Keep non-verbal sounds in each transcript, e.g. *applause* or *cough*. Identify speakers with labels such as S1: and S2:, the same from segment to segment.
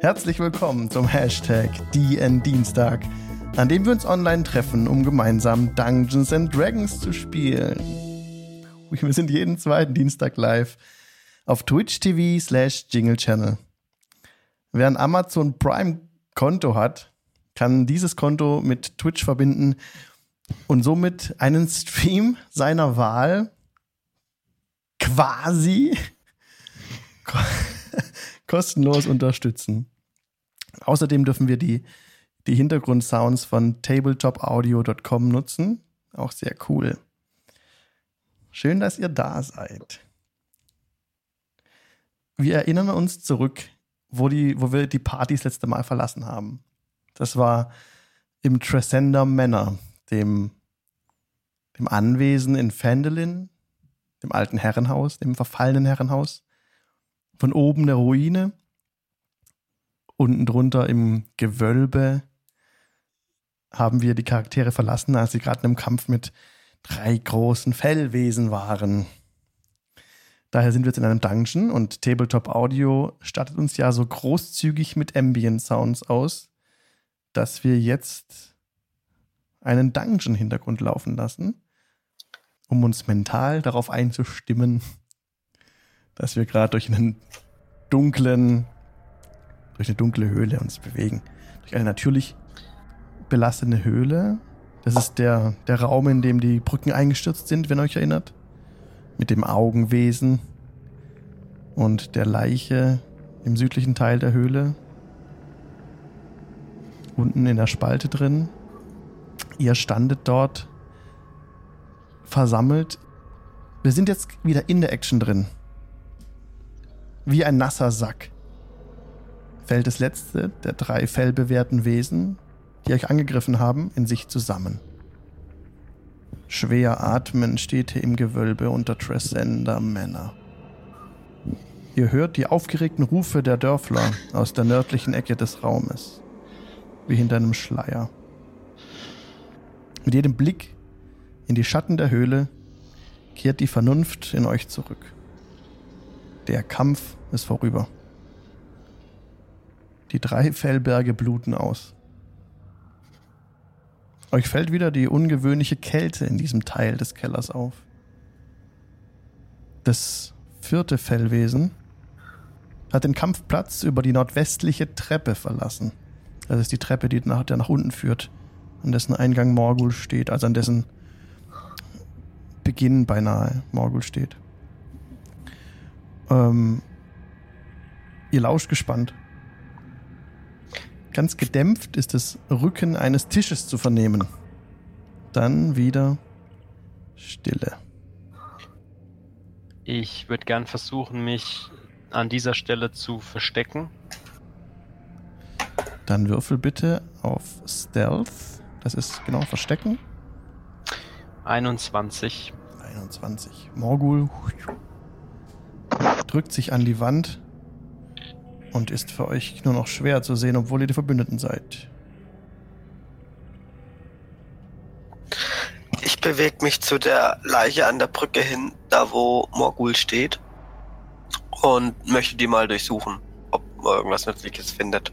S1: Herzlich willkommen zum Hashtag DN Dienstag, an dem wir uns online treffen, um gemeinsam Dungeons and Dragons zu spielen. Wir sind jeden zweiten Dienstag live auf Twitch TV slash Jingle Channel. Wer ein Amazon Prime Konto hat, kann dieses Konto mit Twitch verbinden und somit einen Stream seiner Wahl quasi kostenlos unterstützen. Außerdem dürfen wir die, die Hintergrundsounds von tabletopaudio.com nutzen. Auch sehr cool. Schön, dass ihr da seid. Wir erinnern uns zurück, wo, die, wo wir die Partys letzte Mal verlassen haben. Das war im Tresender Manor, dem, dem Anwesen in Fendelin, dem alten Herrenhaus, dem verfallenen Herrenhaus. Von oben eine Ruine Unten drunter im Gewölbe haben wir die Charaktere verlassen, als sie gerade im Kampf mit drei großen Fellwesen waren. Daher sind wir jetzt in einem Dungeon und Tabletop Audio stattet uns ja so großzügig mit Ambient Sounds aus, dass wir jetzt einen Dungeon-Hintergrund laufen lassen, um uns mental darauf einzustimmen, dass wir gerade durch einen dunklen, durch eine dunkle Höhle uns bewegen. Durch eine natürlich belastete Höhle. Das ist der, der Raum, in dem die Brücken eingestürzt sind, wenn ihr euch erinnert. Mit dem Augenwesen und der Leiche im südlichen Teil der Höhle. Unten in der Spalte drin. Ihr standet dort versammelt. Wir sind jetzt wieder in der Action drin. Wie ein nasser Sack fällt das letzte der drei fellbewehrten Wesen, die euch angegriffen haben, in sich zusammen. Schwer atmen steht im Gewölbe unter Tresender Männer. Ihr hört die aufgeregten Rufe der Dörfler aus der nördlichen Ecke des Raumes, wie hinter einem Schleier. Mit jedem Blick in die Schatten der Höhle kehrt die Vernunft in euch zurück. Der Kampf ist vorüber. Die drei Fellberge bluten aus. Euch fällt wieder die ungewöhnliche Kälte in diesem Teil des Kellers auf. Das vierte Fellwesen hat den Kampfplatz über die nordwestliche Treppe verlassen. Das ist die Treppe, die nach, der nach unten führt, an dessen Eingang Morgul steht, also an dessen Beginn beinahe Morgul steht. Ähm, ihr lauscht gespannt. Ganz gedämpft ist das Rücken eines Tisches zu vernehmen. Dann wieder Stille.
S2: Ich würde gern versuchen, mich an dieser Stelle zu verstecken.
S1: Dann würfel bitte auf Stealth. Das ist genau Verstecken.
S2: 21.
S1: 21. Morgul drückt sich an die Wand und ist für euch nur noch schwer zu sehen, obwohl ihr die Verbündeten seid.
S3: Ich bewege mich zu der Leiche an der Brücke hin, da wo Morgul steht, und möchte die mal durchsuchen, ob man irgendwas Nützliches findet.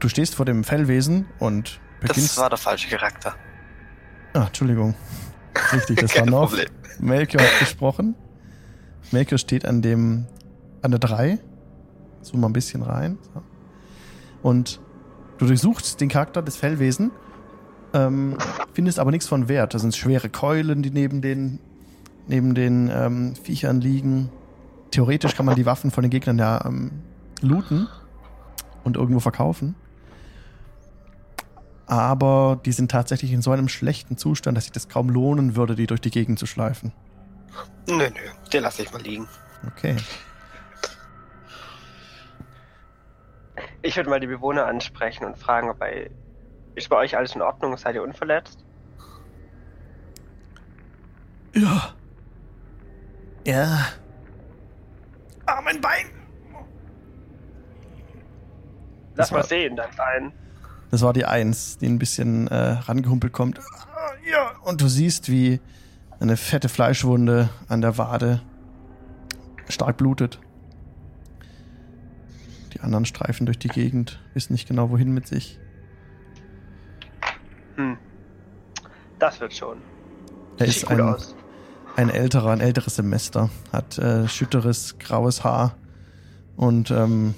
S1: Du stehst vor dem Fellwesen und beginnst.
S3: Das war der falsche Charakter.
S1: Ah, Entschuldigung. Richtig, *laughs* das war noch. Melchior hat gesprochen. Melchior steht an dem, an der 3 Zoom mal ein bisschen rein. So. Und du durchsuchst den Charakter des Fellwesen, ähm, findest aber nichts von Wert. Da sind schwere Keulen, die neben den, neben den ähm, Viechern liegen. Theoretisch kann man die Waffen von den Gegnern ja ähm, looten und irgendwo verkaufen. Aber die sind tatsächlich in so einem schlechten Zustand, dass sich das kaum lohnen würde, die durch die Gegend zu schleifen.
S3: Nö, nö, den lasse ich mal liegen.
S1: Okay.
S4: Ich würde mal die Bewohner ansprechen und fragen, ob bei, ist bei euch alles in Ordnung? Seid ihr unverletzt?
S1: Ja. Ja. Ah, mein Bein!
S4: Lass mal sehen, dein Bein.
S1: Das war die Eins, die ein bisschen äh, rangehumpelt kommt. Ah, ja. Und du siehst, wie eine fette Fleischwunde an der Wade stark blutet. Die anderen streifen durch die Gegend, wissen nicht genau wohin mit sich.
S4: Hm. Das wird schon.
S1: Er
S4: Sieht
S1: ist
S4: gut
S1: ein,
S4: aus.
S1: ein älterer, ein älteres Semester, hat äh, schütteres, graues Haar und ähm,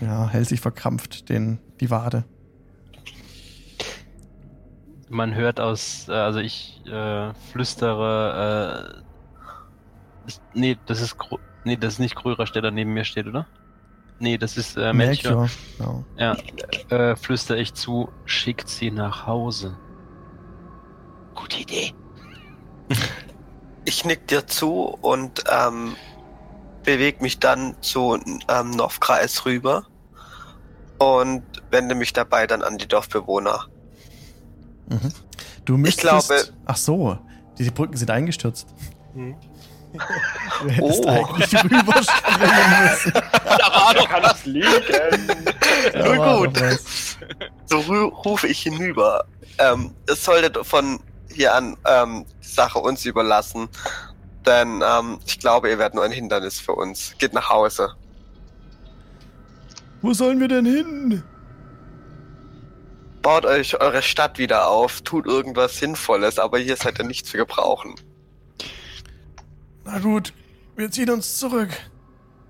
S1: ja, hält sich verkrampft den, die Wade.
S2: Man hört aus, äh, also ich äh, flüstere, äh, ist, nee, das ist, nee, das ist nicht Grörer, der da neben mir steht, oder? Nee, das ist äh, Melchior.
S1: Melchior, genau.
S2: Ja, äh, flüstere ich zu, schickt sie nach Hause. Gute Idee. *laughs*
S3: Ich nick dir zu und ähm, bewege mich dann zu ähm, Novkreis rüber und wende mich dabei dann an die Dorfbewohner.
S1: Mhm. Du müsstest,
S3: glaube-
S1: Ach so, diese Brücken sind eingestürzt.
S2: Hm. *laughs*
S1: Du hättest
S3: Oh.
S1: eigentlich rüberspringen müssen. *laughs*
S3: War doch
S4: Kann es liegen?
S1: War
S3: gut. So ru- rufe ich hinüber. Ähm, es sollte von hier an ähm, die Sache uns überlassen, denn ähm, ich glaube, ihr werdet nur ein Hindernis für uns. Geht nach Hause.
S1: Wo sollen wir denn hin?
S3: Baut euch eure Stadt wieder auf, tut irgendwas Sinnvolles, aber hier seid ihr nichts zu gebrauchen.
S1: Na gut, wir ziehen uns zurück.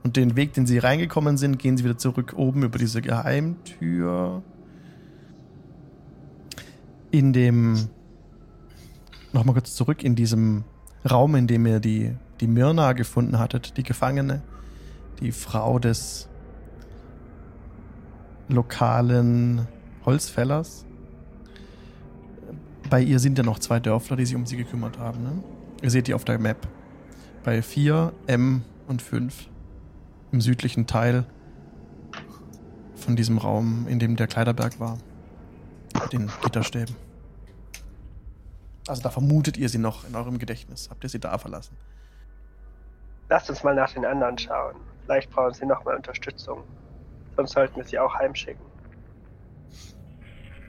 S1: Und den Weg, den sie reingekommen sind, gehen sie wieder zurück oben über diese Geheimtür. In dem. Nochmal kurz zurück in diesem Raum, in dem ihr die, die Myrna gefunden hattet, die Gefangene, die Frau des lokalen Holzfällers. Bei ihr sind ja noch zwei Dörfler, die sich um sie gekümmert haben. Ne? Ihr seht die auf der Map bei 4, M und 5 im südlichen Teil von diesem Raum, in dem der Kleiderberg war. Mit den Gitterstäben. Also da vermutet ihr sie noch in eurem Gedächtnis. Habt ihr sie da verlassen?
S4: Lasst uns mal nach den anderen schauen. Vielleicht brauchen sie nochmal Unterstützung. Sonst sollten wir sie auch heimschicken.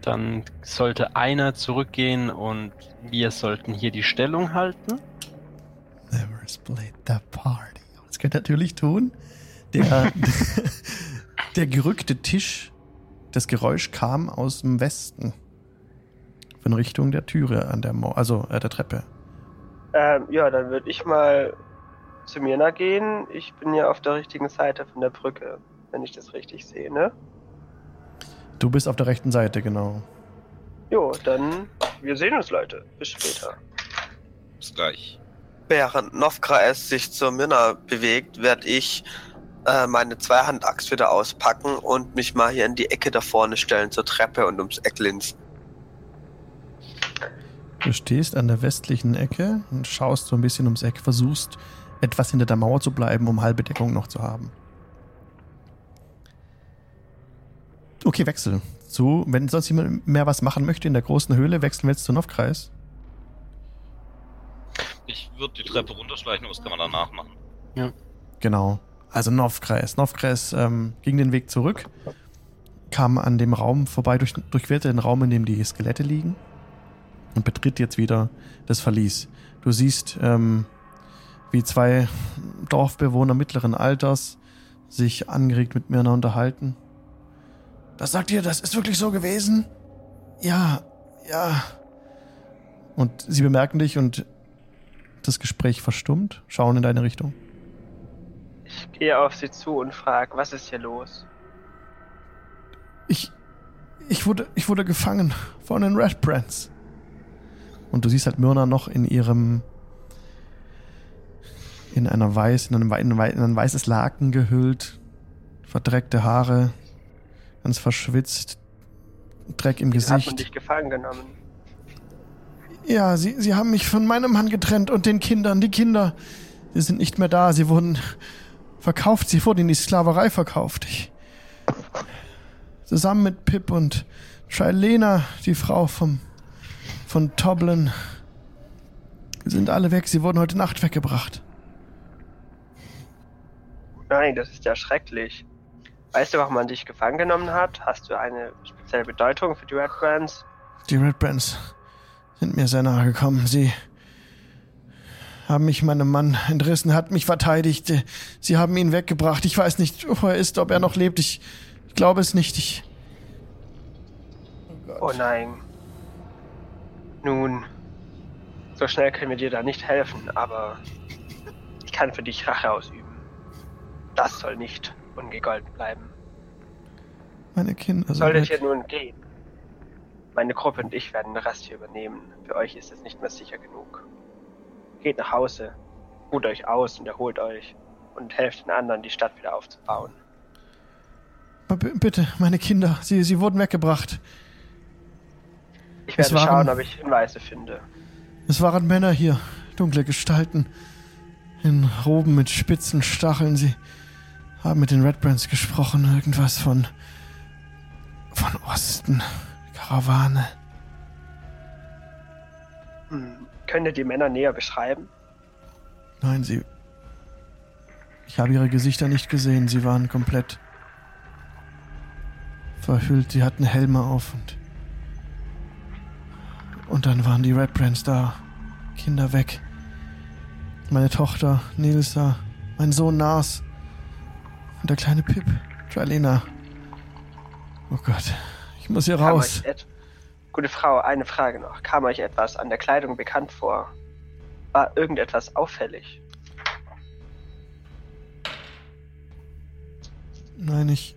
S2: Dann sollte einer zurückgehen und wir sollten hier die Stellung halten.
S1: Never split the party. Das könnt ihr natürlich tun. Der, *laughs* der gerückte Tisch, das Geräusch kam aus dem Westen. Von Richtung der Türe an der Mauer, also äh, der Treppe.
S4: Ähm, ja, dann würde ich mal zu Mirna gehen. Ich bin ja auf der richtigen Seite von der Brücke, wenn ich das richtig sehe, ne?
S1: Du bist auf der rechten Seite, genau.
S4: Jo, dann wir sehen uns, Leute. Bis später.
S5: Bis gleich.
S3: Während Novkreis sich zur Minna bewegt, werde ich äh, meine Zweihand-Axt wieder auspacken und mich mal hier in die Ecke da vorne stellen zur Treppe und ums Eck linsen.
S1: Du stehst an der westlichen Ecke und schaust so ein bisschen ums Eck, versuchst etwas hinter der Mauer zu bleiben, um halbe Deckung noch zu haben. Okay, Wechsel. So, wenn sonst jemand mehr was machen möchte in der großen Höhle, wechseln wir jetzt zu Novkreis.
S5: Ich würde die Treppe runterschleichen, was kann man danach machen?
S1: Genau. Also Novkreis. Novkreis ähm, ging den Weg zurück, kam an dem Raum vorbei, durch, durchquerte den Raum, in dem die Skelette liegen und betritt jetzt wieder das Verlies. Du siehst, ähm, wie zwei Dorfbewohner mittleren Alters sich angeregt mit Mirna unterhalten. Das sagt ihr, das ist wirklich so gewesen? Ja, ja. Und sie bemerken dich und das Gespräch verstummt, schauen in deine Richtung.
S4: Ich gehe auf sie zu und frage, was ist hier los?
S1: Ich, ich wurde, ich wurde gefangen von den Red Brands. Und du siehst halt Myrna noch in ihrem, in einer weiß, in, einem, in, ein wei- in ein weißes Laken gehüllt, verdreckte Haare, ganz verschwitzt, Dreck im
S4: man
S1: Gesicht.
S4: dich gefangen genommen?
S1: Ja, sie, sie haben mich von meinem Mann getrennt und den Kindern. Die Kinder, sie sind nicht mehr da. Sie wurden verkauft. Sie wurden in die Sklaverei verkauft. Ich, zusammen mit Pip und Shailena, die Frau vom, von Toblin, sind alle weg. Sie wurden heute Nacht weggebracht.
S4: Nein, das ist ja schrecklich. Weißt du, warum man dich gefangen genommen hat? Hast du eine spezielle Bedeutung für die Red Brands?
S1: Die Red Brands sind mir sehr nahe gekommen. Sie haben mich meinem Mann entrissen, hat mich verteidigt. Sie haben ihn weggebracht. Ich weiß nicht, wo er ist, ob er noch lebt. Ich, ich glaube es nicht. Ich.
S4: Oh nein. Nun, so schnell können wir dir da nicht helfen, aber ich kann für dich Rache ausüben. Das soll nicht ungegolten bleiben.
S1: Meine Kinder
S4: Solltet ihr nun gehen, meine Gruppe und ich werden den Rest hier übernehmen. Für euch ist es nicht mehr sicher genug. Geht nach Hause, ruht euch aus und erholt euch und helft den anderen, die Stadt wieder aufzubauen.
S1: B- Bitte, meine Kinder, sie, sie wurden weggebracht.
S4: Ich werde
S1: waren-
S4: schauen, ob ich Hinweise finde.
S1: Es waren Männer hier, dunkle Gestalten, in Roben mit spitzen Stacheln. Sie haben mit den Redbrands gesprochen, irgendwas von von Osten, Karawane.
S4: Hm. Könnt ihr die Männer näher beschreiben?
S1: Nein, sie. Ich habe ihre Gesichter nicht gesehen. Sie waren komplett verhüllt. Sie hatten Helme auf und. Und dann waren die Redbrands da. Kinder weg. Meine Tochter, Nilsa. Mein Sohn Nas. Und der kleine Pip. Tralena. Oh Gott. Ich muss hier
S4: Kam
S1: raus.
S4: euch Gute Frau, eine Frage noch. Kam euch etwas an der Kleidung bekannt vor? War irgendetwas auffällig?
S1: Nein, ich.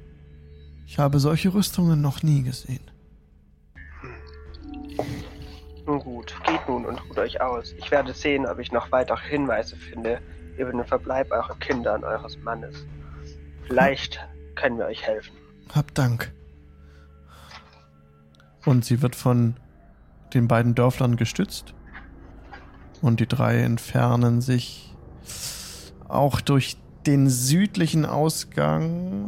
S1: Ich habe solche Rüstungen noch nie gesehen.
S4: Nun gut, geht nun und ruht euch aus. Ich werde sehen, ob ich noch weitere Hinweise finde über den Verbleib eurer Kinder und eures Mannes. Vielleicht können wir euch helfen.
S1: Hab Dank. Und sie wird von den beiden Dörflern gestützt. Und die drei entfernen sich auch durch den südlichen Ausgang.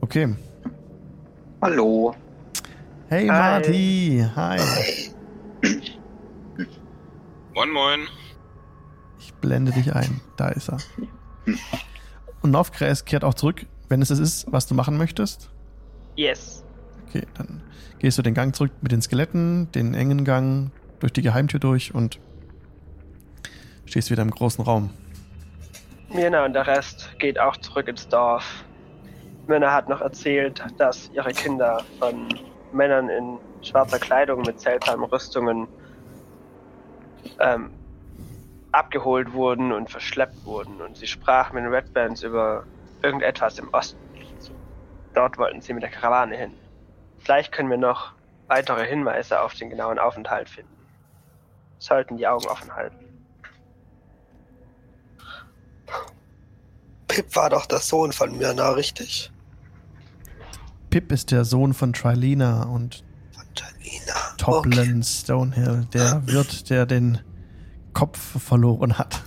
S1: Okay.
S6: Hallo.
S1: Hey
S4: Hi.
S1: Marty, hi.
S5: Moin, moin.
S1: Ich blende dich ein. Da ist er. Und Novkreis kehrt auch zurück, wenn es es ist, was du machen möchtest.
S4: Yes.
S1: Okay, dann gehst du den Gang zurück mit den Skeletten, den engen Gang durch die Geheimtür durch und stehst wieder im großen Raum.
S4: Mirna und der Rest geht auch zurück ins Dorf. Mirna hat noch erzählt, dass ihre Kinder von Männern in schwarzer Kleidung mit seltsamen Rüstungen ähm, abgeholt wurden und verschleppt wurden. Und sie sprach mit den Red Bands über irgendetwas im Osten. Dort wollten sie mit der Karawane hin. Vielleicht können wir noch weitere Hinweise auf den genauen Aufenthalt finden. Sollten die Augen offen halten.
S3: Pip war doch der Sohn von Mirna, richtig?
S1: Pip ist der Sohn von Trilena und
S3: Angelina.
S1: Toplin Stonehill, der Wirt, der den Kopf verloren hat.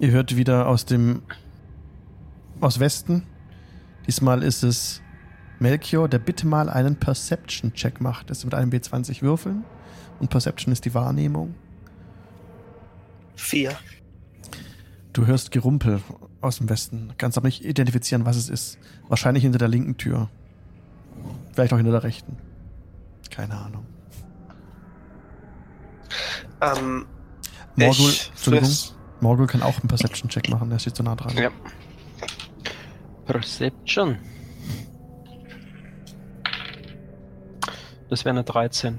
S1: Ihr hört wieder aus dem aus Westen. Diesmal ist es Melchior, der bitte mal einen Perception-Check macht. Das ist mit einem W20 würfeln. Und Perception ist die Wahrnehmung.
S3: Vier.
S1: Du hörst Gerumpel aus dem Westen. Kannst aber nicht identifizieren, was es ist. Wahrscheinlich hinter der linken Tür. Vielleicht auch hinter der rechten. Keine Ahnung.
S3: Ähm,
S1: Morgul, Entschuldigung. Morgul kann auch einen Perception-Check machen, der steht so nah dran.
S2: Ja. Perception. Das wäre eine 13.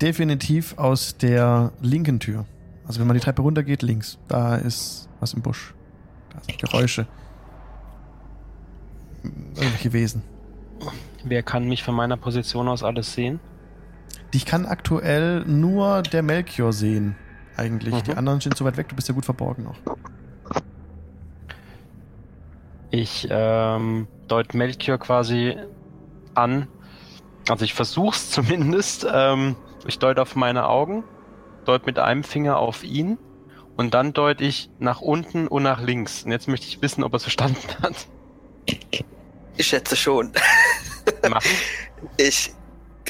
S1: Definitiv aus der linken Tür. Also wenn man die Treppe runtergeht, links. Da ist was im Busch. Da sind Geräusche. Irgendwelche Wesen.
S2: Wer kann mich von meiner Position aus alles sehen?
S1: Dich kann aktuell nur der Melchior sehen. Eigentlich.
S2: Mhm.
S1: Die anderen stehen zu weit weg, du bist ja gut verborgen noch.
S2: Ich ähm, deut Melchior quasi an. Also ich versuch's *laughs* zumindest. Ähm, ich deute auf meine Augen, deut mit einem Finger auf ihn und dann deute ich nach unten und nach links. Und jetzt möchte ich wissen, ob er es verstanden *laughs* hat.
S3: Ich schätze schon.
S2: Machen. *laughs*
S3: Ich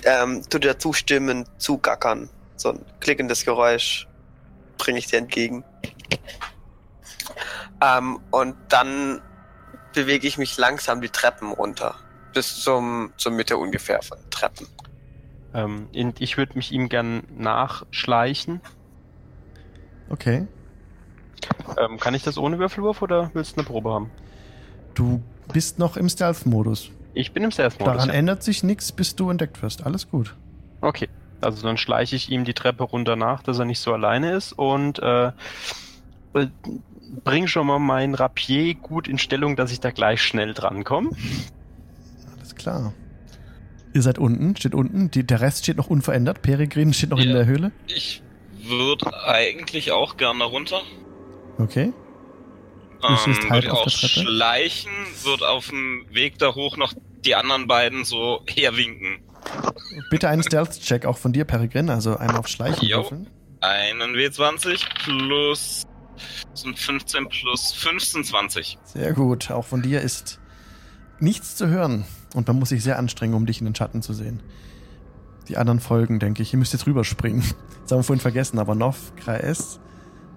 S3: ähm, tu dir zustimmen, zugackern. So ein klickendes Geräusch bringe ich dir entgegen. Ähm, und dann bewege ich mich langsam die Treppen runter. Bis zum, zur Mitte ungefähr von Treppen.
S2: Ähm, ich würde mich ihm gern nachschleichen.
S1: Okay.
S2: Ähm, kann ich das ohne Würfelwurf oder willst du eine Probe haben?
S1: Du bist noch im Stealth-Modus.
S2: Ich bin im Stealth-Modus.
S1: Daran
S2: ja.
S1: ändert sich nichts, bis du entdeckt wirst. Alles gut.
S2: Okay. Also dann schleiche ich ihm die Treppe runter nach, dass er nicht so alleine ist und äh, äh, bring schon mal mein Rapier gut in Stellung, dass ich da gleich schnell drankomme.
S1: Alles klar. Ihr seid unten, steht unten. Die, der Rest steht noch unverändert. Peregrin steht noch in
S5: Ja.
S1: der Höhle.
S5: Ich würde eigentlich auch gerne runter.
S1: Okay. Du stehst
S5: Ähm,
S1: halb
S5: würde
S1: auf
S5: auch
S1: der Treppe?
S5: schleichen, würde auf dem Weg da hoch noch die anderen beiden so herwinken.
S1: Bitte einen Stealth-Check auch von dir, Peregrin. Also einmal auf Schleichen
S5: Jo.
S1: würfeln.
S5: Einen W20 plus sind 15 plus 15, 20.
S1: Sehr gut. Auch von dir ist nichts zu hören. Und man muss sich sehr anstrengen, um dich in den Schatten zu sehen. Die anderen Folgen, denke ich. Ihr müsst jetzt rüberspringen. *laughs* Das haben wir vorhin vergessen, aber Nov, Kraes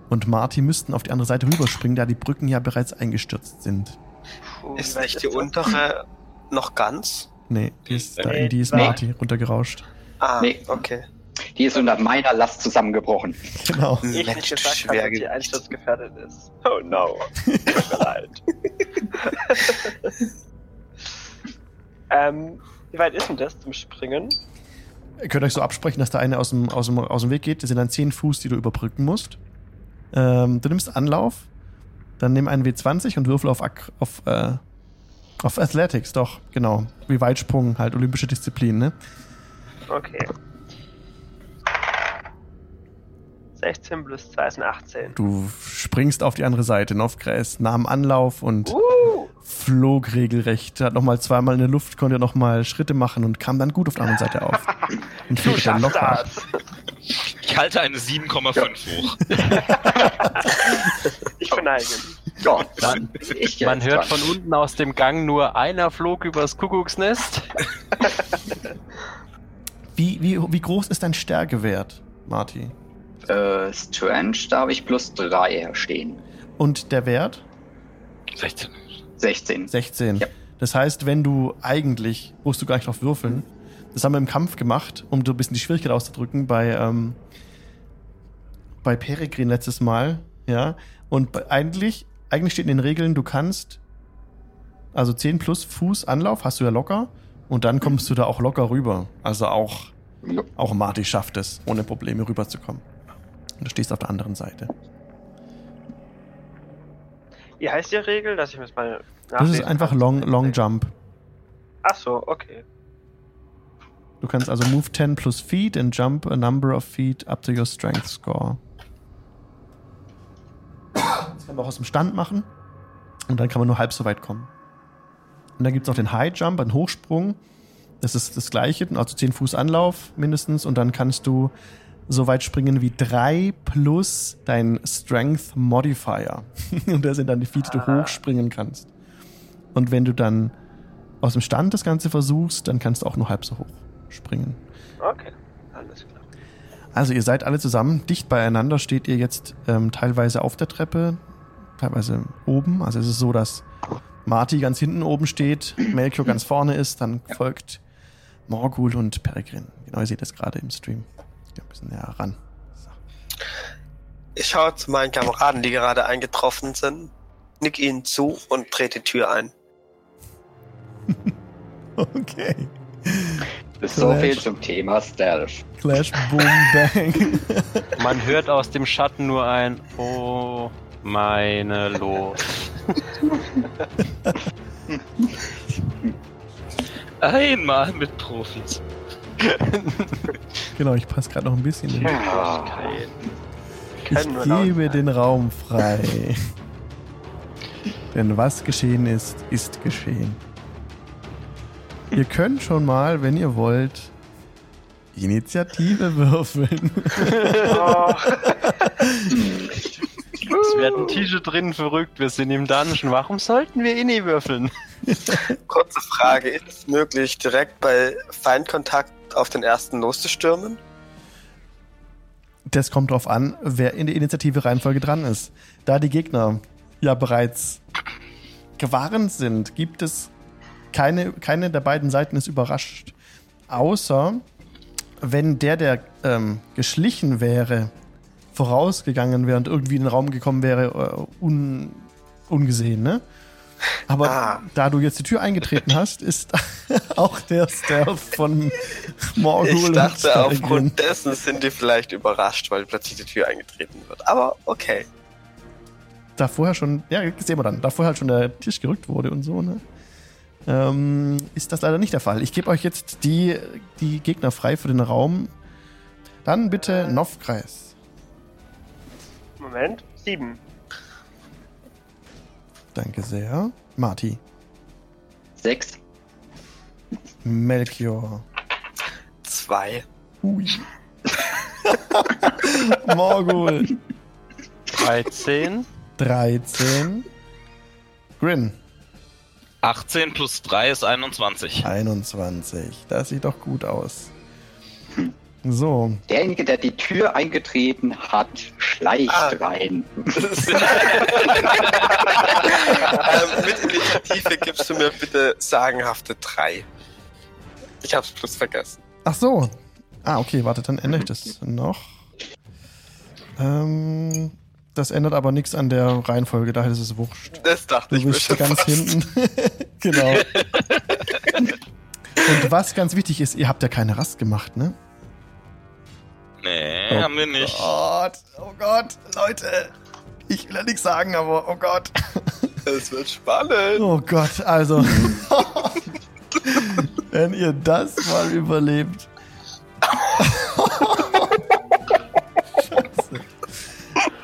S1: und Marty müssten auf die andere Seite rüberspringen, da die Brücken ja bereits eingestürzt sind.
S4: Puh,
S3: Ist nicht die untere noch ganz?
S1: Nee, die ist, da, die ist
S4: nee.
S1: Marty runtergerauscht.
S3: Ah,
S6: Nee.
S3: okay.
S6: Die ist unter meiner Last zusammengebrochen.
S1: Genau.
S4: Ich nicht gesagt habe, dass die einsturzgefährdet ist. Oh no. *laughs* Tut mir leid. *laughs* ähm, wie weit ist denn das zum Springen?
S1: Ihr könnt euch so absprechen, dass der eine aus dem, aus dem, aus dem Weg geht. Das sind dann 10 Fuß, die du überbrücken musst. Ähm, du nimmst Anlauf, dann nimm einen W20 und würfel auf, auf, äh, auf Athletics, doch, genau. Wie Weitsprung, halt olympische Disziplin, ne?
S4: Okay. 16 plus 2 sind 18.
S1: Du springst auf die andere Seite, Novkreis nahm Anlauf und
S4: Uh,
S1: flog regelrecht. Hat nochmal zweimal in der Luft, konnte nochmal Schritte machen und kam dann gut auf der anderen Seite auf. *laughs* Und
S4: du
S1: fliegt dann locker.
S4: das.
S5: Ich halte eine 7,5 hoch. *laughs*
S4: Ich verneige mich.
S6: Ja,
S2: Man, hört
S6: dran.
S2: von unten aus dem Gang nur einer flog übers Kuckucksnest. *laughs*
S1: Wie, wie, wie groß ist dein Stärkewert, Marty?
S6: Äh, Strange, da habe ich plus 3 stehen.
S1: Und der Wert?
S5: 16.
S6: 16.
S1: 16.
S6: Ja.
S1: Das heißt, wenn du eigentlich, musst du gar nicht drauf würfeln. Das haben wir im Kampf gemacht, um so ein bisschen die Schwierigkeit auszudrücken, bei, ähm, bei Peregrin letztes Mal, ja. Und eigentlich, eigentlich steht in den Regeln, du kannst, also 10 plus Fuß Anlauf hast du ja locker und dann kommst du da auch locker rüber. Also auch,
S6: Ja.
S1: auch Marty schafft es, ohne Probleme rüberzukommen. Und du stehst auf der anderen Seite.
S4: Wie heißt die Regel, dass ich mir das mal
S1: Das ist einfach
S4: kann?
S1: Long, Long Jump.
S4: Ach so, okay.
S1: Du kannst also move 10 plus feet and jump a number of feet up to your strength score. Das kann man auch aus dem Stand machen. Und dann kann man nur halb so weit kommen. Und dann gibt es noch den High Jump, einen Hochsprung. Das ist das gleiche, also 10 Fuß Anlauf mindestens. Und dann kannst du so weit springen wie 3 plus dein Strength Modifier. *laughs* Und das sind dann die Feet, die du
S4: Ah.
S1: hochspringen kannst. Und wenn du dann aus dem Stand das Ganze versuchst, dann kannst du auch nur halb so hoch springen.
S4: Okay, alles klar.
S1: Also ihr seid alle zusammen, dicht beieinander steht ihr jetzt ähm, teilweise auf der Treppe, teilweise oben. Also es ist so, dass Marty ganz hinten oben steht, Melchior ganz vorne ist, dann folgt Morgul und Peregrin. Genau, ihr seht das gerade im Stream. Ja, ein bisschen näher ran. So.
S3: Ich schaue zu meinen Kameraden, die gerade eingetroffen sind, nick ihnen zu und drehe die Tür ein. *laughs*
S1: Okay.
S6: Ist so
S1: Clash.
S6: viel zum Thema Stealth.
S1: Clash, Boom, *laughs* Bang.
S2: Man hört aus dem Schatten nur ein Oh, meine Lo. *laughs*
S5: Einmal mit Profis. *laughs*
S1: genau, ich passe gerade noch ein bisschen. Den
S6: Ja.
S1: Ich gebe den Raum frei. Denn was geschehen ist, ist geschehen. Ihr könnt schon mal, wenn ihr wollt, Initiative würfeln.
S4: Oh,
S2: Es werden Tische drinnen verrückt, wir sind im Dungeon. Warum sollten wir Inni würfeln? *laughs*
S3: Kurze Frage, ist es möglich, direkt bei Feindkontakt auf den ersten loszustürmen?
S1: Das kommt drauf an, wer in der Initiative-Reihenfolge dran ist. Da die Gegner ja bereits gewarnt sind, gibt es keine, keine der beiden Seiten ist überrascht. Außer wenn der, der ähm, geschlichen wäre, vorausgegangen wäre und irgendwie in den Raum gekommen wäre, äh, un, ungesehen, ne? Aber
S3: Ah.
S1: da du jetzt die Tür eingetreten hast, ist *laughs* auch der Stealth von Morgul
S3: Ich dachte, aufgrund dessen sind die vielleicht überrascht, weil plötzlich die Tür eingetreten wird. Aber okay.
S1: da vorher schon, ja, sehen wir dann, da vorher halt schon der Tisch gerückt wurde und so, ne? Ähm, ist das leider nicht der Fall. Ich gebe euch jetzt die, die Gegner frei für den Raum. Dann bitte Novkreis.
S4: Moment. Sieben.
S1: Danke sehr. Marty.
S6: Sechs.
S1: Melchior.
S3: Zwei.
S1: Hui. *laughs* Morgul.
S2: 13.
S1: 13. Grin.
S5: 18 plus 3 ist 21.
S1: 21. Das sieht doch gut aus. So.
S6: Derjenige, der die Tür eingetreten hat, schleicht
S3: Ah.
S6: rein. *laughs* *laughs*
S3: ähm, mit Initiative gibst du mir bitte sagenhafte drei. Ich hab's bloß vergessen.
S1: Ach so. Ah, okay, warte, dann ändere ich das noch. Ähm, das ändert aber nichts an der Reihenfolge, daher ist es wurscht.
S3: Das dachte
S1: Du
S3: ich mir
S1: bist
S3: schon
S1: ganz
S3: fast.
S1: hinten. *laughs* genau. Und was ganz wichtig ist, ihr habt ja keine Rast gemacht, ne?
S5: Nee,
S1: Oh
S5: haben wir nicht.
S1: Gott, oh Gott, Leute. Ich will ja nichts sagen, aber oh Gott. *laughs*
S3: Das wird spannend.
S1: Oh Gott, also. *laughs* wenn ihr das mal überlebt.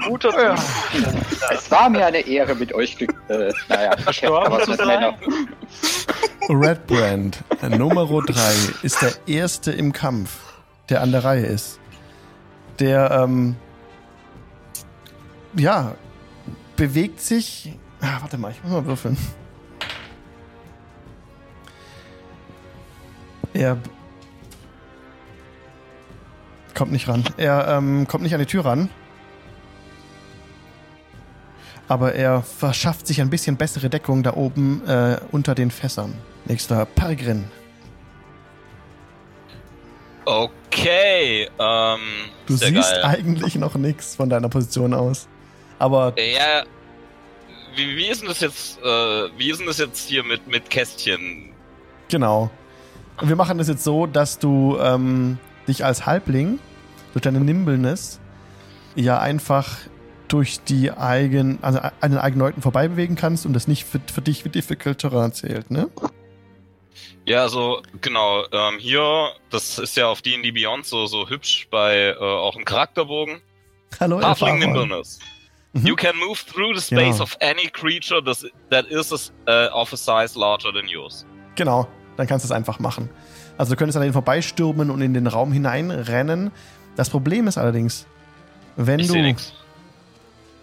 S4: Guter
S1: Ja.
S6: Es war mir eine Ehre mit euch. Äh, naja,
S4: Verstorben zu sein?
S1: Red Brand, Nummer 3, ist der erste im Kampf, der an der Reihe ist. Der, ähm, ja, bewegt sich. Ah, warte mal, ich muss mal würfeln. Er kommt nicht ran. Er ähm, kommt nicht an die Tür ran. Aber er verschafft sich ein bisschen bessere Deckung da oben äh, unter den Fässern. Nächster Peregrin.
S5: Okay, ähm.
S1: Du siehst
S5: geil.
S1: eigentlich noch nichts von deiner Position aus. Aber
S5: Ja, wie, wie ist denn das jetzt, äh, wie ist denn das jetzt hier mit, mit Kästchen?
S1: genau. Wir machen das jetzt so, dass du ähm, dich als Halbling durch deine Nimbleness ja einfach durch die eigen, also an den eigenen Leuten vorbei bewegen kannst und das nicht für, für dich wie Difficult Terrain zählt, ne?
S5: Ja, also, genau, ähm, hier, das ist ja auf D&D Beyond so, so hübsch bei, äh, auch im Charakterbogen.
S1: Hallo,
S5: Halfling. Nimbleness.
S1: Mhm.
S5: You can move through the space
S1: Ja.
S5: of any creature that, that is a, uh, of a size larger than yours.
S1: Genau, dann kannst du es einfach machen. Also du könntest an denen vorbeistürmen und in den Raum hineinrennen. Das Problem ist allerdings, wenn
S5: Ich
S1: du.
S5: sehe nix.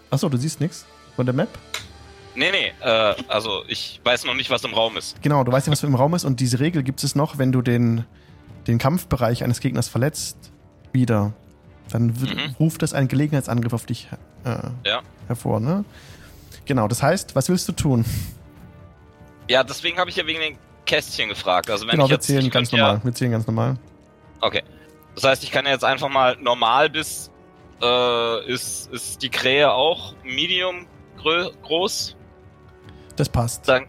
S1: Achso, du siehst nichts von der Map?
S5: Nee, nee, äh, also ich weiß noch nicht, was im Raum ist.
S1: Genau, du weißt nicht, was im Raum ist und diese Regel gibt es noch, wenn du den, den Kampfbereich eines Gegners verletzt, wieder. Dann
S5: Mhm.
S1: ruft das einen Gelegenheitsangriff auf dich äh,
S5: Ja.
S1: hervor, ne? Genau, das heißt, was willst du tun?
S5: Ja, deswegen habe ich ja wegen den Kästchen gefragt. Also wenn
S1: genau,
S5: ich
S1: wir
S5: jetzt,
S1: zählen
S5: ich
S1: ganz
S5: könnte ja-
S1: normal. Wir zählen ganz normal.
S5: Okay. Das heißt, ich kann ja jetzt einfach mal normal bis äh, ist, ist die Krähe auch medium groß.
S1: Das passt.
S5: Dann,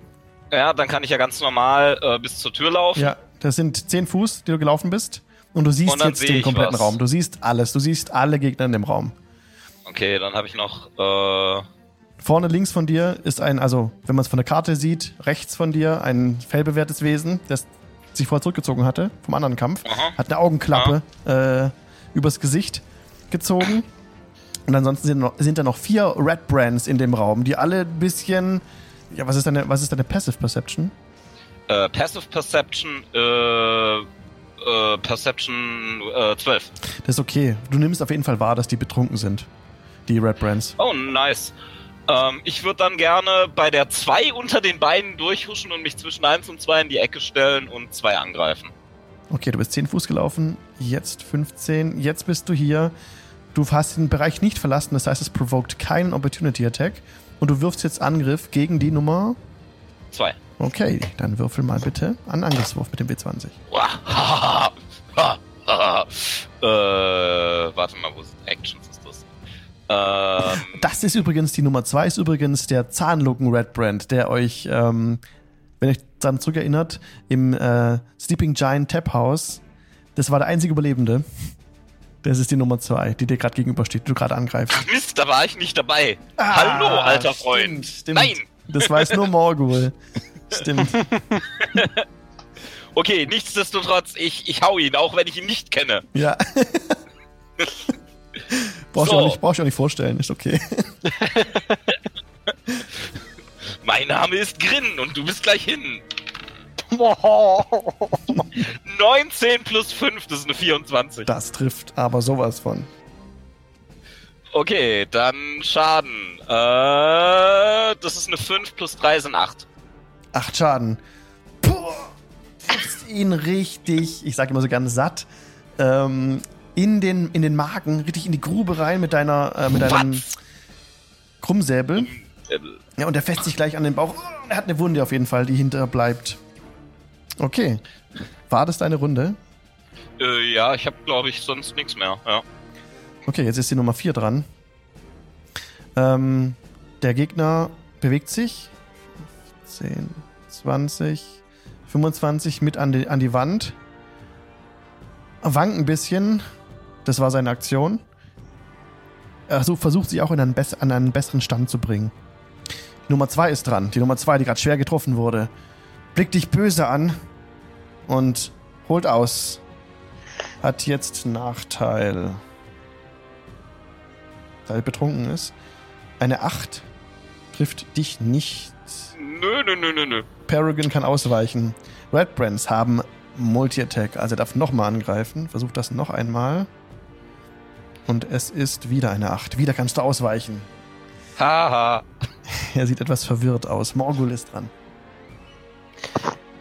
S5: ja, dann kann ich ja ganz normal äh, bis zur Tür laufen.
S1: Ja, das sind 10 Fuß, die du gelaufen bist. Und du siehst
S5: Und
S1: jetzt den kompletten
S5: was.
S1: Raum. Du siehst alles. Du siehst alle Gegner in dem Raum.
S5: Okay, dann habe ich noch. Äh,
S1: Vorne links von dir ist ein, also wenn man es von der Karte sieht, rechts von dir ein fellbewehrtes Wesen, das sich vorher zurückgezogen hatte vom anderen Kampf.
S5: aha.
S1: Hat eine Augenklappe äh, übers Gesicht gezogen. Und ansonsten sind, noch, sind da noch vier Red Brands in dem Raum, die alle ein bisschen. Ja, was ist deine, was ist deine Passive Perception?
S5: Äh, Passive Perception, äh, äh, Perception äh, 12.
S1: Das ist okay. Du nimmst auf jeden Fall wahr, dass die betrunken sind. Die Red Brands.
S5: Oh, nice. Ähm, ich würde dann gerne bei der 2 unter den Beinen durchhuschen und mich zwischen 1 und 2 in die Ecke stellen und 2 angreifen.
S1: Okay, du bist 10 Fuß gelaufen, jetzt 15, jetzt bist du hier. Du hast den Bereich nicht verlassen, das heißt, es provoked keinen Opportunity Attack. Und du wirfst jetzt Angriff gegen die Nummer.
S5: 2.
S1: Okay, dann würfel mal bitte einen Angriffswurf mit dem W20. *laughs*
S5: äh, warte mal, wo sind Actions ist das? Ähm,
S1: Das ist übrigens, die Nummer zwei ist übrigens der Zahnlücken Red Brand, der euch, ähm, wenn ihr euch daran zurückerinnert, im äh, Sleeping Giant Tap House, das war der einzige Überlebende. Das ist die Nummer zwei, die dir gerade gegenübersteht, die du gerade angreifst.
S5: Mist, da war ich nicht dabei. Hallo, alter
S1: Ah, stimmt,
S5: Freund.
S1: Stimmt.
S5: Nein.
S1: Das weiß nur Morgul. *laughs* Stimmt. *laughs*
S5: Okay, nichtsdestotrotz, ich, ich hau ihn, auch wenn ich ihn nicht kenne.
S1: Ja. *laughs* brauchst,
S5: So.
S1: du nicht, brauchst du auch nicht vorstellen, ist okay.
S5: Mein Name ist Grin und du bist gleich hin. *laughs* 19 plus 5, das ist eine 24.
S1: Das trifft aber sowas von.
S5: Okay, dann Schaden. Äh, das ist eine 5 plus 3 sind 8.
S1: Acht Schaden. Puh, triffst ihn richtig, ich sag immer so gerne satt, ähm, in, den, in den Magen, richtig in die Grube rein mit deiner, äh, mit deinem
S5: Was?
S1: Krummsäbel. Ja, und er fässt sich gleich an den Bauch. Er hat eine Wunde auf jeden Fall, die hinterbleibt. Okay. War das deine Runde?
S5: Äh, ja, ich habe glaube ich sonst nichts mehr. Ja.
S1: Okay, jetzt ist die Nummer 4 dran. Ähm, der Gegner bewegt sich. 10, 20, 25 mit an die, an die Wand. Wankt ein bisschen. Das war seine Aktion. Er so- versucht sich auch in einen, an einen besseren Stand zu bringen. Die Nummer 2 ist dran. Die Nummer 2, die gerade schwer getroffen wurde. Blickt dich böse an und holt aus. Hat jetzt Nachteil da er betrunken ist. Eine 8 trifft dich nicht.
S5: Nö, nö, nö, nö, nö.
S1: Paragon kann ausweichen. Red Brands haben Multi-Attack, also er darf nochmal angreifen. Versucht das noch einmal. Und es ist wieder eine 8. Wieder kannst du ausweichen.
S5: Haha. *laughs*
S1: Er sieht etwas verwirrt aus. Morgul ist dran.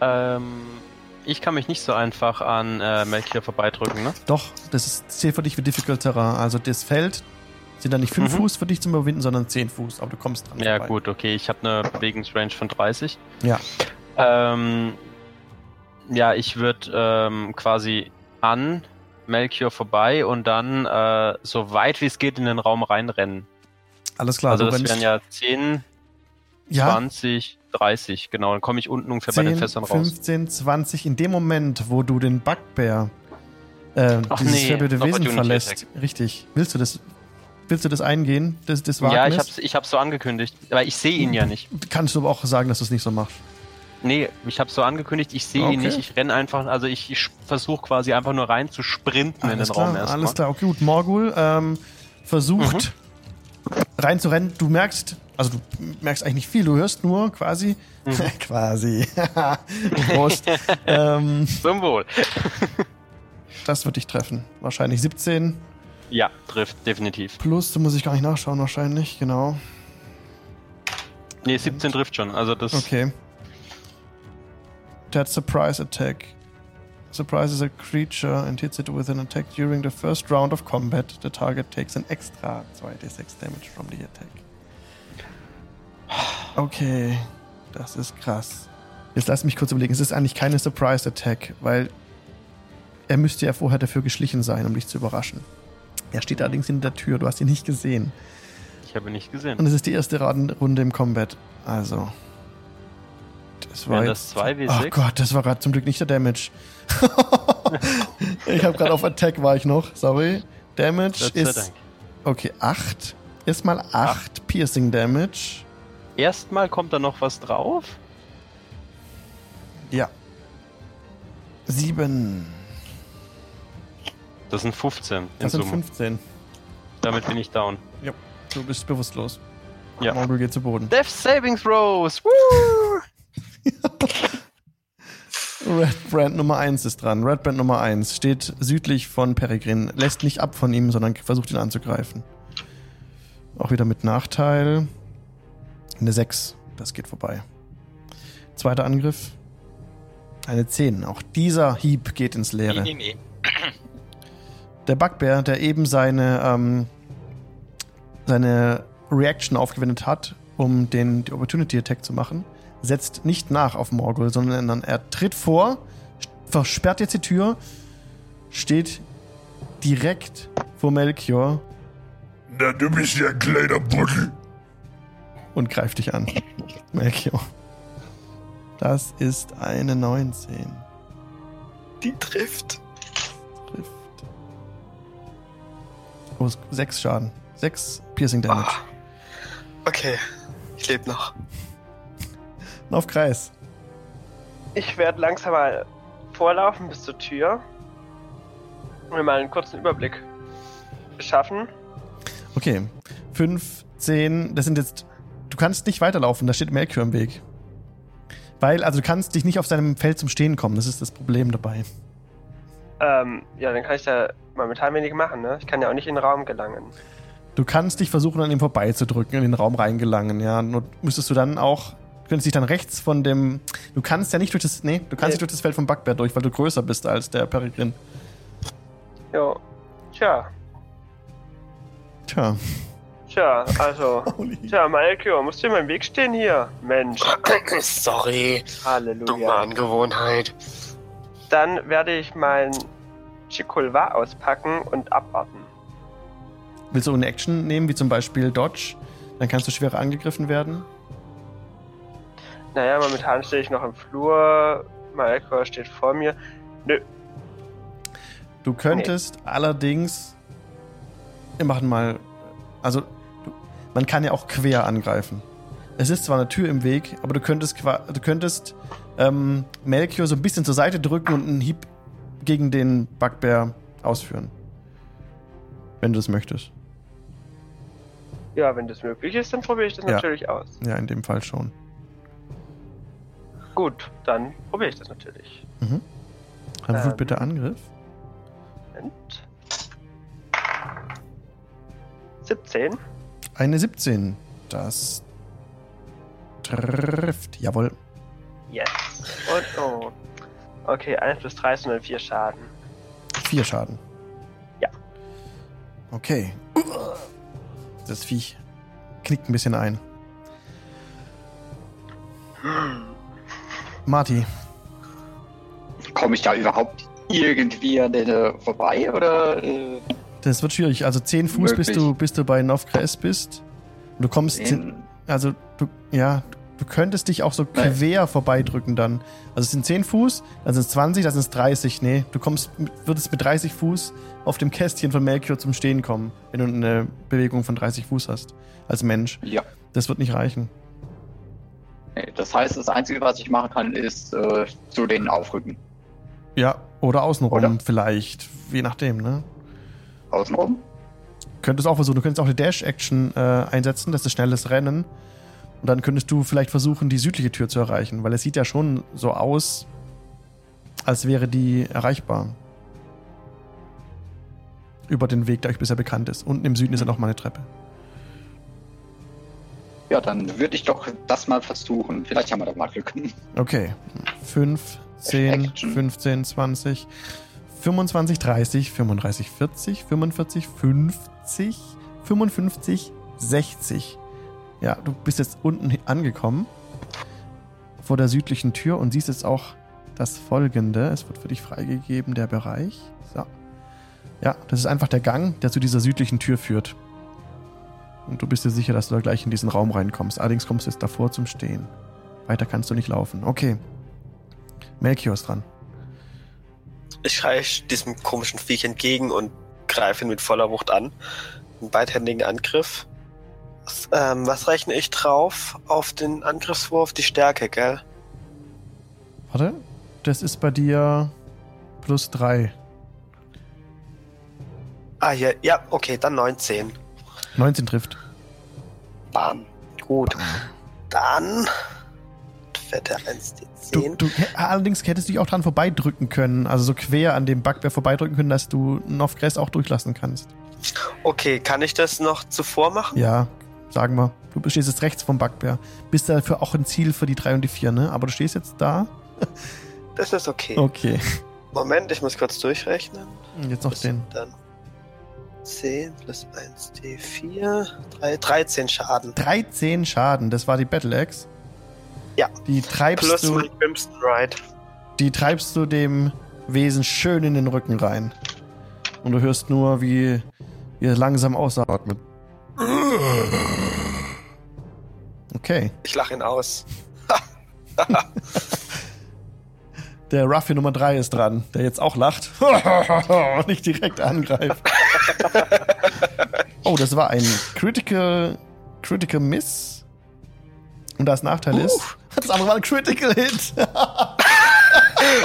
S2: Ähm, ich kann mich nicht so einfach an äh, Melchior vorbeidrücken, ne?
S1: Doch, das ist, zählt für dich wie Difficult Terrain. Also das Feld sind dann nicht 5
S2: Mhm.
S1: Fuß für dich zum Überwinden, sondern 10 Fuß. Aber du kommst dran.
S2: Ja,
S1: vorbei.
S2: gut, okay. Ich habe eine Bewegungsrange von 30.
S1: Ja.
S2: Ähm, ja, ich würde ähm, quasi an Melchior vorbei und dann äh, so weit wie es geht in den Raum reinrennen.
S1: Alles klar.
S2: also
S1: du
S2: das wären ja 10,
S1: ja,
S2: 20, 30, genau. Dann komme ich unten ungefähr bei den
S1: 10,
S2: Fässern raus.
S1: 15, 20. In dem Moment, wo du den Bugbear, äh,
S2: Ach
S1: dieses
S2: nee,
S1: Wesen
S2: Opportunity
S1: verlässt, richtig. Willst du das, willst du das eingehen? Das, das
S2: Ja, ich hab's, ich hab's so angekündigt. Aber ich sehe ihn ja nicht.
S1: Kannst du aber auch sagen, dass du es nicht so machst.
S2: Nee, ich hab's so angekündigt, ich sehe ihn
S1: Okay.
S2: nicht. Ich renne einfach, also ich, ich versuche quasi einfach nur rein zu sprinten in den
S1: Alles
S2: Raum
S1: klar,
S2: erstmal.
S1: alles klar. Okay, gut. Morgul ähm, versucht
S2: Mhm.
S1: Reinzurennen. Du merkst, also du merkst eigentlich nicht viel. Du hörst nur quasi,
S2: Mhm. *laughs*
S1: quasi, *laughs* Prost. ähm,
S2: Zum Wohl.
S1: das wird dich treffen. Wahrscheinlich 17
S2: Ja, trifft, definitiv.
S1: plus, da muss ich gar nicht nachschauen, wahrscheinlich, genau.
S2: Nee, 17 trifft schon. Also das.
S1: Okay. Der hat Surprise Attack. Surprise is a creature and hits it with an attack during the first round of combat. The target takes an extra 2d6 damage from the attack. Okay, das ist krass. Jetzt lass mich kurz überlegen. Es ist eigentlich keine Surprise Attack, weil er müsste ja vorher dafür geschlichen sein, um dich zu überraschen. Er steht allerdings hinter der Tür, du hast ihn nicht gesehen.
S2: Ich habe ihn nicht gesehen.
S1: Und es ist die erste Runde im Combat. Also. Das war
S2: das 2W6?
S1: Ach Gott, das war gerade zum Glück nicht der Damage. *laughs* ich habe gerade auf Attack war ich noch. Sorry. Damage ist. Okay, 8. Erstmal 8 Piercing Damage.
S2: Erstmal kommt da noch was drauf.
S1: Ja. 7.
S2: Das sind 15 in
S1: Das sind
S2: Summe.
S1: 15.
S2: Damit bin ich down.
S1: Du bist bewusstlos.
S2: Ja.
S1: Morgul geht zu Boden.
S2: Death Saving Throws! Woo!
S1: Red Brand Nummer 1 ist dran. Red Brand Nummer 1 steht südlich von Peregrin, lässt nicht ab von ihm, sondern versucht ihn anzugreifen. Auch wieder mit Nachteil. Eine 6, das geht vorbei. Zweiter Angriff. Eine 10. Auch dieser Hieb geht ins Leere.
S5: Nee, nee, nee.
S1: Der Bugbear, der eben seine, ähm, seine Reaction aufgewendet hat, um den die Opportunity Attack zu machen, setzt nicht nach auf Morgul, sondern er tritt vor, versperrt jetzt die Tür, steht direkt vor Melchior
S7: Na, du bist ja ein kleiner Buddel.
S1: Und greift dich an. *laughs* Melchior. Das ist eine 19.
S3: Die trifft.
S1: Trifft. Oh, sechs Schaden. Sechs Piercing Damage.
S3: Ah. Okay, ich lebe noch.
S1: Auf Kreis.
S4: Ich werde langsam mal vorlaufen bis zur Tür und mir mal einen kurzen Überblick beschaffen.
S1: Okay. Fünf, zehn, das sind jetzt. Du kannst nicht weiterlaufen, da steht Melchior im Weg. Weil, also du kannst dich nicht auf seinem Feld zum Stehen kommen, das ist das Problem dabei.
S4: Ähm, ja, dann kann ich da momentan wenig machen, ne? Ich kann ja auch nicht in den Raum gelangen.
S1: Du kannst dich versuchen, an ihm vorbeizudrücken, in den Raum reingelangen, ja. Nur müsstest du dann auch. Du könntest dich dann rechts von dem. Du kannst ja nicht durch das. Nee, du kannst
S4: Nee.
S1: nicht durch das Feld vom Backbär durch, weil du größer bist als der Peregrin.
S4: Jo. Tja,
S1: Tja.
S4: tja, also. *laughs*
S1: Holy.
S4: Tja, Malkio, musst du in meinem Weg stehen hier? Mensch, *clears throat*
S3: Sorry, dumme
S4: Halleluja.
S3: Angewohnheit.
S4: Dann werde ich mein Chikulva auspacken und abwarten.
S1: Willst du eine Action nehmen, wie zum Beispiel Dodge? Dann kannst du schwerer angegriffen werden.
S4: Naja, momentan stehe ich noch im Flur. Malkio steht vor mir. Nö,
S1: Du könntest allerdings. Wir machen mal. Also, du, man kann ja auch quer angreifen. Es ist zwar eine Tür im Weg, aber du könntest, du könntest ähm, Melchior so ein bisschen zur Seite drücken und einen Hieb gegen den Bugbear ausführen. Wenn du das möchtest.
S4: ja, wenn das möglich ist, dann probiere ich das
S1: Ja.
S4: natürlich aus.
S1: Ja, in dem Fall schon.
S4: Gut, dann probiere ich das natürlich.
S1: Mhm. Dann würfel
S4: Ähm.
S1: bitte Angriff.
S4: Moment. 17.
S1: Eine 17. Das trifft. Jawohl.
S4: Yes. Und oh. Okay, 1 plus 3 sind dann 4 Schaden.
S1: Vier Schaden.
S4: Ja.
S1: Okay. Das Viech knickt ein bisschen ein. Marty,
S6: Komme ich da überhaupt irgendwie an den vorbei oder? Äh,
S1: das wird schwierig. Also 10 Fuß, bis
S6: Möglich.
S1: du, bis du bei Novgres bist. Und du kommst.
S6: in,
S1: Also, du, ja, du könntest dich auch so
S6: Nein.
S1: quer vorbeidrücken dann. Also, es sind 10 Fuß, dann sind es 20, dann sind es 30. Nee, du kommst, würdest mit 30 Fuß auf dem Kästchen von Melchior zum Stehen kommen, wenn du eine Bewegung von 30 Fuß hast. Als Mensch.
S6: ja.
S1: Das wird nicht reichen.
S6: Nee, Das heißt, das Einzige, was ich machen kann, ist äh, zu denen aufrücken.
S1: Ja, oder außenrum
S6: Oder?
S1: vielleicht. Je nachdem, ne?
S6: Außenrum?
S1: Könntest auch versuchen, du könntest auch eine Dash-Action äh, einsetzen, das ist schnelles Rennen. Und dann könntest du vielleicht versuchen, die südliche Tür zu erreichen, weil es sieht ja schon so aus, als wäre die erreichbar. Über den Weg, der euch bisher bekannt ist. Unten im Süden ist ja noch mal eine Treppe.
S6: Ja, dann würde ich doch das mal versuchen. Vielleicht haben wir da mal Glück.
S1: Okay. 5, 10,
S6: Action.
S1: 15, 20, 25, 30, 35, 40, 45, 50, 55, 60. Ja, du bist jetzt unten angekommen. Vor der südlichen Tür und siehst jetzt auch das folgende. Es wird für dich freigegeben, der Bereich. So. Ja, das ist einfach der Gang, der zu dieser südlichen Tür führt. Und du bist dir sicher, dass du da gleich in diesen Raum reinkommst. Allerdings kommst du jetzt davor zum Stehen. Weiter kannst du nicht laufen. Okay. Melchior ist dran.
S3: Ich schreie diesem komischen Viech entgegen und greife ihn mit voller Wucht an. Einen beidhändigen Angriff. Was, ähm, was rechne ich drauf auf den Angriffswurf? Die Stärke, gell?
S1: Warte. Das ist bei dir plus 3.
S3: Ah, hier, ja, okay, dann 19.
S1: 19 trifft.
S3: Bam. Gut. Dann. Fette 1d10.
S1: Du, du, allerdings hättest du dich auch dran vorbeidrücken können. Also so quer an dem Bugbear vorbeidrücken können, dass du Novgress auch durchlassen kannst.
S3: Okay, kann ich das noch zuvor machen?
S1: Ja, sagen wir. Du stehst jetzt rechts vom Bugbear. Bist dafür auch ein Ziel für die 3 und die 4, ne? Aber du stehst jetzt da.
S3: Das ist okay.
S1: Okay.
S3: Moment, ich muss kurz durchrechnen.
S1: Jetzt noch den.
S3: Dann 10 plus 1d4. 3, 13 Schaden.
S1: 13 Schaden, das war die Battle Axe.
S3: Ja.
S1: Die treibst
S3: Plus
S1: du.
S3: mein Crimson Ride.
S1: die treibst du dem Wesen schön in den Rücken rein. Und du hörst nur, wie, wie er langsam ausatmet. Okay.
S3: Ich lache ihn aus. *laughs*
S1: Der Ruffian Nummer 3 ist dran, der jetzt auch lacht *laughs* und nicht direkt angreift. Oh, das war ein Critical, Critical Miss. Und das Nachteil ist, das andere war ein Critical Hit.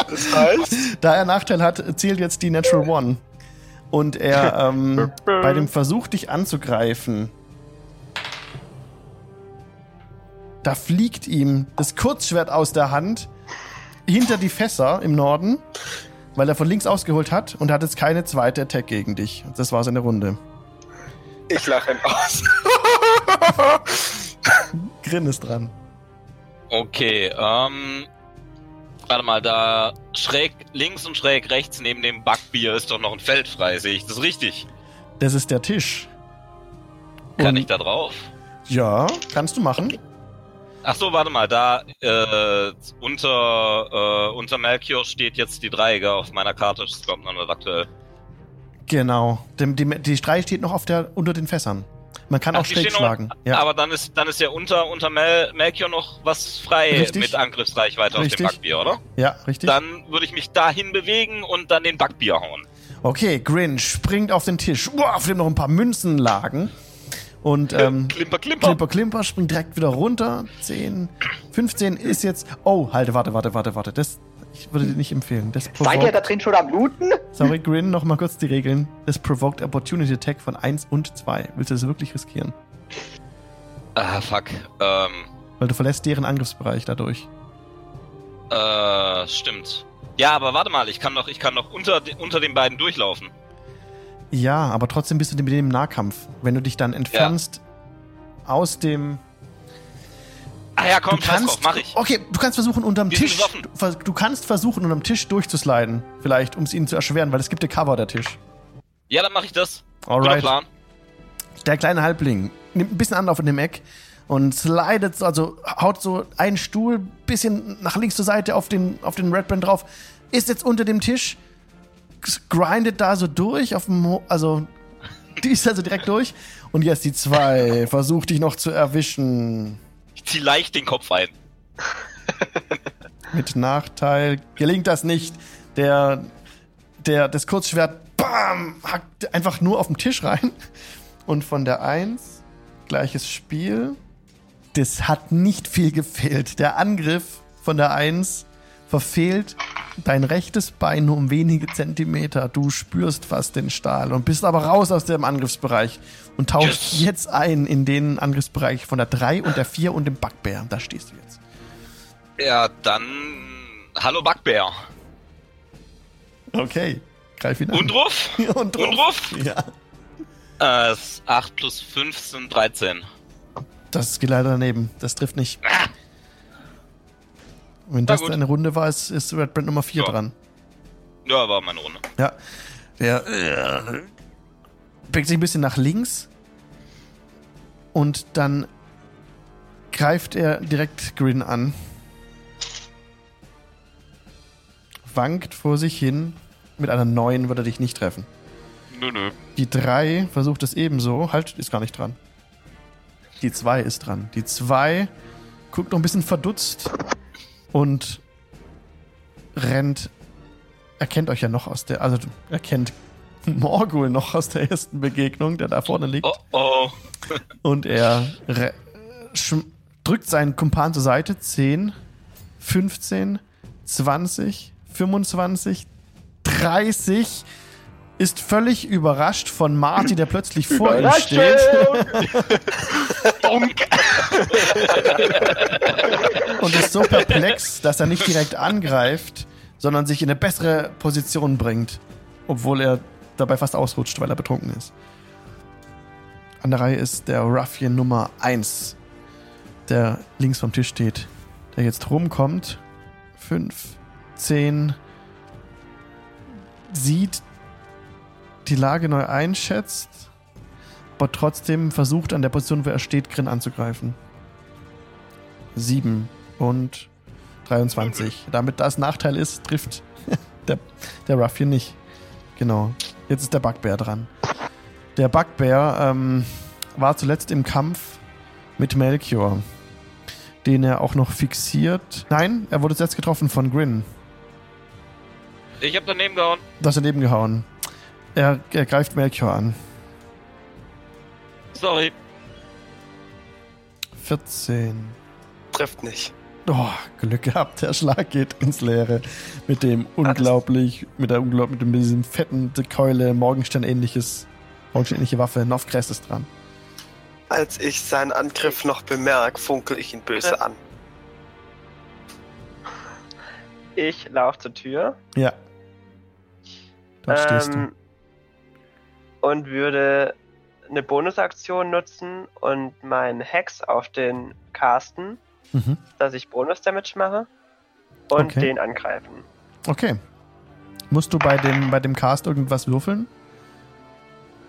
S3: Das heißt,
S1: Da er Nachteil hat, zählt jetzt die Natural One. Und er ähm, bei dem Versuch, dich anzugreifen, da fliegt ihm das Kurzschwert aus der Hand hinter die Fässer im Norden, weil er von links ausgeholt hat und hat jetzt keine zweite Attack gegen dich. Das war seine Runde.
S3: ich lache ihn aus. *laughs*
S1: Grin ist dran.
S5: Okay, ähm. Warte mal, da schräg links und schräg rechts neben dem Backbier ist doch noch ein Feld frei, sehe ich das richtig?
S1: Das ist der Tisch.
S5: Kann
S1: Und-
S5: ich da drauf?
S1: Ja, kannst du machen.
S5: Ach so, warte mal, da äh, unter äh, unter Melchior steht jetzt die Dreiecke auf meiner Karte. Das kommt noch nicht aktuell.
S1: Genau. Die, die, die Streich steht noch auf der, unter den Fässern. Man kann
S5: Ach,
S1: auch schräg
S5: noch-
S1: schlagen. Ja.
S5: Aber dann ist dann ist ja unter unter Mel Melchior noch was frei
S1: Richtig.
S5: mit Angriffsreichweite auf
S1: Richtig.
S5: dem Backbier, oder?
S1: ja, richtig.
S5: Dann würde ich mich dahin bewegen und dann den Backbier hauen.
S1: Okay, Grin springt auf den Tisch, Uah, auf dem noch ein paar Münzen lagen. Und ähm,
S5: Klimper, klimper.
S1: Klimper, Klimper, springt direkt wieder runter. 10, 15 ist jetzt. Oh, halte, warte, warte, warte, warte. Das, ich würde dir nicht empfehlen. Das
S6: Seid ihr da drin schon am Bluten?
S1: sorry, Grin, noch mal kurz die Regeln. Das provoked Opportunity Attack von 1 und 2. Willst du das wirklich riskieren?
S5: Ah, fuck. Ähm,
S1: Weil du verlässt deren Angriffsbereich dadurch.
S5: äh, stimmt. Ja, aber warte mal, ich kann doch, ich kann doch unter, unter den beiden durchlaufen.
S1: Ja, aber trotzdem bist du mit dem Nahkampf. Wenn du dich dann entfernst aus dem.
S5: Ah ja, komm,
S1: du kannst,
S5: drauf, mach ich.
S1: Okay, du kannst versuchen, unterm
S5: Wir
S1: Tisch. Du, kannst versuchen, unterm Tisch durchzusliden. Vielleicht, um es ihnen zu erschweren, weil es gibt ja Cover, der Tisch.
S5: Ja, dann mach ich das.
S1: Alright.
S5: Plan.
S1: Der kleine Halbling nimmt ein bisschen Anlauf in dem Eck und slidet, so, also haut so einen Stuhl bisschen nach links zur Seite auf den, auf den Redbrand drauf, ist jetzt unter dem Tisch, grindet da so durch, auf dem, Ho- also die ist also direkt durch und jetzt die zwei, versucht dich noch zu erwischen.
S5: Ich zieh leicht den Kopf ein.
S1: Mit Nachteil gelingt das nicht. Der, der, das Kurzschwert, bam, hackt einfach nur auf den Tisch rein. Und von der 1, gleiches Spiel. Das hat nicht viel gefehlt. Der Angriff von der 1 verfehlt dein rechtes Bein nur um wenige Zentimeter. Du spürst fast den Stahl und bist aber raus aus dem Angriffsbereich und tauchst
S5: Yes.
S1: jetzt ein in den Angriffsbereich von der 3 und der 4 und dem Backbär. Da stehst du jetzt.
S5: Ja, dann. Hallo Backbär.
S1: Okay, greif ihn an.
S5: Und Ruf? *laughs*
S1: Und
S5: Ruf?
S1: Ja.
S5: Äh, ist 8 plus 5 sind 13.
S1: Das geht leider daneben. Das trifft nicht. Wenn das deine Runde war, ist, ist Red Brand Nummer 4
S5: Ja.
S1: dran.
S5: Ja, war meine Runde.
S1: Ja. Der äh, bewegt sich ein bisschen nach links. Und dann greift er direkt Grin an. Wankt vor sich hin. Mit einer 9 würde er dich nicht treffen.
S5: Nö, nö.
S1: Die 3 versucht es ebenso. Halt, ist gar nicht dran. Die 2 ist dran. Die 2 guckt noch ein bisschen verdutzt und rennt. Erkennt euch ja noch aus der. Also, erkennt *laughs* Morgul noch aus der ersten Begegnung, der da vorne liegt.
S5: Oh, oh. *laughs*
S1: Und er drückt seinen Kumpan zur Seite. 10, 15, 20, 25, 30. Ist völlig überrascht von Marty, der plötzlich vor ihm steht. Und ist so perplex, dass er nicht direkt angreift, sondern sich in eine bessere Position bringt. Obwohl er dabei fast ausrutscht, weil er betrunken ist. An der Reihe ist der Ruffian Nummer 1, der links vom Tisch steht, der jetzt rumkommt. 5, 10, sieht die Lage neu einschätzt, aber trotzdem versucht an der Position, wo er steht, Grin anzugreifen. 7 und 23. Damit das Nachteil ist, trifft *laughs* der, der Ruffian nicht. Genau. Jetzt ist der Bugbear dran. Der Bugbear ähm, war zuletzt im Kampf mit Melchior, den er auch noch fixiert. Nein, er wurde zuletzt getroffen von Grin.
S5: Ich hab daneben gehauen.
S1: Das daneben gehauen. Er, er greift Melchior an.
S5: Sorry.
S1: 14.
S3: Trifft nicht.
S1: Oh, Glück gehabt, der Schlag geht ins Leere. Mit dem unglaublich, mit der unglaublich, mit diesem fetten Keule, Morgenstern-ähnliches, Morgenstern-ähnliche Waffe. Novkrest ist dran.
S3: Als ich seinen Angriff noch bemerke, funkel ich ihn böse an.
S4: Ich laufe zur Tür
S1: Ja. Dort stehst du.
S4: Und würde eine Bonusaktion nutzen und meinen Hex auf den casten,
S1: Mhm.
S4: dass ich Bonus-Damage mache und
S1: Okay.
S4: den angreifen.
S1: Okay. Musst du bei dem, bei dem Cast irgendwas würfeln?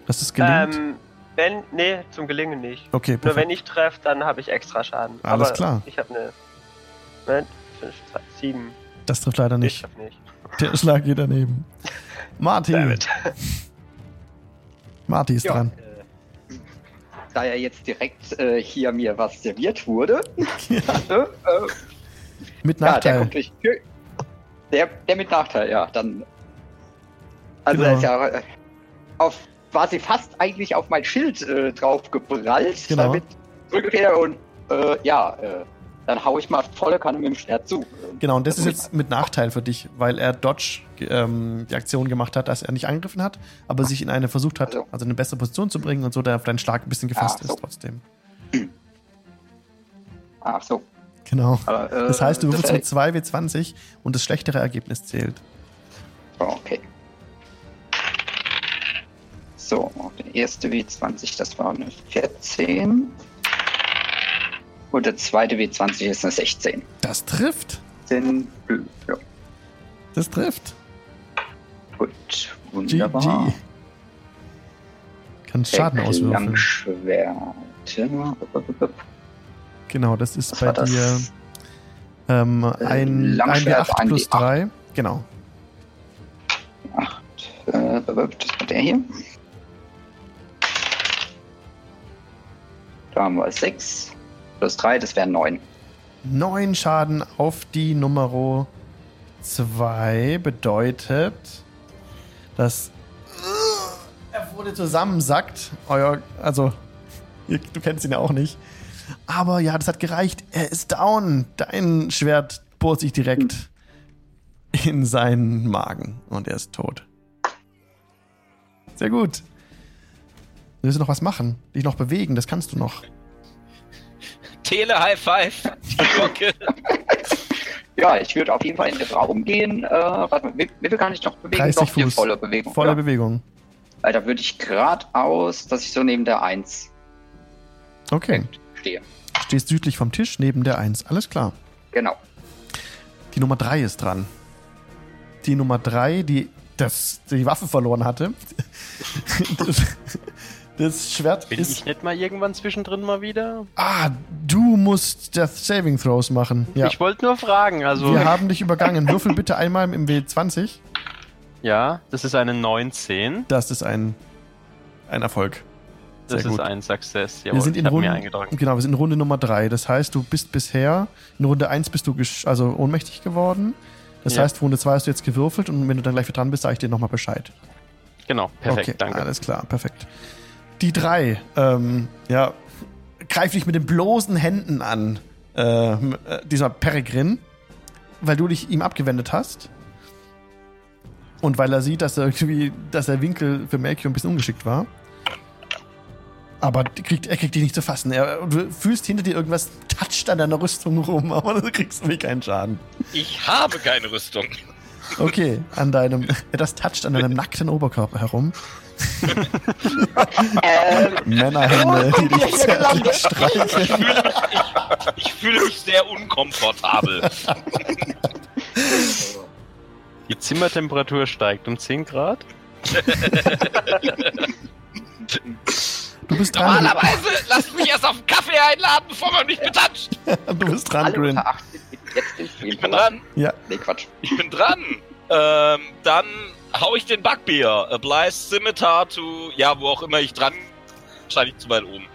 S1: Dass es gelingt?
S4: Ähm, wenn, nee, zum Gelingen nicht.
S1: okay,
S4: Nur
S1: perfekt.
S4: wenn ich treffe, dann habe ich extra Schaden.
S1: Alles
S4: Aber
S1: klar.
S4: Ich habe eine. Moment, 5, 2, 7.
S1: Das trifft leider
S4: Ich
S1: nicht.
S4: nicht.
S1: Der Schlag geht daneben. *laughs* Marty. Marty ist
S6: Ja,
S1: dran.
S6: äh, da ja jetzt direkt äh, hier mir was serviert wurde, *laughs*
S1: Ja.
S6: äh, äh,
S1: Mit
S6: ja, der
S1: Nachteil.
S6: kommt durch. Der, der mit Nachteil, ja, dann. Also
S1: Genau.
S6: er ist ja äh, auf quasi fast eigentlich auf mein Schild äh, drauf geprallt,
S1: Genau.
S6: damit zurückgefedert und äh, ja, äh, dann hau ich mal volle Kanne mit dem Schwert zu.
S1: Genau, und das ist jetzt mit Nachteil für dich, weil er Dodge ähm, die Aktion gemacht hat, dass er nicht angegriffen hat, aber sich in eine versucht hat,
S6: Also.
S1: also eine bessere Position zu bringen und so der auf deinen Schlag ein bisschen gefasst
S6: so.
S1: ist trotzdem. *clears throat*
S6: Ach so.
S1: Genau.
S6: Aber, äh,
S1: Das heißt, du würfelst
S6: das-
S1: mit 2 W20 und das schlechtere Ergebnis zählt.
S6: Okay. So, der erste W20, das war eine 14. Und der zweite W20 ist eine 16.
S1: Das trifft.
S6: Sind, ja,
S1: Das trifft.
S6: gut, wunderbar.
S1: GG. Kann Schaden auswürfeln.
S6: Langschwert.
S1: Genau, das ist
S6: Was
S1: bei
S6: das?
S1: dir ähm,
S6: Äh,
S1: ein, ein
S6: Langschwert,
S1: W8
S6: ein
S1: plus
S6: W8.
S1: 3. Genau.
S6: Acht. Äh, das war der hier. Da haben wir 6 plus 3, das wären 9.
S1: 9 Schaden auf die Nummer 2 bedeutet, dass äh, er wurde zusammensackt. Euer, also, du kennst ihn ja auch nicht. Aber ja, das hat gereicht. Er ist down. Dein Schwert bohrt sich direkt in seinen Magen und er ist tot. Sehr gut. Willst du noch was machen? Dich noch bewegen? Das kannst du noch.
S5: Tele High Five. Die *laughs* Glocke.
S6: Ja, ich würde auf jeden Fall in den Raum gehen. Äh, warte mal, wie, wie viel kann ich noch bewegen?
S1: 30
S6: Doch,
S1: Fuß.
S6: volle Bewegung.
S1: Volle
S6: ja.
S1: Bewegung.
S6: Weil da würde ich geradeaus, dass ich so neben der 1
S1: Okay.
S6: stehe.
S1: Stehst südlich vom Tisch neben der 1. Alles klar.
S6: Genau.
S1: Die Nummer 3 ist dran. Die Nummer 3, die das, die Waffe verloren hatte. *laughs* *laughs* das, das Schwert
S2: Bin
S1: ist.
S2: ich nicht mal irgendwann zwischendrin mal wieder?
S1: Ah, du musst Death Saving Throws machen. Ja.
S2: Ich wollte nur fragen, also.
S1: Wir haben dich übergangen. Würfel bitte einmal im W20.
S2: ja, das ist eine 19.
S1: Das ist ein, ein Erfolg.
S2: Das
S1: Sehr
S2: ist
S1: gut.
S2: ein Success. Jawohl,
S1: wir sind in Runde, genau, wir sind in Runde Nummer 3. Das heißt, du bist bisher in Runde 1 bist du also ohnmächtig geworden. Das
S2: Ja.
S1: heißt, Runde 2 hast du jetzt gewürfelt und wenn du dann gleich wieder dran bist, sage ich dir nochmal Bescheid.
S2: Genau, perfekt,
S1: okay,
S2: danke.
S1: Alles klar, perfekt. Die drei, ähm, ja, greif dich mit den bloßen Händen an, ähm, äh, dieser Peregrin, weil du dich ihm abgewendet hast. Und weil er sieht, dass er irgendwie, dass der Winkel für Melchior ein bisschen ungeschickt war. Aber kriegt, er kriegt dich nicht zu fassen. Er, du fühlst hinter dir irgendwas, toucht an deiner Rüstung rum, *laughs* aber du kriegst irgendwie keinen Schaden.
S5: Ich habe keine Rüstung.
S1: Okay, an deinem, *laughs* das toucht an deinem nackten Oberkörper herum. *laughs*
S6: Ähm,
S1: Männerhände, die dich zärtlich streicheln.
S5: Ich fühle mich sehr unkomfortabel. *laughs*
S2: Die Zimmertemperatur steigt um 10 Grad. *laughs*
S1: Du bist dran.
S5: Normalerweise lasst mich erst auf einen Kaffee einladen, bevor man mich betatscht.
S1: Du bist dran,
S6: alle
S1: Grin.
S6: unter 18 bitte jetzt den Stream
S5: Ich bin dran.
S1: Ja,
S6: Nee, Quatsch.
S5: Ich bin dran. Ähm, dann hau ich den Bugbeer. Applies Scimitar to, ja, wo auch immer ich dran. Wahrscheinlich zu weit oben.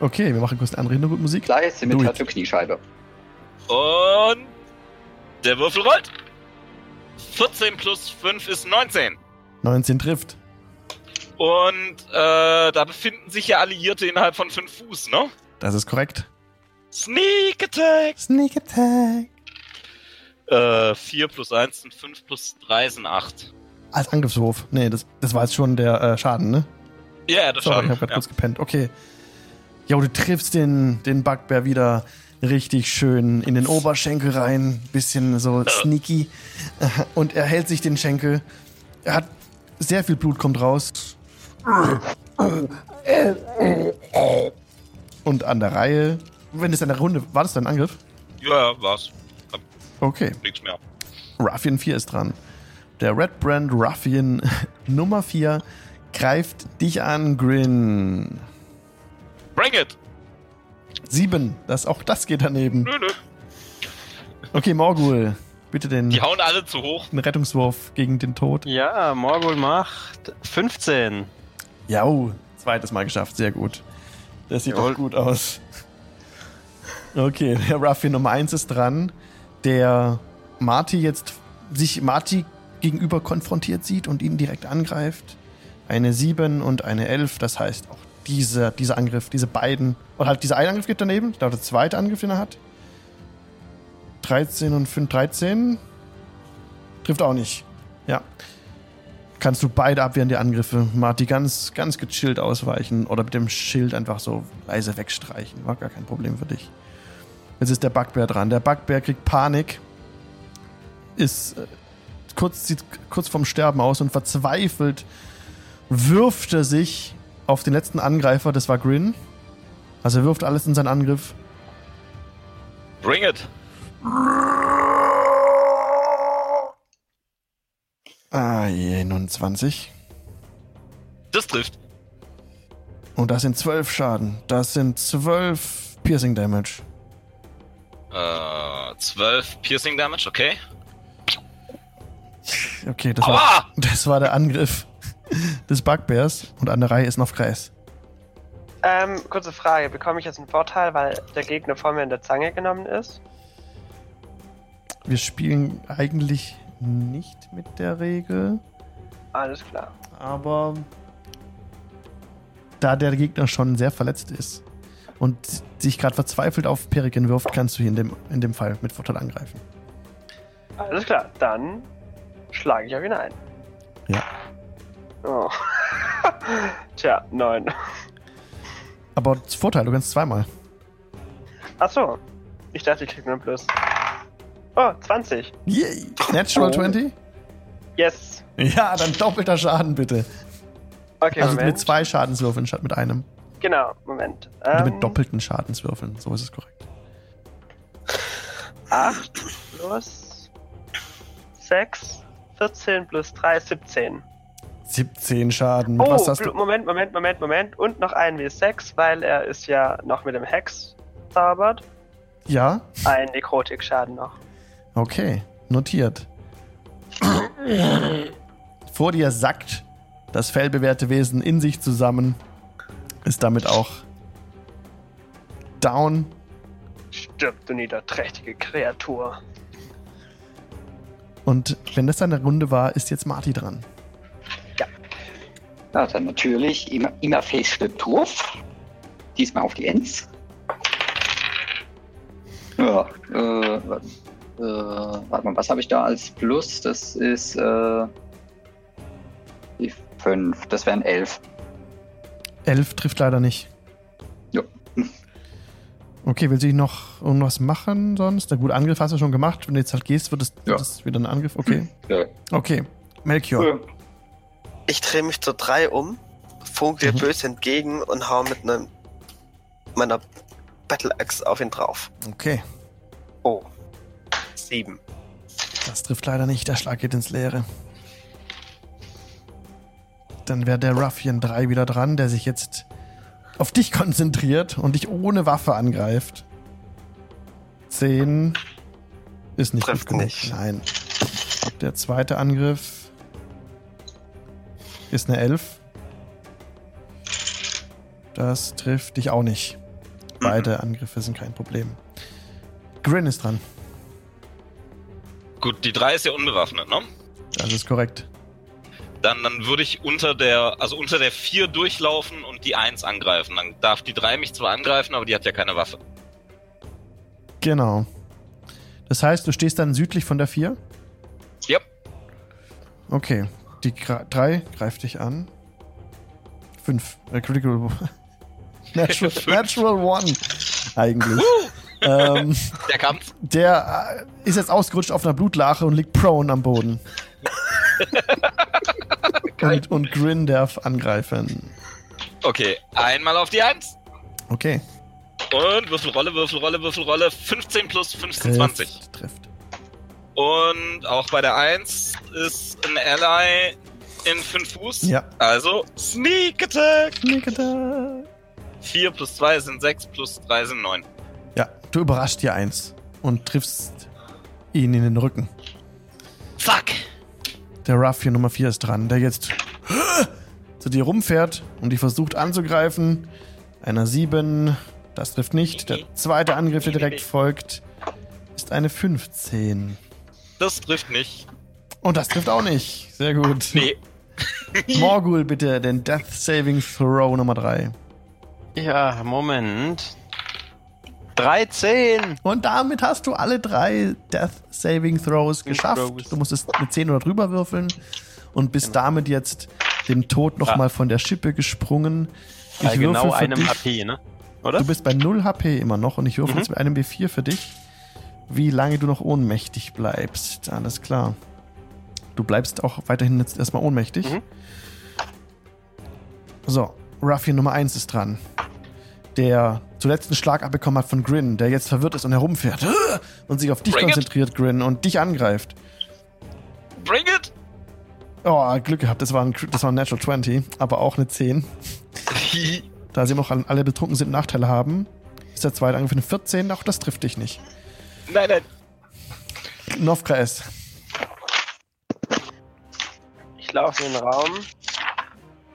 S1: Okay, wir machen kurz eine andere Hintergrundmusik.
S6: Mit
S1: it.
S6: Tattoo Kniescheibe.
S5: Und der Würfel rollt. 14 plus 5 ist 19.
S1: 19 trifft.
S5: Und äh, da befinden sich ja Alliierte innerhalb von 5 Fuß, ne?
S1: Das ist korrekt.
S5: Sneak Attack!
S1: Sneak Attack.
S5: Äh, 4 plus 1 sind 5 plus 3 sind 8.
S1: Als Angriffswurf. Nee, das, das war jetzt schon der äh, Schaden, ne?
S5: Ja, yeah, das
S1: Sorry,
S5: Schaden.
S1: ich hab grad
S5: ja.
S1: kurz gepennt. Okay. Jo, du triffst den, den Bugbear wieder richtig schön in den Oberschenkel rein. Bisschen so sneaky. *laughs* Und er hält sich den Schenkel. Er hat sehr viel Blut kommt raus. Und an der Reihe, wenn es eine Runde, war das dein Angriff?
S5: Ja, war's.
S1: Okay.
S5: Nichts mehr.
S1: Ruffian 4 ist dran. Der Red Brand Ruffian *laughs* Nummer 4 greift dich an, Grin.
S5: Bring it!
S1: 7. Das, auch das geht daneben.
S5: Nö, nö.
S1: Okay, Morgul. Bitte den,
S5: Die hauen alle zu hoch.
S1: den Rettungswurf gegen den Tod.
S2: Ja, Morgul macht 15.
S1: Ja, oh, zweites Mal geschafft. Sehr gut. Das sieht
S2: Jawohl.
S1: doch gut aus. Okay, der Ruffian Nummer 1 ist dran. Der Marty jetzt sich Marty gegenüber konfrontiert sieht und ihn direkt angreift. Eine 7 und eine 11. Das heißt, auch dieser, dieser Angriff, diese beiden, oder halt dieser eine Angriff geht daneben. Ich glaube, der zweite Angriff, den er hat. 13 und 5, 13. Trifft auch nicht. Ja. Kannst du beide abwehren, die Angriffe. Marty ganz, ganz gechillt ausweichen oder mit dem Schild einfach so leise wegstreichen. War gar kein Problem für dich. Jetzt ist der Bugbear dran. Der Bugbear kriegt Panik. Ist äh, kurz, sieht kurz vorm Sterben aus und verzweifelt wirft er sich auf den letzten Angreifer. Das war Grin. Also er wirft alles in seinen Angriff.
S5: Bring it!
S1: Ah, je, 29.
S5: Das trifft.
S1: Und das sind 12 Schaden. Das sind 12 Piercing Damage.
S5: Äh, 12 Piercing Damage, okay.
S1: Okay, das war, das war der Angriff des Bugbears. Und an der Reihe ist noch Kreis.
S4: Ähm, kurze Frage. Bekomme ich jetzt einen Vorteil, weil der Gegner vor mir in der Zange genommen ist?
S1: Wir spielen eigentlich nicht mit der Regel,
S4: Alles klar.
S1: aber da der Gegner schon sehr verletzt ist und sich gerade verzweifelt auf Perikin wirft, kannst du ihn in dem, in dem Fall mit Vorteil angreifen.
S4: Alles klar. Dann schlage ich auf ihn ein.
S1: Ja.
S4: Oh. *laughs* Tja, neun.
S1: Aber das Vorteil, du kannst zweimal.
S4: Ach so. Ich dachte, ich krieg nur einen Plus. Oh, 20.
S1: Yay! Natural
S4: Oh.
S1: 20?
S4: Yes.
S1: Ja, dann doppelter Schaden bitte.
S4: Okay,
S1: also
S4: Moment.
S1: mit zwei Schadenswürfeln statt mit einem.
S4: Genau, Moment.
S1: Oder
S4: Ähm,
S1: mit doppelten Schadenswürfeln, so ist es korrekt.
S4: 8 plus 6, 14 plus 3, 17.
S1: 17 Schaden. Mit
S4: Oh,
S1: was hast du?
S4: Moment, Moment, Moment, Moment. Und noch ein W6, weil er ist ja noch mit dem Hex zaubert.
S1: Ja?
S4: Ein Nekrotikschaden noch.
S1: Okay, notiert. Vor dir sackt das fellbewehrte Wesen in sich zusammen. Ist damit auch down.
S4: Stirb, du niederträchtige Kreatur.
S1: Und wenn das deine Runde war, ist jetzt Marty dran.
S6: Ja, dann natürlich immer, immer Face-Flip drauf. Diesmal auf die Ends. Ja, äh, äh, warte mal, was habe ich da als Plus? Das ist äh, die 5, das wären 11.
S1: 11 trifft leider nicht. Okay, will sie noch irgendwas machen sonst? Na gut, Angriff hast du schon gemacht. Wenn du jetzt halt gehst, wird es
S6: Ja.
S1: wieder ein Angriff. Okay.
S6: Ja.
S1: Okay. Melchior.
S3: Ich drehe mich zur 3 um, funke ihr
S1: Mhm.
S3: böse entgegen und hau mit einem meiner Battle Axe auf ihn drauf.
S1: Okay.
S3: Oh. 7.
S1: Das trifft leider nicht. Der Schlag geht ins Leere. Dann wäre der Ruffian 3 wieder dran, der sich jetzt auf dich konzentriert und dich ohne Waffe angreift. 10 ist nicht
S3: Trifft
S1: gut genug.
S3: nicht.
S1: Nein. Der zweite Angriff ist eine 11. Das trifft dich auch nicht. beide Angriffe sind kein Problem. Grin ist dran.
S5: Gut, die 3 ist ja unbewaffnet, ne?
S1: Das ist korrekt.
S5: Dann, dann würde ich unter der, also unter der 4 durchlaufen und die 1 angreifen. Dann darf die 3 mich zwar angreifen, aber die hat ja keine Waffe.
S1: Genau. Das heißt, du stehst dann südlich von der 4?
S5: Ja.
S1: Okay. Die 3 greift dich an. 5. Äh, critical. *laughs* Natural, *laughs* natural One. Eigentlich. ähm, *laughs*
S5: Der Kampf.
S1: der äh, ist jetzt ausgerutscht auf einer Blutlache und liegt prone am Boden. Und, und Grin darf angreifen.
S5: Okay, einmal auf die 1.
S1: Okay.
S5: Und Würfelrolle, Würfelrolle, Würfelrolle. 15 plus 15, 20.
S1: Trifft. trifft.
S5: Und auch bei der 1 ist ein Ally in 5 Fuß.
S1: Ja.
S5: Also Sneak Attack.
S1: Sneak Attack.
S5: 4 plus 2 sind 6, plus 3 sind 9.
S1: Ja, du überraschst dir eins und triffst ihn in den Rücken.
S5: Fuck.
S1: Der Ruff hier Nummer 4 ist dran, der jetzt zu dir rumfährt und dich versucht anzugreifen. Einer 7, das trifft nicht. Der zweite Angriff, der direkt folgt, ist eine 15.
S5: Das trifft nicht.
S1: Und das trifft auch nicht. Sehr gut.
S5: Nee. *laughs*
S1: Morgul, bitte, den Death Saving Throw Nummer 3.
S2: Ja, Moment. 13!
S1: Und damit hast du alle drei Death Saving Throws geschafft.
S2: Throws.
S1: Du musstest eine 10 oder drüber würfeln und bist damit jetzt dem Tod nochmal von der Schippe gesprungen. Ich
S2: Bei genau einem
S1: dich.
S2: HP, ne? Oder?
S1: Du bist bei 0 HP immer noch und ich würfel
S2: Mhm.
S1: jetzt mit einem B4 für dich, wie lange du noch ohnmächtig bleibst. Alles klar. Du bleibst auch weiterhin jetzt erstmal ohnmächtig.
S2: Mhm.
S1: So, Ruffian Nummer 1 ist dran. Der zuletzt einen Schlag abbekommen hat von Grin, der jetzt verwirrt ist und herumfährt *gasps* und sich auf dich
S5: Bring it.
S1: konzentriert, Grin, und dich angreift.
S5: Bring it.
S1: Oh, Glück gehabt, das war ein, das war ein Natural 20, aber auch eine 10. *laughs* Da sie noch alle betrunken sind, Nachteile haben, ist der zweite Angriff eine 14, auch das trifft dich nicht.
S5: nein, nein.
S1: Novka S.
S4: Ich laufe in den Raum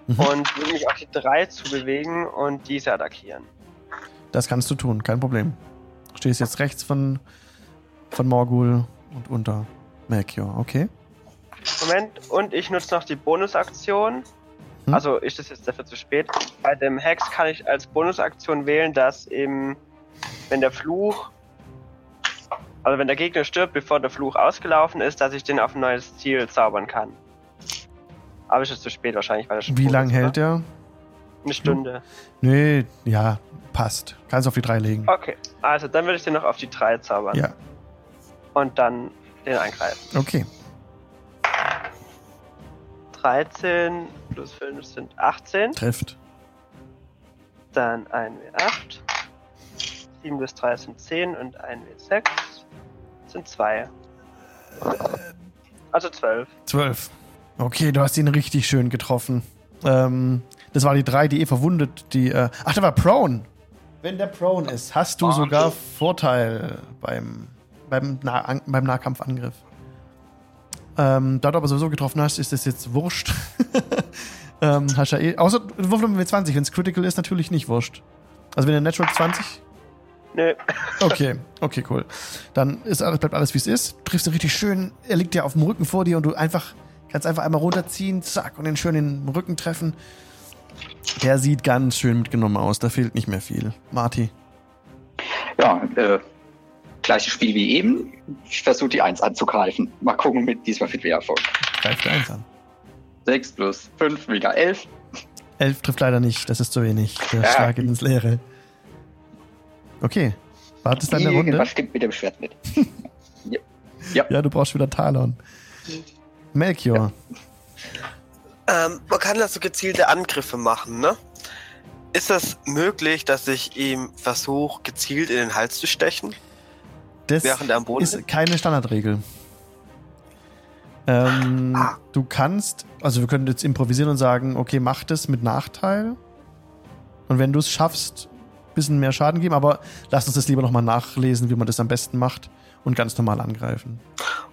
S1: Mhm.
S4: und will mich auf die 3 zu bewegen und diese attackieren.
S1: Das kannst du tun, kein Problem. Du stehst jetzt rechts von, von Morgul und unter Melchior, okay?
S4: Moment, und ich nutze noch die Bonusaktion.
S1: Hm?
S4: Also ist das jetzt dafür zu spät. Bei dem Hex kann ich als Bonusaktion wählen, dass eben, wenn der Fluch, also wenn der Gegner stirbt, bevor der Fluch ausgelaufen ist, dass ich den auf ein neues Ziel zaubern kann. Aber ist es zu spät wahrscheinlich, weil er schon
S1: Wie
S4: tot
S1: lang
S4: ist,
S1: hält der?
S4: Eine Stunde.
S1: Nee, ja, passt. Kannst auf die drei legen.
S4: Okay, also dann würde ich den noch auf die 3 zaubern.
S1: Ja,
S4: Und dann den eingreifen.
S1: okay.
S4: 13 plus 5 sind 18.
S1: Trifft.
S4: Dann ein W8. 7 bis 3 sind 10 und ein W6 sind 2. Also 12.
S1: Zwölf. Okay, du hast ihn richtig schön getroffen. Ähm, das war die drei, die eh verwundet, die. Äh, ach, da war Prone. Wenn der Prone ist, hast du sogar Vorteil beim, beim, nah an, beim Nahkampfangriff. Ähm, da du aber sowieso getroffen hast, ist das jetzt wurscht. *laughs* ähm, hast ja eh, außer Würfel mit 20, wenn es critical ist, natürlich nicht wurscht. Also wenn der Natural 20,
S4: Nö.
S1: Okay, okay, cool. Dann ist alles, bleibt alles wie es ist. Du triffst ihn richtig schön. Er liegt ja auf dem Rücken vor dir und du einfach kannst einfach einmal runterziehen, zack, und den schön in den Rücken treffen. Der sieht ganz schön mitgenommen aus. Da fehlt nicht mehr viel. Marty.
S6: Ja, äh, gleiches Spiel wie eben. Ich versuche die 1 anzugreifen. Mal gucken, mit diesmal mit mehr Erfolg.
S1: Greift der eins an.
S6: 6 plus 5, wieder 11.
S1: Elf trifft leider nicht. Das ist zu wenig. Der
S6: Ja.
S1: Schlag geht ins Leere. Okay. Wartest du an der Runde?
S6: Irgendwas stimmt mit dem Schwert nicht. *laughs*
S1: Ja, du brauchst wieder Talon. Melchior.
S3: Ähm, man kann da so gezielte Angriffe machen, ne? Ist das möglich, dass ich ihm versuche, gezielt in den Hals zu stechen?
S1: Das
S3: Während er am Boden
S1: ist
S3: ist?
S1: keine Standardregel. Ähm,
S3: Ah.
S1: Du kannst, also wir können jetzt improvisieren und sagen, okay, mach das mit Nachteil. Und wenn du es schaffst, ein bisschen mehr Schaden geben, aber lass uns das lieber nochmal nachlesen, wie man das am besten macht und ganz normal angreifen.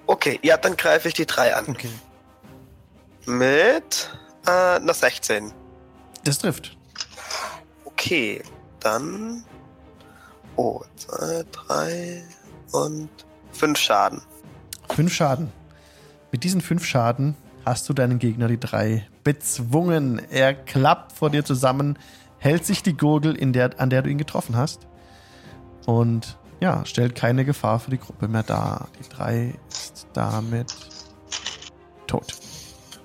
S3: Okay, ja, dann greife ich die drei an.
S1: Okay.
S3: Mit äh, einer 16.
S1: Das trifft.
S3: Okay, dann Oh, zwei, drei und fünf Schaden.
S1: Fünf Schaden. Mit diesen fünf Schaden hast du deinen Gegner die drei bezwungen. Er klappt vor dir zusammen, hält sich die Gurgel, in der, an der du ihn getroffen hast. Und ja, stellt keine Gefahr für die Gruppe mehr dar. Die drei ist damit tot.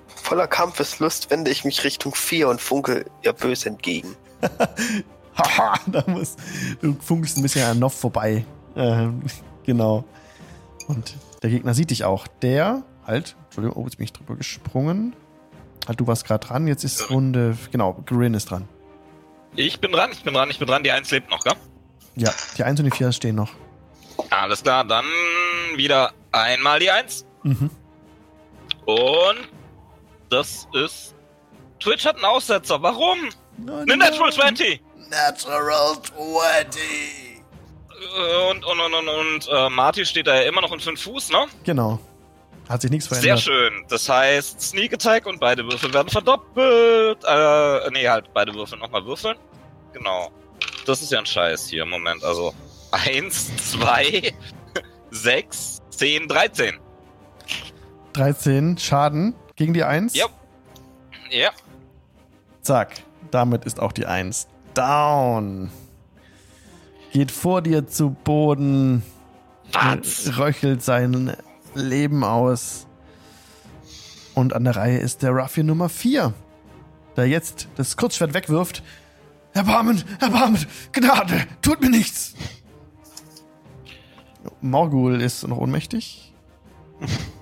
S3: Voller Kampfeslust wende ich mich Richtung vier und funke ihr böse entgegen. *laughs*
S1: Haha, da muss. Du funkelst ein bisschen an Noff vorbei. Ähm, genau. Und der Gegner sieht dich auch. Der, halt, Entschuldigung, oh, jetzt bin ich drüber gesprungen. Halt, du warst gerade dran, jetzt ist Runde. Genau, Grin ist dran.
S5: Ich bin dran, ich bin dran, ich bin dran. Die 1 lebt noch, gell?
S1: Ja, die 1 und die 4 stehen noch.
S5: Alles klar, dann wieder einmal die 1.
S1: Mhm.
S5: Und das ist. Twitch hat einen Aussetzer. Warum? Eine Natural 20!
S1: Natural 20.
S5: Und, und, und, und, und äh, Marty steht da ja immer noch in 5 Fuß, ne?
S1: Genau. Hat sich nichts
S5: Sehr
S1: verändert.
S5: schön. Das heißt, Sneak Attack und beide Würfel werden verdoppelt. Äh, nee, halt, beide Würfel nochmal würfeln. Genau. Das ist ja ein Scheiß hier. Moment, also. 1, 2, 6, 10, 13.
S1: 13 Schaden gegen die 1.
S5: Ja. Ja.
S1: Zack. Damit ist auch die 1 down. Geht vor dir zu Boden.
S5: Was?
S1: Röchelt sein Leben aus. Und an der Reihe ist der Ruffian Nummer 4, der jetzt das Kurzschwert wegwirft. Erbarmen, Erbarmen, Gnade, tut mir nichts. Morgul ist noch ohnmächtig.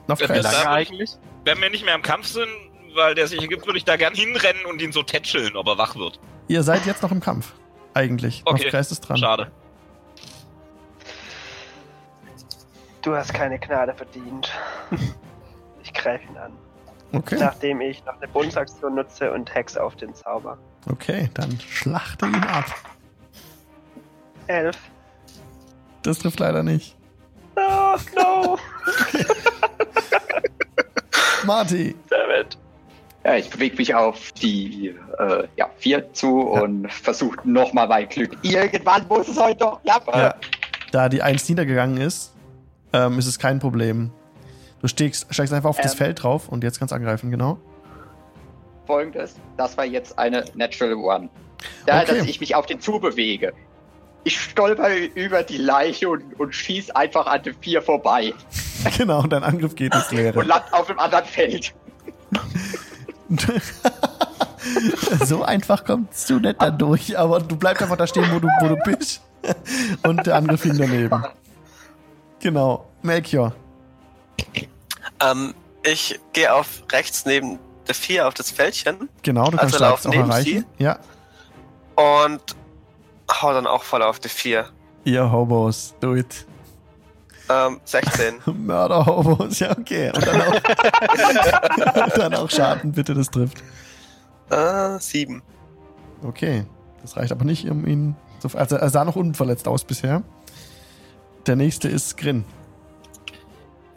S1: Noch kein
S5: lange
S1: Lang.
S2: eigentlich?
S5: Wenn wir nicht mehr im Kampf sind, weil der sich ergibt, würde ich da gern hinrennen und ihn so tätscheln, ob er wach wird.
S1: Ihr seid jetzt noch im Kampf. Eigentlich.
S5: Okay,
S1: Nofkreis ist dran.
S5: Schade.
S4: Du hast keine Gnade verdient. Ich greife ihn an.
S1: Okay.
S4: Nachdem ich noch eine Bonusaktion nutze und Hex auf den Zauber.
S1: Okay, dann schlachte ihn ab.
S4: Elf.
S1: Das trifft leider nicht.
S4: Oh, no. *laughs*
S1: Marty.
S4: Dammit.
S6: Ja, ich bewege mich auf die äh, ja, vier zu
S1: Ja.
S6: und versuche nochmal mein Glück. Irgendwann muss es heute doch klappen.
S1: Ja. Da die 1 niedergegangen ist, ähm, ist es kein Problem. Du steigst, steigst einfach auf das
S6: Ähm.
S1: Feld drauf und jetzt kannst du angreifen, genau.
S6: Folgendes, das war jetzt eine Natural One. Da,
S1: Okay.
S6: dass ich mich auf den zubewege. Ich stolper über die Leiche und, und schieß einfach an den vier vorbei *laughs*
S1: genau, dein Angriff geht ins
S6: und
S1: Leere.
S6: land auf dem anderen Feld. *laughs*
S1: so einfach kommst du nicht da durch, aber du bleibst einfach da stehen, wo du, wo du bist. und der Angriff ging daneben. Genau. Melchior.
S3: Ähm, ich gehe auf rechts neben der 4 auf das Fältchen
S1: Genau, du
S3: Also
S1: kannst da
S3: laufen
S1: auch erreichen. Ja.
S3: und hau dann auch voll auf die 4.
S1: Ihr Hobos, do it.
S3: Ähm, 16. *laughs*
S1: Mörder-Hobos, ja, okay. Und dann auch, *laughs* dann auch Schaden, bitte, das trifft.
S3: äh, 7.
S1: Okay, das reicht aber nicht, um ihn zu. Also, er sah noch unverletzt aus bisher. Der nächste ist Grin.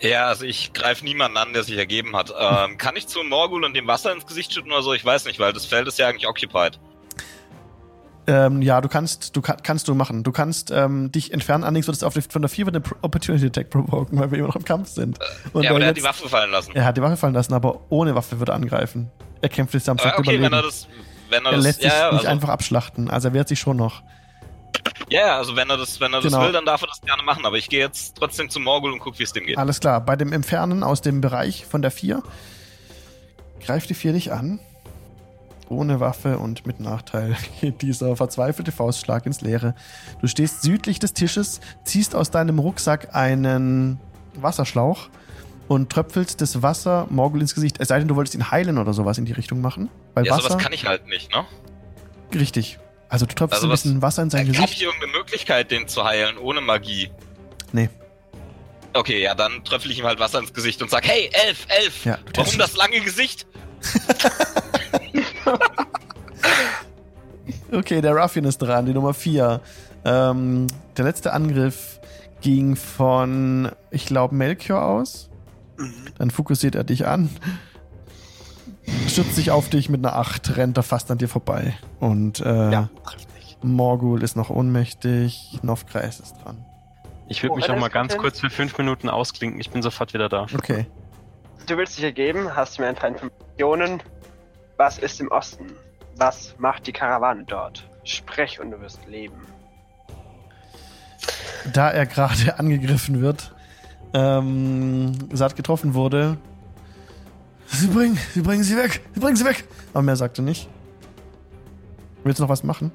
S5: Ja, also ich greife niemanden an, der sich ergeben hat. Ähm, kann ich zu Morgul und dem Wasser ins Gesicht schütten oder so? Ich weiß nicht, weil das Feld ist ja eigentlich occupied.
S1: Ähm, ja, du kannst, du kann, kannst du machen. Du kannst ähm, dich entfernen, allerdings wird es auf die, von der 4 wird eine Opportunity Attack provoken, weil wir immer noch im Kampf sind. Und
S5: ja, aber
S1: er
S5: hat die Waffe fallen lassen.
S1: er hat die Waffe fallen lassen, aber ohne Waffe würde er angreifen. Er kämpft jetzt am
S5: Aber okay, wenn er das, wenn er,
S1: Er
S5: das,
S1: lässt sich
S5: ja, ja,
S1: nicht
S5: also,
S1: einfach abschlachten, also er wehrt sich schon noch.
S5: Ja, ja, also wenn er das, wenn er das
S1: Genau.
S5: will, dann darf er das gerne machen. Aber ich gehe jetzt trotzdem zu Morgul und guck, wie es dem geht.
S1: Alles klar, bei dem Entfernen aus dem Bereich von der 4 greift die 4 dich an. Ohne Waffe und mit Nachteil *laughs* geht dieser verzweifelte Faustschlag ins Leere. Du stehst südlich des Tisches, ziehst aus deinem Rucksack einen Wasserschlauch und tröpfelst das Wasser Morgul ins Gesicht. Es sei denn, du wolltest ihn heilen oder sowas in die Richtung machen. Weil
S5: Ja,
S1: Wasser.
S5: sowas kann ich halt nicht, ne?
S1: richtig. Also du tröpfelst
S5: Also
S1: ein
S5: was-
S1: bisschen Wasser in sein
S5: Habe
S1: Gesicht.
S5: ich irgendeine Möglichkeit, den zu heilen, ohne Magie?
S1: Nee.
S5: Okay, ja, dann tröpfel ich ihm halt Wasser ins Gesicht und sag, hey, Elf, Elf,
S1: Ja, du
S5: warum das lange Gesicht? *laughs*
S1: Okay, der Ruffian ist dran, die Nummer 4. Ähm, der letzte Angriff ging von, ich glaube, Melchior aus.
S3: Mhm.
S1: Dann fokussiert er dich an. Stürzt sich auf dich mit einer 8, rennt er fast an dir vorbei. Und äh,
S3: Ja.
S1: Morgul ist noch ohnmächtig. Novkreis ist dran.
S2: Ich würde
S4: Oh,
S2: mich noch mal ganz kurz für fünf Minuten ausklinken. Ich bin sofort wieder da.
S1: Okay.
S4: Du willst dich ergeben, hast du mir ein paar Informationen. Was ist im Osten? Was macht die Karawane dort? Sprech und du wirst leben.
S1: Da er gerade *laughs* angegriffen wird, ähm, satt getroffen wurde. Sie bringen, sie bringen sie weg, sie bringen sie weg. Aber mehr sagt er nicht. Willst du noch was machen?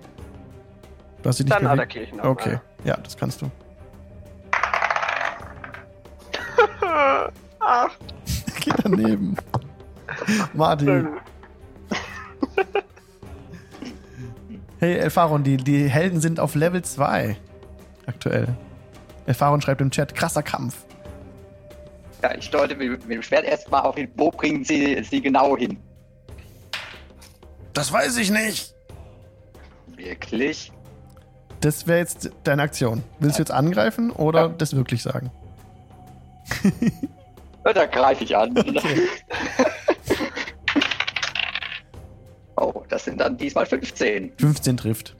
S1: Du hast dich nicht
S4: Dann
S1: bewegt?
S4: attackiere ich ihn
S1: Okay, ja, das kannst du.
S4: nochmal. *laughs* Ach, *laughs*
S1: Geh daneben. Martin. *laughs* Hey, Elfaron, die, die Helden sind auf Level 2. Aktuell. Elfaron schreibt im Chat, krasser Kampf.
S6: Ja, ich deute mit, mit dem Schwert erstmal auf ihn. Wo bringen sie sie genau hin?
S1: Das weiß ich nicht.
S6: Wirklich?
S1: Das wäre jetzt deine Aktion. Willst du jetzt angreifen oder
S6: Ja.
S1: das wirklich sagen?
S6: Ja, da greife ich an. *laughs* *laughs* oh, das sind dann diesmal 15.
S1: 15 trifft.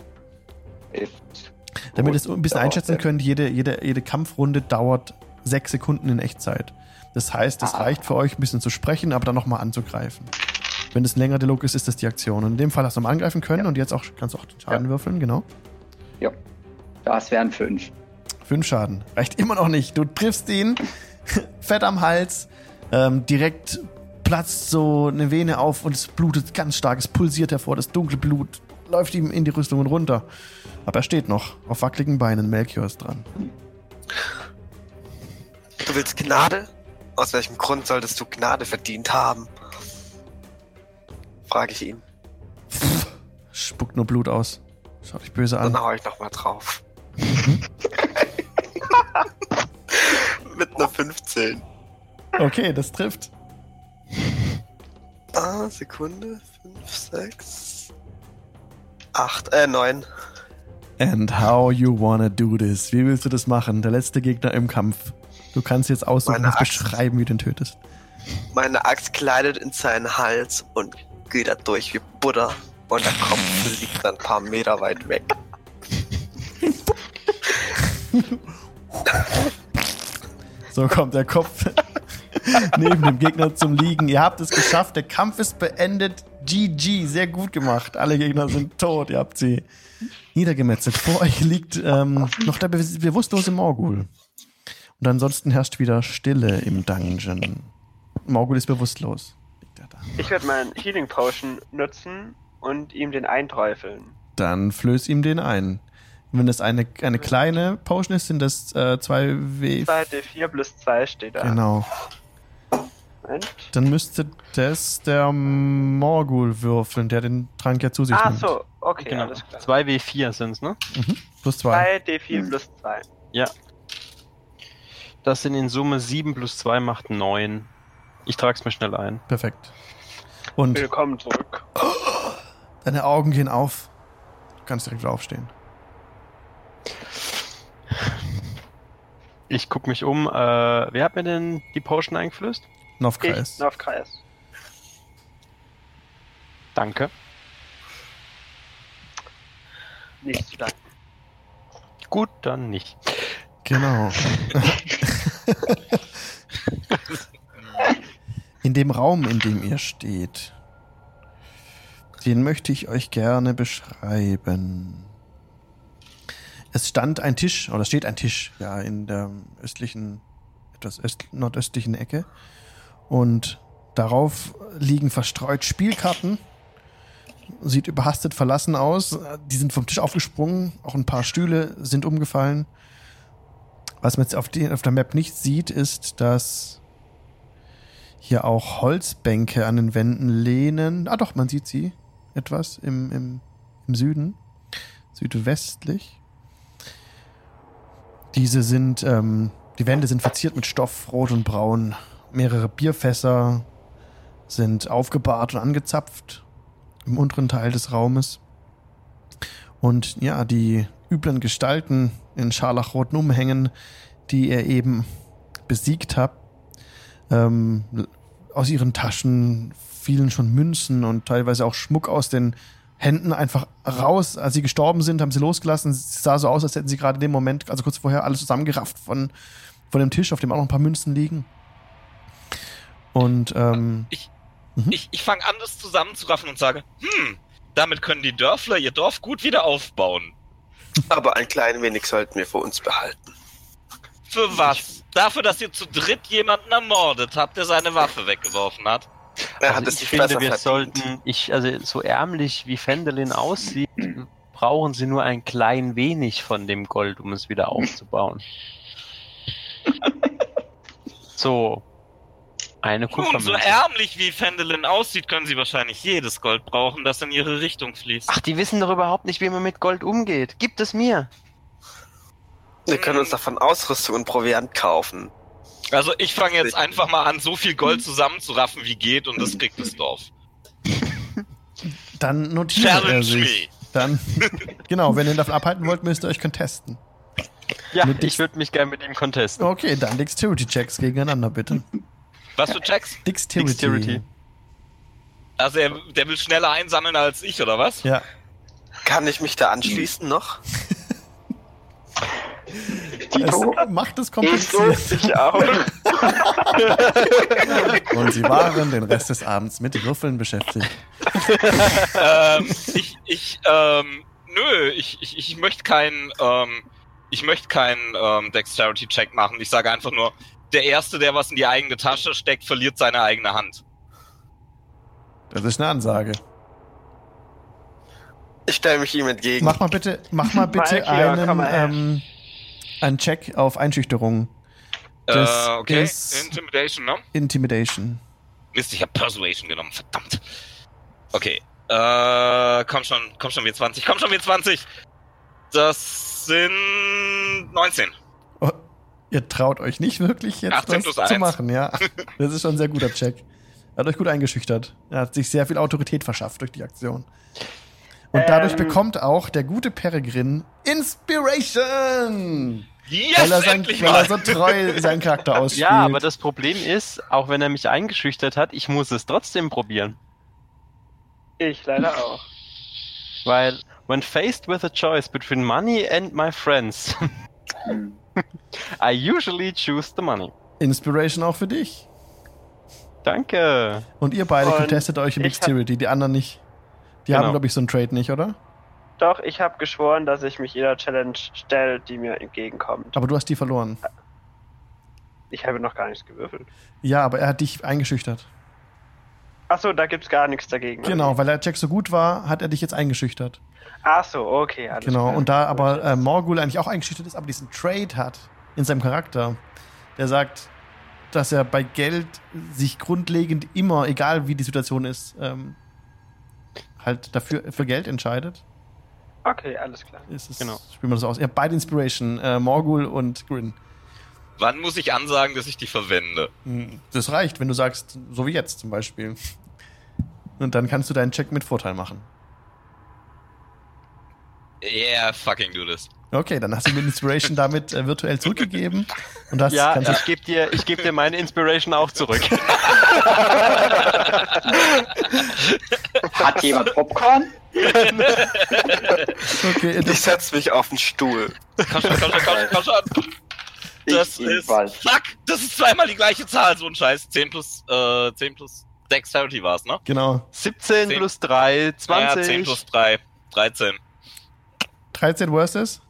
S6: Hilft.
S1: Damit ihr es ein bisschen einschätzen könnt, jede, jede, jede Kampfrunde dauert 6 Sekunden in Echtzeit. Das heißt, es
S6: Ah.
S1: reicht für euch, ein bisschen zu sprechen, aber dann nochmal anzugreifen. Wenn es ein längerer Dialog ist, ist das die Aktion. Und in dem Fall hast du mal angreifen können
S6: Ja.
S1: und jetzt auch, kannst du auch den Schaden würfeln, genau.
S6: Ja, das wären 5.
S1: Fünf Schaden. Reicht immer noch nicht. Du triffst ihn, *laughs* fett am Hals, ähm, direkt platzt so eine Vene auf und es blutet ganz stark. Es pulsiert hervor. Das dunkle Blut läuft ihm in die Rüstungen runter. Aber er steht noch auf wackeligen Beinen. Melchior ist dran.
S3: Du willst Gnade? Aus welchem Grund solltest du Gnade verdient haben? Frage ich ihn.
S1: Spuckt nur Blut aus. Schaut dich böse an.
S3: Dann hau ich nochmal drauf. *laughs* Mit einer 15.
S1: Okay, das trifft.
S3: Ah, Sekunde. 5, 6, 8, äh, 9.
S1: And how you wanna do this? Wie willst du das machen? Der letzte Gegner im Kampf. Du kannst jetzt aussuchen,
S3: Meine Axt.
S1: beschreiben, wie du ihn tötest.
S3: Meine Axt kleidet in seinen Hals und geht da durch wie Butter. Und der Kopf liegt dann ein paar Meter weit weg.
S1: So kommt der Kopf *laughs* neben dem Gegner zum Liegen. Ihr habt es geschafft. Der Kampf ist beendet. GG, sehr gut gemacht. Alle Gegner sind tot. Ihr habt sie niedergemetzelt. Vor euch liegt ähm, noch der be bewusstlose Morgul. Und ansonsten herrscht wieder Stille im Dungeon. Morgul ist bewusstlos. Liegt er da.
S4: Ich werde meinen Healing Potion nutzen und ihm den einträufeln.
S1: Dann flöß ihm den ein. Wenn das eine, eine kleine Potion ist, sind das äh, 2W.
S4: 2d4 plus 2 steht da.
S1: Genau.
S4: Moment.
S1: Dann müsste das der Morgul würfeln, der den Trank ja zu sich
S4: Ah,
S1: nimmt.
S4: so, okay,
S2: Genau.
S4: alles klar.
S2: 2W4 sind's, ne?
S1: Plus zwei.
S4: 2d4 plus 2.
S2: Ja. Das sind in Summe 7 plus 2 macht 9. Ich trag's mir schnell ein.
S1: Perfekt. Und
S4: Willkommen zurück.
S1: deine Augen gehen auf. Du kannst direkt wieder aufstehen.
S2: Ich guck mich um. Äh, wer hat mir denn die Potion eingeflößt?
S1: Novkreis.
S4: Ich, auf Kreis.
S2: Danke.
S4: Nichts zu danken.
S2: Gut, dann nicht.
S1: Genau. in dem Raum, in dem ihr steht, den möchte ich euch gerne beschreiben. Es stand ein Tisch, oder steht ein Tisch, ja, in der östlichen, etwas öst, nordöstlichen Ecke. Und darauf liegen verstreut Spielkarten. Sieht überhastet verlassen aus. Die sind vom Tisch aufgesprungen. Auch ein paar Stühle sind umgefallen. Was man jetzt auf, die, auf der Map nicht sieht, ist, dass hier auch Holzbänke an den Wänden lehnen. Ah doch, man sieht sie etwas im, im, im Süden, südwestlich. Diese sind, ähm, die Wände sind verziert mit Stoff, rot und braun. Mehrere Bierfässer sind aufgebahrt und angezapft im unteren Teil des Raumes. Und ja, die üblen Gestalten in scharlachroten Umhängen, die ihr eben besiegt habt, ähm, aus ihren Taschen fielen schon Münzen und teilweise auch Schmuck aus den Händen einfach raus. Als sie gestorben sind, haben sie losgelassen. Es sah so aus, als hätten sie gerade in dem Moment, also kurz vorher, alles zusammengerafft von, von dem Tisch, auf dem auch noch ein paar Münzen liegen. Und ähm,
S5: Ich,
S1: Mhm.
S5: ich, ich fange an, das zusammenzuraffen und sage, hm, damit können die Dörfler ihr Dorf gut wieder aufbauen.
S3: Aber ein klein wenig sollten wir für uns behalten.
S5: Für was? Dafür, dass ihr zu dritt jemanden ermordet habt, der seine Waffe weggeworfen hat.
S3: Er
S2: Also
S3: hat es
S2: ich finde, wir
S3: verdient.
S2: sollten, ich, also so ärmlich wie Fendelin aussieht, brauchen sie nur ein klein wenig von dem Gold, um es wieder aufzubauen. *laughs* so. Eine
S5: Nun, so
S2: Kupfermünze.
S5: ärmlich wie Fendelin aussieht, können sie wahrscheinlich jedes Gold brauchen, das in ihre Richtung fließt.
S2: Ach, die wissen doch überhaupt nicht, wie man mit Gold umgeht. Gibt es mir.
S3: Wir können uns davon Ausrüstung und Proviant kaufen.
S5: Also ich fange jetzt einfach mal an, so viel Gold zusammenzuraffen, wie geht, und das kriegt das Dorf.
S1: dann notiert er
S5: Challenge
S1: sich.
S5: me.
S1: Dann, genau, wenn ihr ihn davon abhalten wollt, müsst ihr euch contesten.
S2: Ja,
S1: Mit
S2: ich würde mich gerne mit ihm contesten.
S1: Okay, dann Dexterity-Checks gegeneinander, bitte.
S5: Was für Checks?
S1: Dexterity.
S2: Dexterity.
S5: Also er, der will schneller einsammeln als ich, oder was?
S1: Ja.
S3: Kann ich mich da anschließen noch? *laughs*
S6: Tito,
S1: Es macht es kompliziert.
S4: ich auch. *laughs*
S1: Und sie waren den Rest des Abends mit Würfeln beschäftigt.
S5: ähm, ich, ich, ähm, nö, ich, ich, ich möchte keinen, ähm, ich möchte keinen ähm, Dexterity-Check machen. Ich sage einfach nur, der Erste, der was in die eigene Tasche steckt, verliert seine eigene Hand.
S1: Das ist eine Ansage.
S3: Ich stelle mich ihm entgegen.
S1: Mach mal bitte, mach mal bitte einen, ähm, einen Check auf Einschüchterung. Das
S5: äh, okay,
S1: ist-
S5: Intimidation, ne?
S1: Intimidation.
S5: Mist, ich habe Persuasion genommen, verdammt. Okay, äh, komm schon, komm schon, W20, komm schon, W20. Das sind 19.
S1: Ihr traut euch nicht wirklich jetzt
S5: 18
S1: das
S5: plus
S1: zu
S5: 1.
S1: machen, ja. *laughs* Das ist schon ein sehr guter Check. Er hat euch gut eingeschüchtert. Er hat sich sehr viel Autorität verschafft durch die Aktion. Und dadurch
S4: Ähm.
S1: bekommt auch der gute Peregrin Inspiration!
S5: Yes,
S1: weil er, sein,
S5: endlich
S1: weil er so treu *laughs* seinen Charakter ausspielt.
S2: Ja, aber das Problem ist, auch wenn er mich eingeschüchtert hat, ich muss es trotzdem probieren.
S4: Ich leider auch.
S2: Weil, when faced with a choice between money and my friends, *laughs* I usually choose the money.
S1: Inspiration auch für dich.
S2: Danke.
S1: Und ihr beide
S4: Und
S1: contestet euch
S4: hab-
S1: Dexterity, die anderen nicht. Die
S2: Genau.
S1: haben, glaube ich, so einen Trade nicht, oder?
S4: Doch, ich habe geschworen, dass ich mich jeder Challenge stelle, die mir entgegenkommt.
S1: Aber du hast die verloren.
S4: Ich habe noch gar nichts gewürfelt.
S1: Ja, aber er hat dich eingeschüchtert.
S4: Achso, da gibt's gar nichts dagegen.
S1: Genau, weil der Check so gut war, hat er dich jetzt eingeschüchtert.
S4: Achso, okay, alles
S1: Genau,
S4: klar.
S1: und da aber äh, Morgul eigentlich auch eingeschüchtert ist, aber diesen Trade hat in seinem Charakter, der sagt, dass er bei Geld sich grundlegend immer, egal wie die Situation ist, ähm, halt dafür für Geld entscheidet.
S4: Okay, alles klar.
S1: Ist es,
S2: Genau.
S1: Spielen wir das aus. Ihr habt beide Inspiration, äh, Morgul und Grin.
S5: Wann muss ich ansagen, dass ich die verwende?
S1: Hm, Das reicht, wenn du sagst, so wie jetzt zum Beispiel. Und dann kannst du deinen Check mit Vorteil machen.
S5: Yeah, fucking do this.
S1: Okay, dann hast du mir Inspiration damit äh, virtuell zurückgegeben. Und das
S2: ja,
S1: kannst du
S2: ich gebe dir, ich geb dir meine Inspiration auch zurück.
S6: hat jemand Popcorn?
S1: Okay,
S3: Ich
S1: das,
S3: setze mich auf den Stuhl.
S5: Komm schon, komm schon, komm schon, komm schon. Das
S6: Ich
S5: ist. Fuck! Das ist zweimal die gleiche Zahl, so ein Scheiß. 10 plus, äh, 10 plus Dexterity war's, ne?
S1: genau.
S2: 17
S5: Zehn.
S2: plus 3,
S5: Ja,
S2: 20.
S5: 10 plus 3, 13.
S1: 13 versus?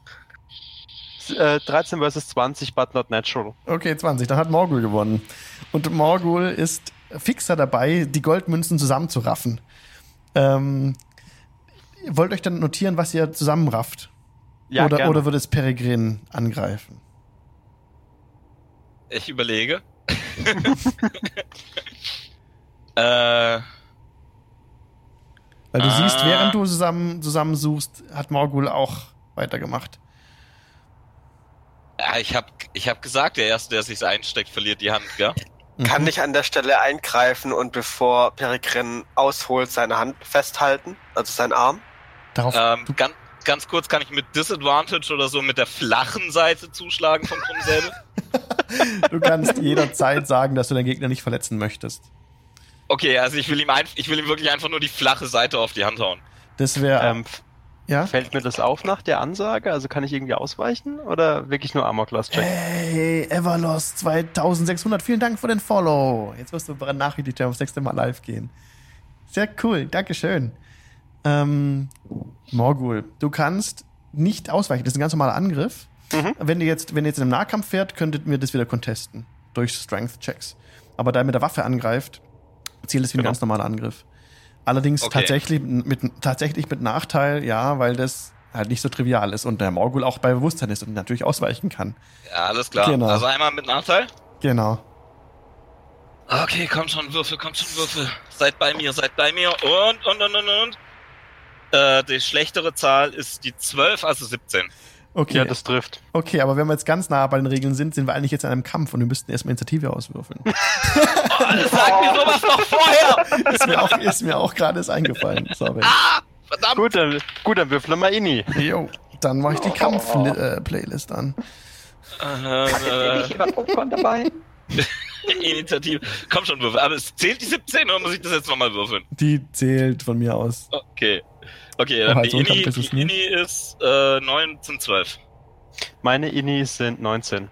S2: äh, 13 versus 20, but not natural.
S1: Okay, 20. Dann hat Morgul gewonnen. Und Morgul ist fixer dabei, die Goldmünzen zusammenzuraffen. Ähm, ihr wollt euch dann notieren, was ihr zusammenrafft?
S2: Ja,
S1: oder,
S2: gerne.
S1: oder wird es Peregrin angreifen?
S5: Ich überlege. *laughs* äh,
S1: Weil du
S5: Ah.
S1: siehst, während du zusammen, zusammensuchst, hat Morgul auch weitergemacht.
S5: ja, ich hab, ich hab gesagt, der Erste, der sich's einsteckt, verliert die Hand, gell?
S3: Kann
S1: Mhm.
S3: ich an der Stelle eingreifen und bevor Peregrin ausholt, seine Hand festhalten? Also seinen Arm?
S1: Darauf,
S5: Ähm, ganz, ganz kurz, kann ich mit Disadvantage oder so mit der flachen Seite zuschlagen vom Krummsäbel? *laughs*
S1: du kannst jederzeit sagen, dass du deinen Gegner nicht verletzen möchtest.
S5: Okay, also ich will ihm ein, ich will ihm wirklich einfach nur die flache Seite auf die Hand hauen.
S1: Das wäre,
S2: Ähm,
S1: ja?
S2: Fällt mir das auf nach der Ansage? Also kann ich irgendwie ausweichen oder wirklich nur Armor Class checken?
S1: Hey, Everlost 2600, vielen Dank für den Follow. Jetzt wirst du benachrichtigt, wir das nächste Mal live gehen. Sehr cool, Dankeschön. Ähm, Morgul, du kannst nicht ausweichen, das ist ein ganz normaler Angriff.
S2: Mhm.
S1: Wenn ihr jetzt, wenn ihr jetzt in einem Nahkampf fährt, könntet ihr das wieder contesten. Durch Strength-Checks. Aber da ihr mit der Waffe angreift, zählt es wie ein
S2: Genau.
S1: ganz normaler Angriff. Allerdings
S5: Okay.
S1: tatsächlich, mit, tatsächlich mit Nachteil, ja, weil das halt nicht so trivial ist und der Morgul auch bei Bewusstsein ist und natürlich ausweichen kann.
S5: Ja, alles klar.
S1: Genau.
S5: Also einmal mit Nachteil.
S1: Genau.
S5: Okay, kommt schon, Würfel, kommt schon, Würfel. Seid bei mir, seid bei mir. Und, und, und, und, und. Äh, die schlechtere Zahl ist die 12, also 17.
S1: Okay.
S2: Ja, das trifft.
S1: okay, aber wenn wir jetzt ganz nah bei den Regeln sind, sind wir eigentlich jetzt in einem Kampf und wir müssten erstmal Initiative auswürfeln. *laughs*
S5: Sag mir sowas noch vorher! *laughs*
S1: ist mir auch, ist mir auch gerade eingefallen. Sorry.
S5: Verdammt!
S2: Gut, dann, gut, dann würfel mal Inni.
S1: Jo, dann mache ich die Kampf-Playlist an.
S5: Äh,
S6: Ist jemand Popcorn dabei? *laughs*
S5: Initiative. Komm schon, Würfel. Aber es zählt die 17 oder muss ich das jetzt nochmal würfeln?
S1: Die zählt von mir aus.
S5: Okay. Okay, dann
S1: Oh,
S5: die
S1: so ein
S5: Inni,
S1: Kampf ist es
S5: die
S1: nicht.
S5: Inni ist äh, 9 sind 12.
S2: Meine Innis sind 19.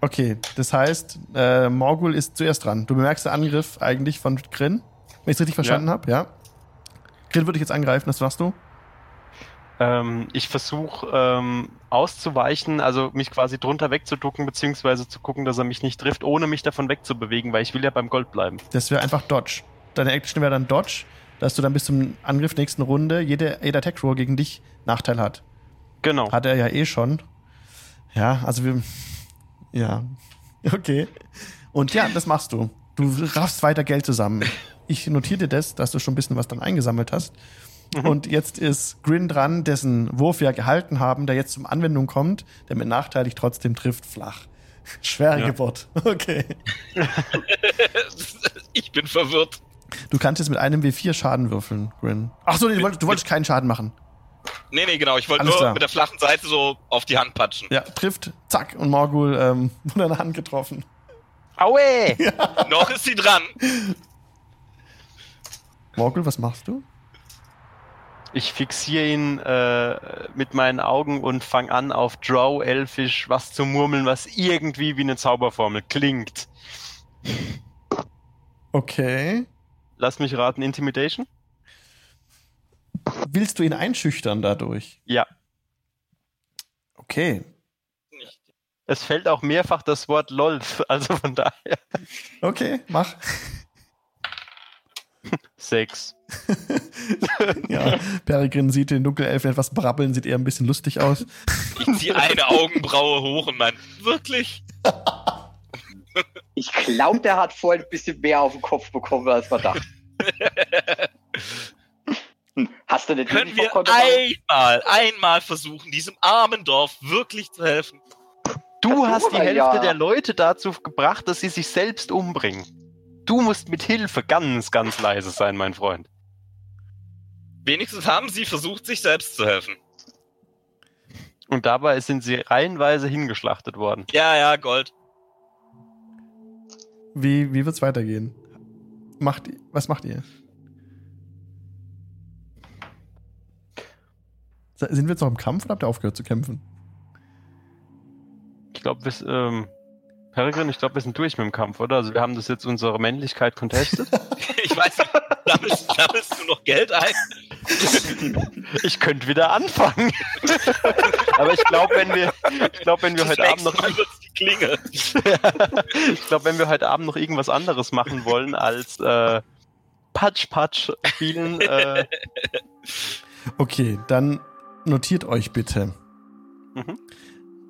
S1: Okay, das heißt, äh, Morgul ist zuerst dran. Du bemerkst den Angriff eigentlich von Grin, wenn ich es richtig verstanden habe, ja? Grin würde ich jetzt angreifen, das machst du?
S2: Ähm, ich versuche ähm, auszuweichen, also mich quasi drunter wegzuducken, beziehungsweise zu gucken, dass er mich nicht trifft, ohne mich davon wegzubewegen, weil ich will ja beim Gold bleiben.
S1: Das wäre einfach Dodge. Deine Action wäre dann Dodge, dass du dann bis zum Angriff nächsten Runde jede, jeder Attack Roll gegen dich Nachteil hat.
S2: Genau.
S1: Hat er ja eh schon. Ja, also wir. Ja. *laughs* Okay. Und ja, das machst du. Du raffst weiter Geld zusammen. Ich notiere dir das, dass du schon ein bisschen was dann eingesammelt hast. Und jetzt ist Grin dran, dessen Wurf wir gehalten haben, der jetzt zum Anwendung kommt, der mit Nachteil dich trotzdem trifft, flach. *laughs* Schwere
S2: Ja.
S1: Geburt. *laughs* Okay.
S5: ich bin verwirrt.
S1: Du kannst jetzt mit einem W4 Schaden würfeln, Grin. Ach so, nee, du wolltest, du wolltest keinen Schaden machen.
S5: Nee, nee, genau. Ich wollte nur
S1: klar.
S5: mit der flachen Seite so auf die Hand patschen.
S1: Ja, trifft, zack, und Morgul ähm, *laughs* wurde an der Hand getroffen.
S2: Aue! *laughs*
S5: Noch ist sie dran.
S1: Morgul, was machst du?
S2: Ich fixiere ihn äh, mit meinen Augen und fange an, auf Drow Elfisch was zu murmeln, was irgendwie wie eine Zauberformel klingt.
S1: Okay.
S2: Lass mich raten, Intimidation?
S1: Willst du ihn einschüchtern dadurch?
S2: Ja.
S1: Okay.
S2: Es fällt auch mehrfach das Wort LOL, *laughs* also von daher.
S1: Okay, mach.
S2: Sechs. *laughs* *laughs*
S1: ja, Peregrin sieht den Dunkelelfen etwas brabbeln, sieht eher ein bisschen lustig aus.
S5: Ich ziehe eine Augenbraue hoch und mein, wirklich?
S6: Ich glaube, der hat vorhin ein bisschen mehr auf den Kopf bekommen, als man dachte. *laughs* Hast du eine
S5: Können wir einmal, einmal versuchen, diesem armen Dorf wirklich zu helfen?
S2: Du hast die Hälfte
S6: ja.
S2: der Leute dazu gebracht, dass sie sich selbst umbringen. Du musst mit Hilfe ganz, ganz leise sein, mein Freund.
S5: Wenigstens haben sie versucht, sich selbst zu helfen.
S2: Und dabei sind sie reihenweise hingeschlachtet worden.
S5: Ja, ja, Gold.
S1: Wie, wie wird's weitergehen? Macht, was macht ihr? Sind wir jetzt noch im Kampf oder habt ihr aufgehört zu kämpfen?
S2: Ich glaube, wir, ähm, Peregrin, ich glaube, wir sind durch mit dem Kampf, oder? Also wir haben das jetzt unsere Männlichkeit contestet. *laughs*
S5: Ich weiß nicht, sammelst, sammelst du noch Geld ein?
S2: Ich könnte wieder anfangen. *laughs* Aber ich glaube, wenn wir, ich glaube, wenn wir
S5: Das
S2: heute Abend noch,
S5: Mal wird's Klinge. *laughs*
S2: ich glaube, wenn wir heute Abend noch irgendwas anderes machen wollen als äh, Patsch Patsch spielen, äh, *laughs*
S1: Okay, dann notiert euch bitte.
S2: Mhm.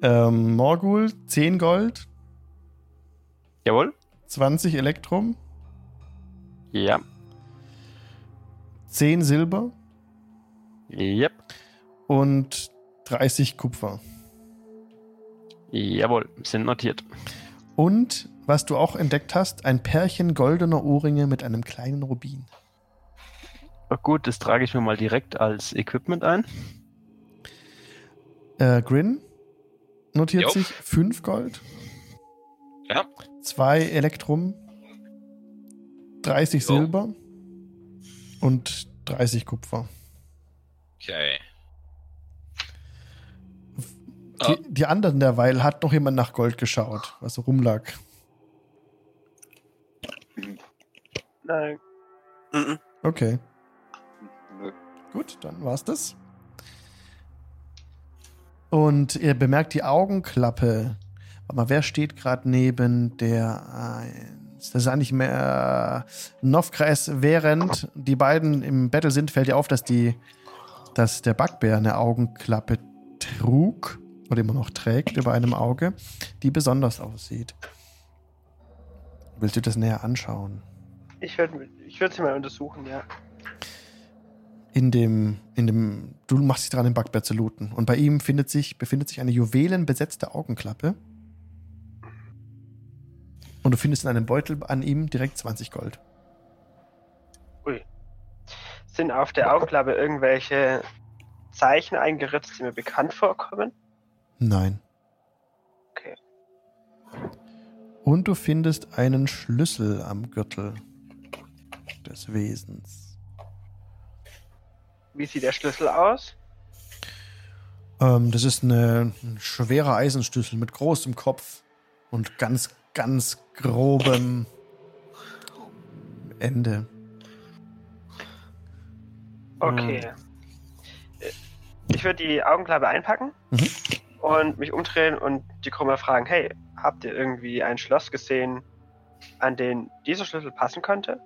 S1: Ähm, Morgul, 10 Gold,
S2: jawohl,
S1: 20 Elektrum,
S2: ja,
S1: 10 Silber
S2: yep,
S1: und 30 Kupfer.
S2: Jawohl, sind notiert.
S1: Und was du auch entdeckt hast, ein Pärchen goldener Ohrringe mit einem kleinen Rubin.
S2: Gut, das trage ich mir mal direkt als Equipment ein.
S1: Äh, Grin notiert
S5: Jo.
S1: sich 5 Gold,
S5: Ja.
S1: 2 Elektrum, 30
S5: Jo.
S1: Silber und 30 Kupfer.
S5: Okay.
S1: Die, die anderen derweil hat noch jemand nach Gold geschaut, was so rumlag.
S4: Nein.
S3: Mhm.
S1: Okay,
S6: Nö.
S1: gut, dann war's das. Und ihr bemerkt die Augenklappe. Warte mal, wer steht gerade neben der Eins? Das ist eigentlich mehr äh, Novkreis, während die beiden im Battle sind, fällt ihr auf, dass die, dass der Backbär eine Augenklappe trug oder immer noch trägt über einem Auge, die besonders aussieht. Willst du das näher anschauen?
S4: Ich würde ich würd sie mal untersuchen, ja.
S1: in dem, in dem, du machst dich dran, den Backbär zu looten. Und bei ihm findet sich, befindet sich eine juwelenbesetzte Augenklappe. Und du findest in einem Beutel an ihm direkt 20 Gold.
S4: Ui. Sind auf der Augenklappe irgendwelche Zeichen eingeritzt, die mir bekannt vorkommen?
S1: Nein.
S4: Okay.
S1: Und du findest einen Schlüssel am Gürtel des Wesens.
S4: Wie sieht der Schlüssel aus?
S1: Ähm, das ist eine, ein schwerer Eisenschlüssel mit großem Kopf und ganz, ganz grobem Ende.
S4: Okay. Äh, Ich würde die Augenklappe einpacken
S1: Mhm.
S4: Und mich umdrehen und die Krumme fragen, hey, habt ihr irgendwie ein Schloss gesehen, an den dieser Schlüssel passen könnte?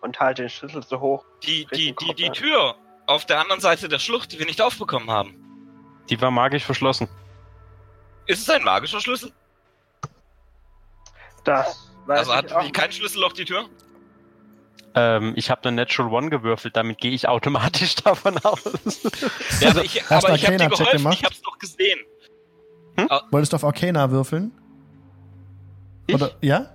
S4: Und halte den Schlüssel so hoch.
S5: Die, die, die, die. Tür auf der anderen Seite der Schlucht, die wir nicht aufbekommen haben.
S2: Die war magisch verschlossen.
S5: Ist es ein magischer Schlüssel?
S4: Das weiß
S5: also
S4: ich
S5: hat
S4: auch
S5: die kein Schlüsselloch die Tür?
S2: Ähm, ich habe eine Natural One gewürfelt, damit gehe ich automatisch *laughs* davon aus. *laughs*
S5: Ja, aber ich,
S1: Hast
S5: aber ich habe dir geholfen,
S1: gemacht?
S5: ich hab's doch gesehen.
S1: Wolltest du auf Arcana würfeln?
S2: Ich?
S1: Oder, ja?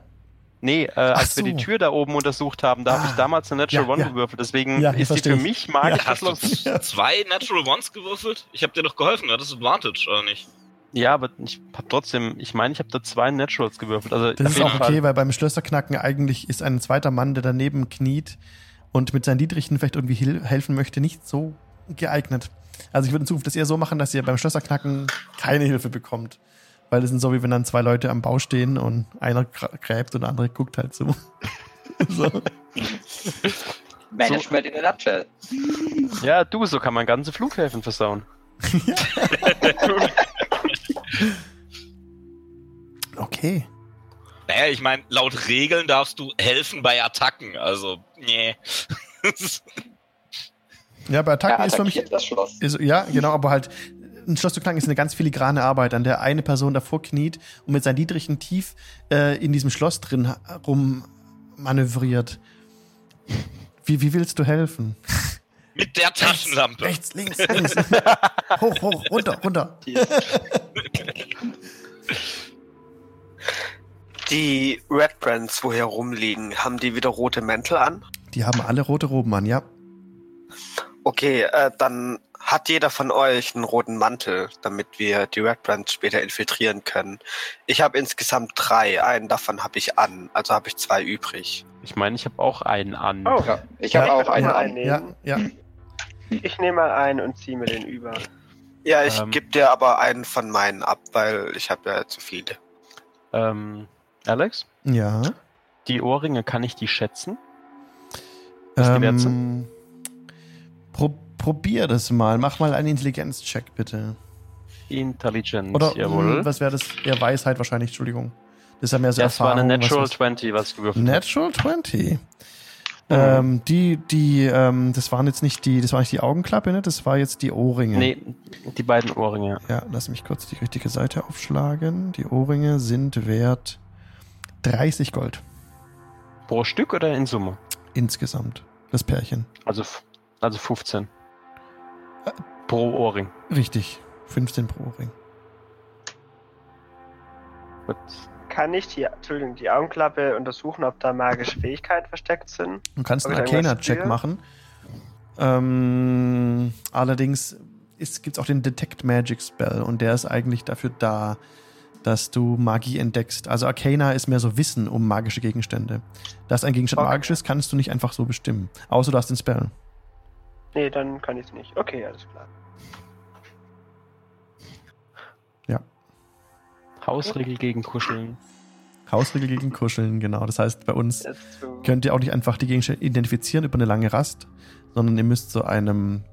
S2: Nee, äh, als
S1: Ach
S2: wir die
S1: so.
S2: Tür da oben untersucht haben, da habe ich
S1: Ah.
S2: damals eine Natural
S1: Ja,
S2: One
S1: ja.
S2: gewürfelt. Deswegen
S1: Ja,
S2: ist die für mich magisch
S1: Ja.
S5: Hast du *laughs* zwei Natural Ones gewürfelt? Ich habe dir doch geholfen, du hattest Advantage, oder nicht?
S2: Ja, aber ich habe trotzdem, ich meine, ich habe da zwei Naturals gewürfelt. Also
S1: Das ist auch
S2: Fall.
S1: okay, weil beim Schlösserknacken eigentlich ist ein zweiter Mann, der daneben kniet und mit seinen Dietrichen vielleicht irgendwie helfen möchte, nicht so geeignet. Also ich würde in Zukunft das eher so machen, dass ihr beim Schlösserknacken keine Hilfe bekommt. Weil das sind so, wie wenn dann zwei Leute am Bau stehen und einer gräbt und der andere guckt halt so. *laughs* so.
S6: Management in a nutshell.
S2: Ja, du, so kann man ganze Flughäfen versauen. *laughs* *laughs*
S1: Okay.
S5: Naja, ich meine, laut Regeln darfst du helfen bei Attacken, also, nee. *laughs*
S1: Ja, bei Attacken
S6: Ja,
S1: ist für mich
S6: das Schloss.
S1: Ist, ja, genau, aber halt, ein Schloss zu knacken ist eine ganz filigrane Arbeit, an der eine Person davor kniet und mit seinen Dietrichen tief äh, in diesem Schloss drin ha- rum manövriert. Wie, wie willst du helfen?
S5: Mit der Taschenlampe.
S1: Rechts, links, links. *laughs* hoch, hoch, runter, runter.
S3: Die Red Brands, wo hier rumliegen, haben die wieder rote Mäntel an?
S1: Die haben alle rote Roben an, ja.
S3: Okay, äh, dann hat jeder von euch einen roten Mantel, damit wir die Red Brands später infiltrieren können. Ich habe insgesamt drei, einen davon habe ich an, also habe ich zwei übrig.
S2: Ich meine, ich habe auch einen an.
S4: Oh,
S6: Ja, ich habe
S1: Ja,
S6: auch einen an.
S4: einnehmen.
S1: Ja, ja.
S4: Ich nehme mal einen und ziehe mir den über.
S3: Ja, ich
S2: Ähm.
S3: gebe dir aber einen von meinen ab, weil ich habe ja zu viele.
S2: Ähm, Alex,
S1: Ja.
S2: die Ohrringe, kann ich die schätzen? Was die wert
S1: Ähm, pro, probier das mal. Mach mal einen Intelligenzcheck, bitte.
S2: Intelligence,
S1: Oder
S2: jawohl.
S1: mh, was wäre das? Ja, Weisheit wahrscheinlich, Entschuldigung. Das ist ja mehr so
S2: das war
S1: Erfahrung.
S2: eine
S1: was-
S2: Natural
S1: was-
S2: 20, was ich gewürfelt habe.
S1: Natural 20. Ähm, die, die, ähm, das waren jetzt nicht die, das war nicht die Augenklappe, ne? Das war jetzt die Ohrringe.
S2: Nee, die beiden Ohrringe.
S1: Ja, lass mich kurz die richtige Seite aufschlagen. Die Ohrringe sind wert 30 Gold
S2: Pro Stück oder in Summe?
S1: insgesamt. Das Pärchen.
S2: Also, also 15.
S1: Äh.
S2: Pro Ohrring.
S1: Richtig. 15 pro Ohrring.
S2: Gut.
S4: Kann ich die, Entschuldigung, die Augenklappe untersuchen, ob da magische Fähigkeiten versteckt sind?
S1: Du kannst einen Arcana-Check machen. Ähm, allerdings gibt es auch den Detect Magic Spell und der ist eigentlich dafür da, dass du Magie entdeckst. Also Arcana ist mehr so Wissen um magische Gegenstände. Dass ein Gegenstand
S4: Okay.
S1: magisch ist, kannst du nicht einfach so bestimmen. Außer du hast den Spell.
S4: Nee, dann kann ich es nicht. Okay, alles klar.
S2: Hausregel gegen Kuscheln.
S1: Hausregel gegen Kuscheln, genau. Das heißt, bei uns könnt ihr auch nicht einfach die Gegenstände identifizieren über eine lange Rast, sondern ihr müsst zu einem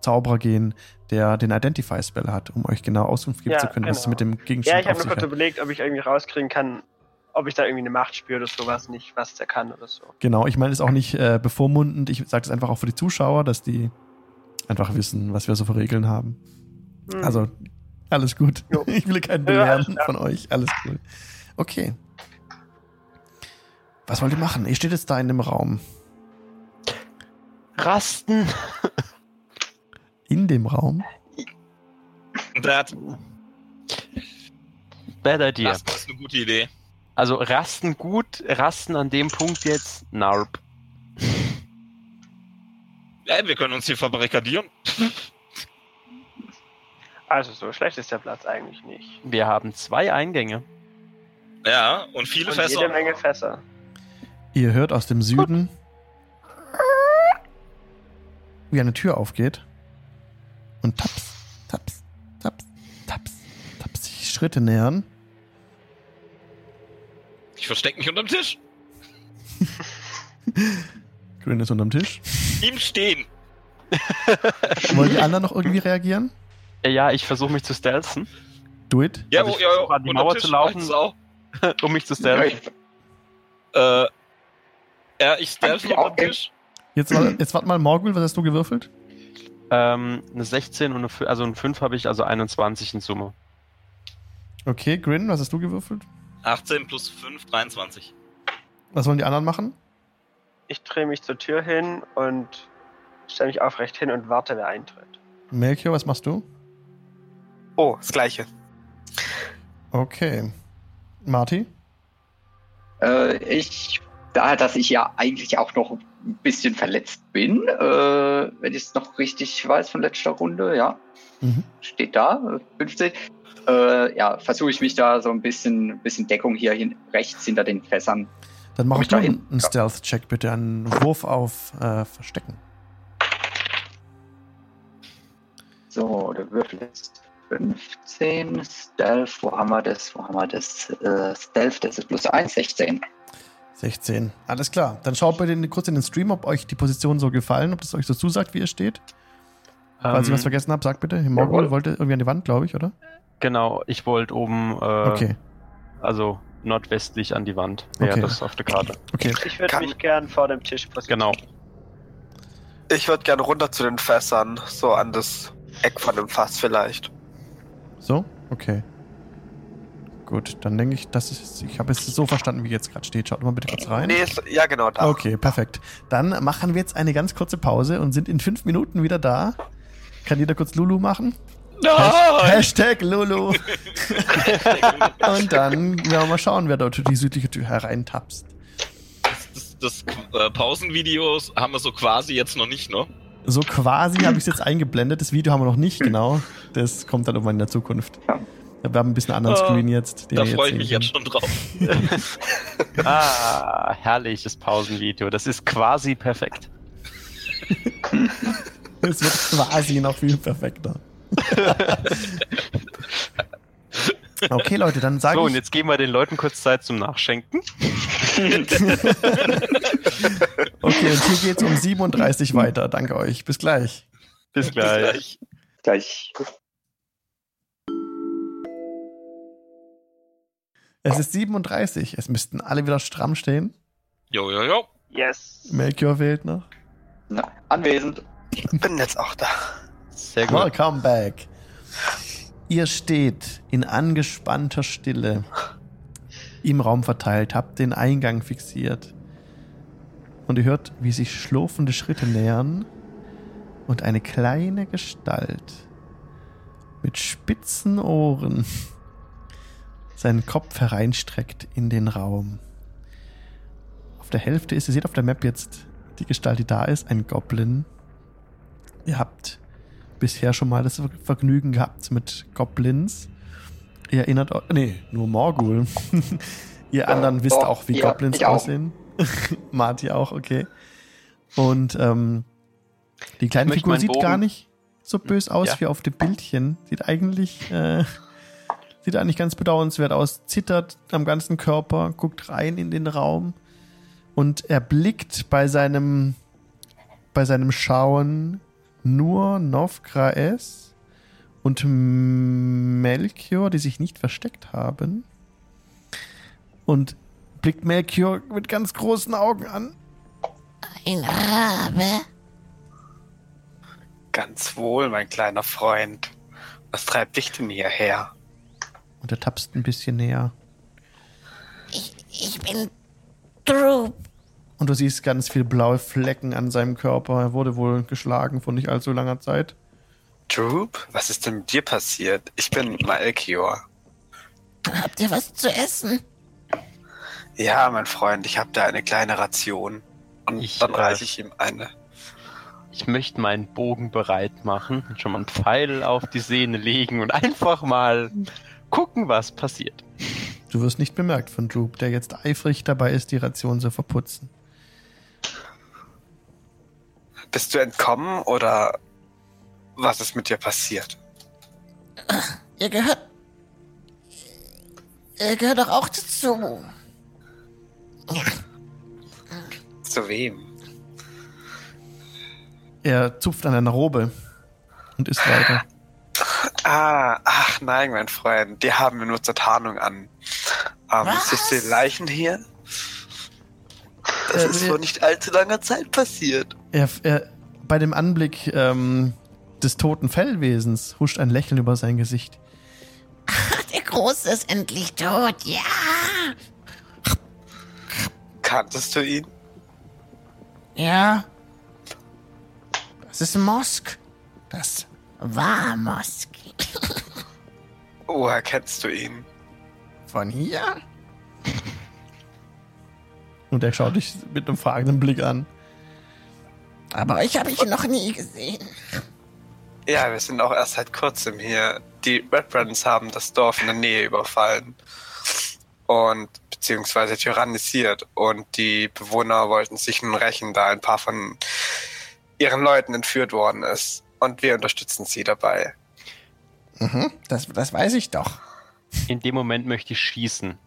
S1: Zauberer gehen, der den Identify-Spell hat, um euch genau Auskunft geben
S4: Ja,
S1: zu können, was es
S4: genau.
S1: mit dem
S4: Ja,
S1: Gegenstand
S4: ich habe mir kurz
S1: hat.
S4: überlegt, ob ich irgendwie rauskriegen kann, ob ich da irgendwie eine Macht spüre oder sowas, nicht was der kann oder so.
S1: Genau, ich meine, es ist auch nicht äh, bevormundend. Ich sage das einfach auch für die Zuschauer, dass die einfach wissen, was wir so für Regeln haben.
S4: Hm.
S1: Also, alles gut.
S4: Jo. *laughs*
S1: Ich will keinen
S4: Ja,
S1: belehren
S4: klar.
S1: von euch. Alles cool. Okay. Was wollt ihr machen? Ihr steht jetzt da in dem Raum.
S2: Rasten.
S1: In dem Raum?
S5: Das,
S2: Bad idea.
S5: das ist eine gute Idee.
S2: Also rasten gut, rasten an dem Punkt jetzt, narp.
S5: Ja, wir können uns hier verbarrikadieren.
S4: Also so schlecht ist der Platz eigentlich nicht.
S2: Wir haben zwei Eingänge.
S5: Ja, und viele
S4: Und
S5: Fässer.
S4: jede Menge Fässer.
S1: Ihr hört aus dem Süden, wie eine Tür aufgeht. Und taps, taps, taps, taps, taps sich Schritte nähern.
S5: Ich verstecke mich unterm Tisch. *laughs*
S1: Grün ist unterm Tisch.
S5: Ihm stehen.
S1: Wollen die anderen noch irgendwie reagieren?
S2: Äh, Ja, ich versuche mich zu stealthen,
S1: Do it.
S5: Ja,
S2: Also
S5: oh,
S2: ich
S5: ja, ja.
S2: versuche an die Mauer
S5: Tisch,
S2: zu laufen. *laughs* um mich zu
S6: Ja,
S2: stealthen.
S6: ich,
S5: Äh, ja, ich stealth unterm
S6: auch.
S5: Tisch.
S1: Jetzt, jetzt warte mal, Morgul, was hast du gewürfelt?
S2: Ähm, eine 16 und eine, fü- also eine 5 habe ich, also 21 in Summe.
S1: Okay, Grin, was hast du gewürfelt?
S5: 18 plus 5, 23.
S1: Was wollen die anderen machen?
S4: Ich drehe mich zur Tür hin und stelle mich aufrecht hin und warte, wer eintritt.
S1: Melchior, was machst du?
S3: Oh, das gleiche.
S1: Okay. Marty?
S6: äh, ich, da, dass ich ja eigentlich auch noch ein bisschen verletzt bin, äh, wenn ich es noch richtig weiß von letzter Runde, ja,
S1: Mhm.
S6: steht da, äh, 15. Äh, ja, versuche ich mich da so ein bisschen, bisschen Deckung hier hin, rechts hinter den Fässern.
S1: Dann mach
S6: Komm
S1: ich
S6: da
S1: einen. Stealth-Check, bitte. Einen Wurf auf äh, Verstecken.
S6: So, der Würfel ist 15. Stealth, wo haben wir das? Wo haben wir das? Äh, Stealth, das ist plus 1, 16.
S1: 16. Alles klar. Dann schaut bitte in- kurz in den Stream, ob euch die Position so gefallen, ob das euch so zusagt, wie ihr steht. Falls ich
S2: Ähm,
S1: was vergessen habe, sagt bitte. Morgul wollte irgendwie an die Wand, glaube ich, oder?
S2: Genau, ich wollte oben, äh,
S1: Okay.
S2: also nordwestlich an die Wand.
S1: Okay.
S2: das auf der Karte.
S1: Okay.
S4: Ich würde mich gern vor dem Tisch positionieren.
S2: Genau.
S3: Ich würde gerne runter zu den Fässern, so an das Eck von dem Fass vielleicht.
S1: So? Okay. Gut, dann denke ich, das ist. Ich habe es so verstanden, wie jetzt gerade steht. Schaut mal bitte kurz rein.
S3: Nee, ist, ja genau da.
S1: Okay, perfekt. Dann machen wir jetzt eine ganz kurze Pause und sind in fünf Minuten wieder da. Kann jeder kurz Lulu machen? Hasht- Hashtag Lulu. *laughs* und dann werden wir mal schauen, wer dort durch die südliche Tür hereintapst.
S5: Das, das äh, Pausenvideos haben wir so quasi jetzt noch nicht, ne?
S1: So quasi habe ich es jetzt eingeblendet. Das Video haben wir noch nicht genau. Das kommt dann irgendwann in der Zukunft.
S6: Ja.
S1: Wir haben ein bisschen anderen
S5: Oh,
S1: Screen jetzt. den
S5: Da freue ich mich jetzt schon drauf. *laughs*
S2: Ah, herrliches Pausenvideo. Das ist quasi perfekt.
S1: Es wird quasi noch viel perfekter. *laughs* Okay, Leute, dann sage
S2: So, und
S1: ich.
S2: jetzt geben wir den Leuten kurz Zeit zum Nachschenken. *laughs*
S1: Okay, und hier geht's um 37 weiter. Danke euch. Bis gleich.
S2: Bis gleich.
S6: Gleich.
S1: Es ist 37. Es müssten alle wieder stramm stehen.
S5: Jo, jo, jo.
S4: Yes.
S1: Melchior wählt noch.
S6: Na, anwesend.
S3: Bin jetzt auch da.
S2: Sehr gut.
S1: Welcome back. Ihr steht in angespannter Stille im Raum verteilt, habt den Eingang fixiert. Und ihr hört, wie sich schlurfende Schritte nähern und eine kleine Gestalt mit spitzen Ohren seinen Kopf hereinstreckt in den Raum. Auf der Hälfte ist, ihr seht auf der Map jetzt die Gestalt, die da ist, ein Goblin. Ihr habt bisher schon mal das Vergnügen gehabt mit Goblins. Ihr erinnert euch, nee, nur Morgul. *laughs* Ihr anderen wisst
S6: doch,
S1: auch, wie
S6: ja,
S1: Goblins
S6: ich auch.
S1: aussehen. *laughs* Marty auch, okay. Und ähm, Die kleine Figur sieht
S2: Bogen-
S1: gar nicht so bös aus
S2: Ja.
S1: wie auf dem Bildchen. Sieht eigentlich, äh, sieht eigentlich ganz bedauernswert aus. Zittert am ganzen Körper, guckt rein in den Raum und erblickt bei seinem, bei seinem Schauen nur Novgraes und Melchior, die sich nicht versteckt haben. Und blickt Melchior mit ganz großen Augen an.
S8: Ein Rabe?
S3: Ganz wohl, mein kleiner Freund. Was treibt dich denn hierher?
S1: Und er tapst ein bisschen näher.
S8: Ich, ich bin Droop.
S1: Und du siehst ganz viele blaue Flecken an seinem Körper. Er wurde wohl geschlagen vor nicht allzu langer Zeit.
S3: Droop, was ist denn mit dir passiert? Ich bin Malchior.
S8: Habt ihr was zu essen?
S3: Ja, mein Freund, ich habe da eine kleine Ration. Und
S2: Ich,
S3: dann
S2: äh,
S3: reiche ich ihm eine.
S2: Ich möchte meinen Bogen bereit machen und schon mal einen Pfeil auf die Sehne legen und einfach mal gucken, was passiert.
S1: Du wirst nicht bemerkt von Droop, der jetzt eifrig dabei ist, die Ration zu verputzen.
S3: Bist du entkommen oder was ist mit dir passiert?
S8: Ihr gehört. Ihr gehört doch auch dazu.
S3: Zu wem?
S1: Er zupft an einer Robe und isst weiter.
S3: Ah, ach nein, mein Freund, die haben wir nur zur Tarnung an. Ähm,
S8: Was?
S3: siehst du die Leichen hier? Das
S1: Äh,
S3: ist vor nicht allzu langer Zeit passiert.
S1: Er, er, bei dem Anblick ähm, des toten Fellwesens huscht ein Lächeln über sein Gesicht.
S8: Ach, *laughs* der Große ist endlich tot. Ja.
S3: Kanntest du ihn?
S8: Ja. Das ist Mosk. Das war Mosk. *laughs*
S3: Woher kennst du ihn?
S8: Von hier?
S1: Und er schaut dich mit einem fragenden Blick an.
S8: Aber ich habe ihn noch nie gesehen.
S3: Ja, wir sind auch erst seit kurzem hier. Die Red Brands haben das Dorf in der Nähe überfallen und beziehungsweise tyrannisiert und die Bewohner wollten sich nun rächen, da ein paar von ihren Leuten entführt worden ist. Und wir unterstützen sie dabei.
S8: Mhm, das, das weiß ich doch.
S2: In dem Moment möchte ich schießen.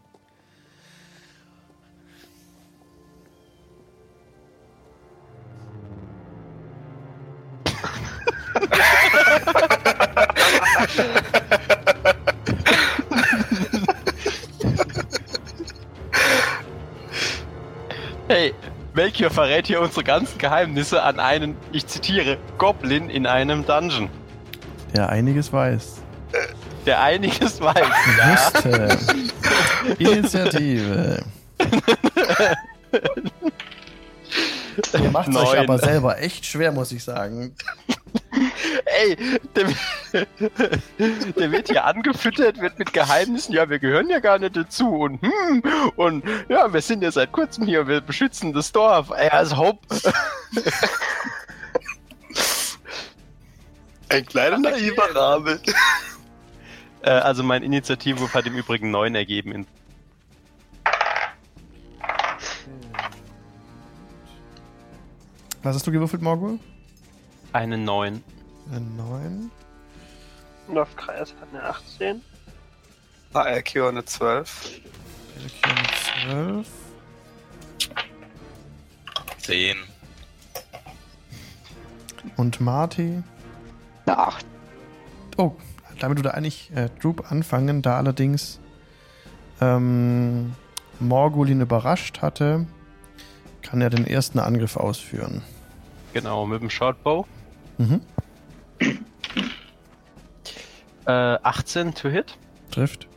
S2: Hey, Melchior verrät hier unsere ganzen Geheimnisse an einen, ich zitiere, Goblin in einem Dungeon,
S1: Der einiges weiß.
S2: der einiges weiß. Ja.
S1: Wusste. *laughs* Initiative. *laughs* Ihr macht es euch aber selber echt schwer, muss ich sagen.
S2: Ey, der, der wird hier angefüttert, wird mit Geheimnissen, ja, wir gehören ja gar nicht dazu und hm, und ja, wir sind ja seit kurzem hier, wir beschützen das Dorf. Ey, als Hope. *laughs*
S3: Ein kleiner naiver Rabe.
S2: Äh, also mein Initiativwurf hat im Übrigen 9 ergeben. In,
S1: Was hast du gewürfelt, Morgul?
S2: Eine 9.
S1: Eine 9.
S4: Novkreis hat eine 18.
S3: Malchior eine 12.
S1: Eine 12.
S5: 10.
S1: Und Marty.
S6: Eine 8.
S1: Oh, damit würde eigentlich äh, Droop anfangen, da allerdings ähm, Morgul ihn überrascht hatte, kann er den ersten Angriff ausführen.
S2: Genau, mit dem Shortbow.
S1: Mhm.
S2: Äh, 18 to hit.
S1: Trifft.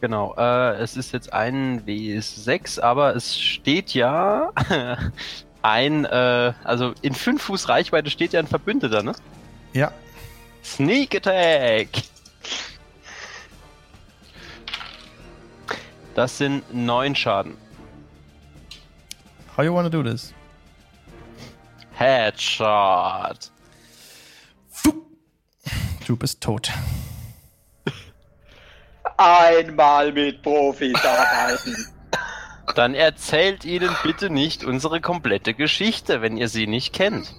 S2: Genau, äh, es ist jetzt ein W6, aber es steht ja *laughs* ein, äh, also in 5 Fuß Reichweite steht ja ein Verbündeter, ne?
S1: Ja.
S2: Sneak Attack! Das sind 9 Schaden.
S1: How you wanna do this?
S2: Headshot!
S1: Droop ist tot.
S6: Einmal mit Profis arbeiten.
S2: Dann erzählt ihnen bitte nicht unsere komplette Geschichte, wenn ihr sie nicht kennt.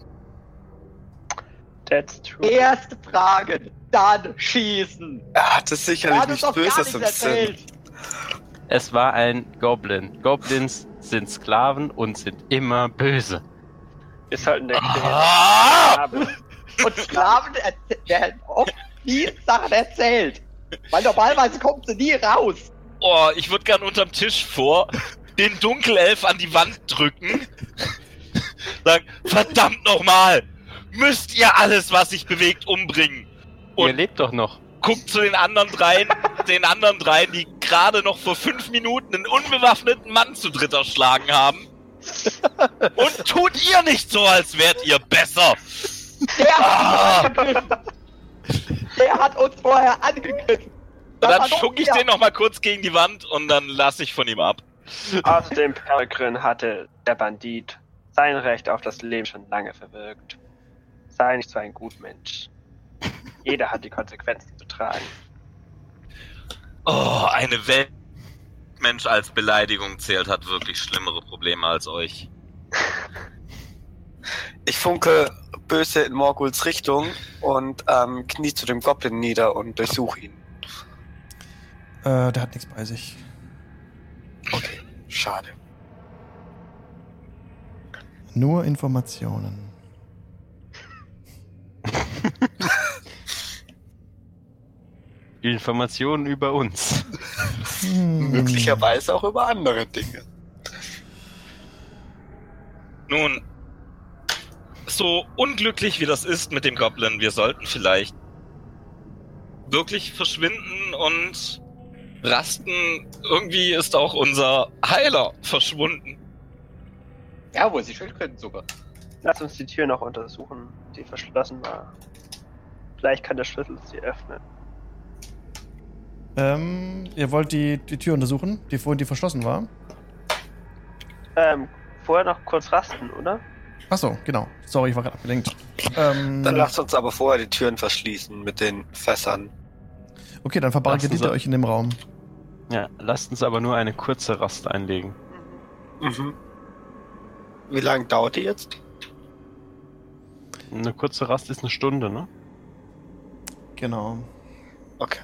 S4: That's true.
S6: Erst fragen, dann schießen.
S3: Er hatte
S6: Er
S3: sicherlich nicht
S6: gar
S3: Böses
S6: nichts
S3: im Sinn.
S2: Es war ein Goblin. Goblins sind Sklaven und sind immer böse.
S4: Wir sollten der
S5: Ah!
S4: Krähe
S6: Und Sklaven werden oft die Sachen erzählt. Weil normalerweise kommt sie nie raus.
S5: Oh, ich würde gern unterm Tisch vor den Dunkelelf an die Wand drücken. Sagen, verdammt nochmal! Müsst ihr alles, was sich bewegt, umbringen?
S2: Ihr
S5: Und
S2: lebt doch noch.
S5: guckt zu den anderen dreien, den anderen dreien, die gerade noch vor fünf Minuten einen unbewaffneten Mann zu dritt erschlagen haben. Und tut ihr nicht so, als wärt ihr besser.
S6: Der
S5: Ah!
S6: hat uns angegriffen. Der hat uns vorher angegriffen. Das
S5: dann schuck ich den nochmal kurz gegen die Wand und dann lasse ich von ihm ab.
S4: Außerdem, Peregrin hatte der Bandit sein Recht auf das Leben schon lange verwirkt. Sei nicht so ein Gutmensch. Jeder hat die Konsequenzen zu tragen.
S5: Oh, eine Welt. Mensch als Beleidigung zählt, hat wirklich schlimmere Probleme als euch.
S3: Ich funke böse in Morguls Richtung und ähm, knie zu dem Goblin nieder und durchsuche ihn.
S1: Äh, der hat nichts bei sich.
S3: Okay, schade.
S1: Nur Informationen. *laughs*
S2: Informationen über uns.
S1: Hm.
S3: Möglicherweise auch über andere Dinge.
S5: Nun, so unglücklich wie das ist mit dem Goblin, wir sollten vielleicht wirklich verschwinden und rasten. Irgendwie ist auch unser Heiler verschwunden.
S6: Ja, wo sie Schildkröten sogar.
S4: Lass uns die Tür noch untersuchen, die verschlossen war. Vielleicht kann der Schlüssel sie öffnen.
S1: Ähm, ihr wollt die, die Tür untersuchen, die vorhin die verschlossen war?
S4: Ähm, vorher noch kurz rasten, oder?
S1: Achso, genau. Sorry, ich war gerade abgelenkt. Ähm,
S3: Dann lasst uns aber vorher die Türen verschließen mit den Fässern.
S1: okay, dann verbarrikadiert ihr euch in dem Raum.
S2: Ja, lasst uns aber nur eine kurze Rast einlegen.
S3: Mhm. Wie lange dauert die jetzt?
S2: Eine kurze Rast ist eine Stunde, ne?
S1: Genau.
S3: Okay.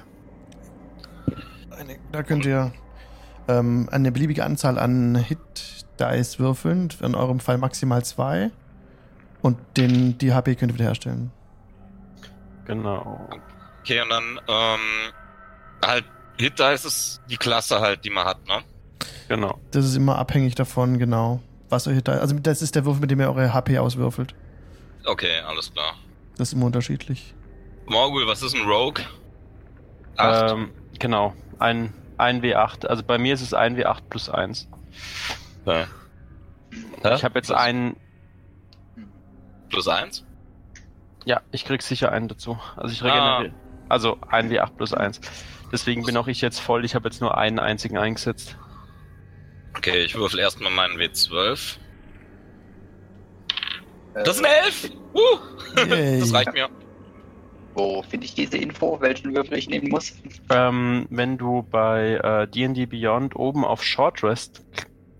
S1: Eine, da könnt ihr ähm, eine beliebige Anzahl an Hit-Dice würfeln. In eurem Fall maximal zwei. Und den, die HP könnt ihr wiederherstellen.
S2: Genau.
S5: Okay, und dann, ähm, halt, Hit Dice ist die Klasse halt, die man hat, ne?
S2: Genau.
S1: Das ist immer abhängig davon, genau, was euch da. Also, das ist der Würfel, mit dem ihr eure HP auswürfelt.
S5: Okay, alles klar.
S1: Das ist immer unterschiedlich.
S5: Morgul, was ist ein Rogue? Acht.
S2: Ähm, genau. Ein, ein W8. Also bei mir ist es ein W8 plus 1.
S5: Okay.
S2: Ich habe jetzt
S5: plus,
S2: einen.
S5: Plus eins?
S2: Ja, ich krieg sicher einen dazu. Also ich regeneriere. Also ein W8 plus 1. Deswegen bin auch ich jetzt voll. Ich habe jetzt nur einen einzigen eingesetzt.
S5: Okay, ich würfel erstmal meinen W12.
S6: Äh,
S5: Das sind elf! Uh! *laughs*
S1: Yay.
S5: Das reicht mir.
S6: Wo finde ich diese Info, welchen Würfel ich nehmen muss?
S2: Ähm, wenn du bei äh, D&D Beyond oben auf Short Rest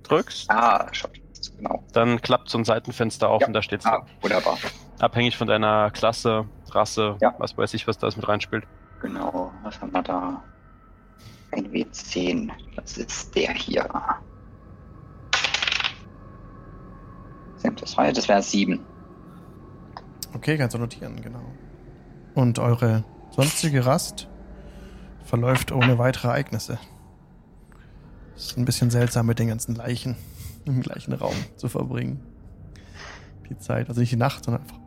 S2: drückst,
S6: Ah, schon. Genau.
S2: dann klappt so ein Seitenfenster auf
S6: Ja.
S2: und da steht
S6: Ah, wunderbar.
S2: abhängig von deiner Klasse, Rasse,
S6: Ja.
S2: was weiß ich, was da mit reinspielt.
S6: Genau. Was haben wir da? Ein W10. Das ist der hier. Das wäre sieben.
S1: Okay, kannst du notieren, genau. Und eure sonstige Rast verläuft ohne weitere Ereignisse. ist ein bisschen seltsam mit den ganzen Leichen im gleichen Raum zu verbringen. Die Zeit, also nicht die Nacht, sondern einfach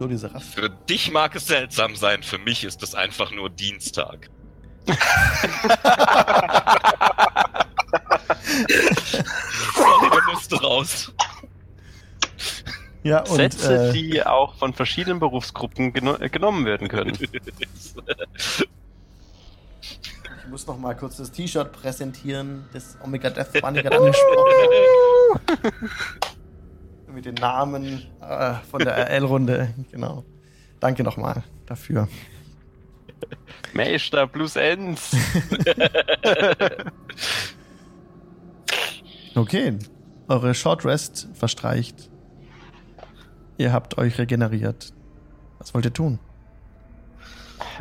S1: nur diese Rast.
S5: Für dich mag es seltsam sein, für mich ist es einfach nur Dienstag. *laughs* *laughs* Sorry, der musste raus.
S1: Ja, und
S2: Sätze,
S1: äh,
S2: die auch von verschiedenen Berufsgruppen geno äh, genommen werden können. *laughs*
S1: ich muss noch mal kurz das T-Shirt präsentieren, das Omega Death Bunny gerade angesprochen hat. Mit den Namen äh, von der RL-Runde, genau. Danke nochmal dafür.
S2: Meister plus Ends. *laughs*
S1: Okay, eure Short Rest verstreicht. Ihr habt euch regeneriert. Was wollt ihr tun?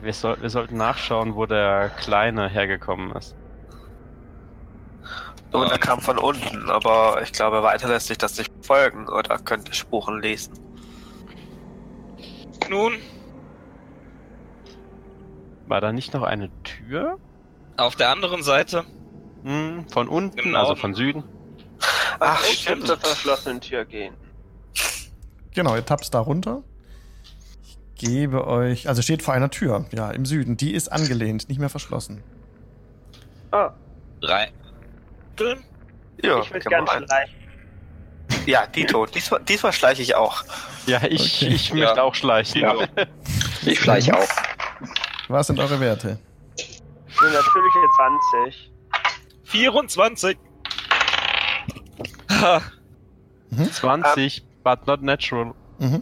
S2: Wir, soll, wir sollten nachschauen, wo der Kleine hergekommen ist.
S3: Und er kam von unten, aber ich glaube, weiter lässt sich das nicht folgen oder könnte Spuren lesen.
S5: Nun,
S2: War da nicht noch eine Tür?
S5: auf der anderen Seite.
S2: Hm, von unten,
S5: Genau.
S2: also von Süden.
S3: Ach,
S4: Und
S3: stimmt.
S4: zur verschlossenen Tür gehen.
S1: Genau, ihr tappt da runter. Ich gebe euch, also steht vor einer Tür, ja, im Süden. Die ist angelehnt, nicht mehr verschlossen.
S4: Oh,
S5: Drei.
S3: Ja,
S4: ich würde
S3: kann
S4: gern
S3: man rein.
S4: schleichen.
S3: Ja, Dito. *laughs* Diesmal, diesmal schleiche ich auch.
S2: Ja, ich,
S1: Okay.
S2: ich möchte
S5: Ja.
S2: auch schleichen.
S5: Ja. *laughs*
S6: Ich schleiche auch.
S1: Was sind eure Werte?
S4: Eine natürliche 20.
S5: 24. Ha,
S2: 20, but not natural.
S1: Mhm.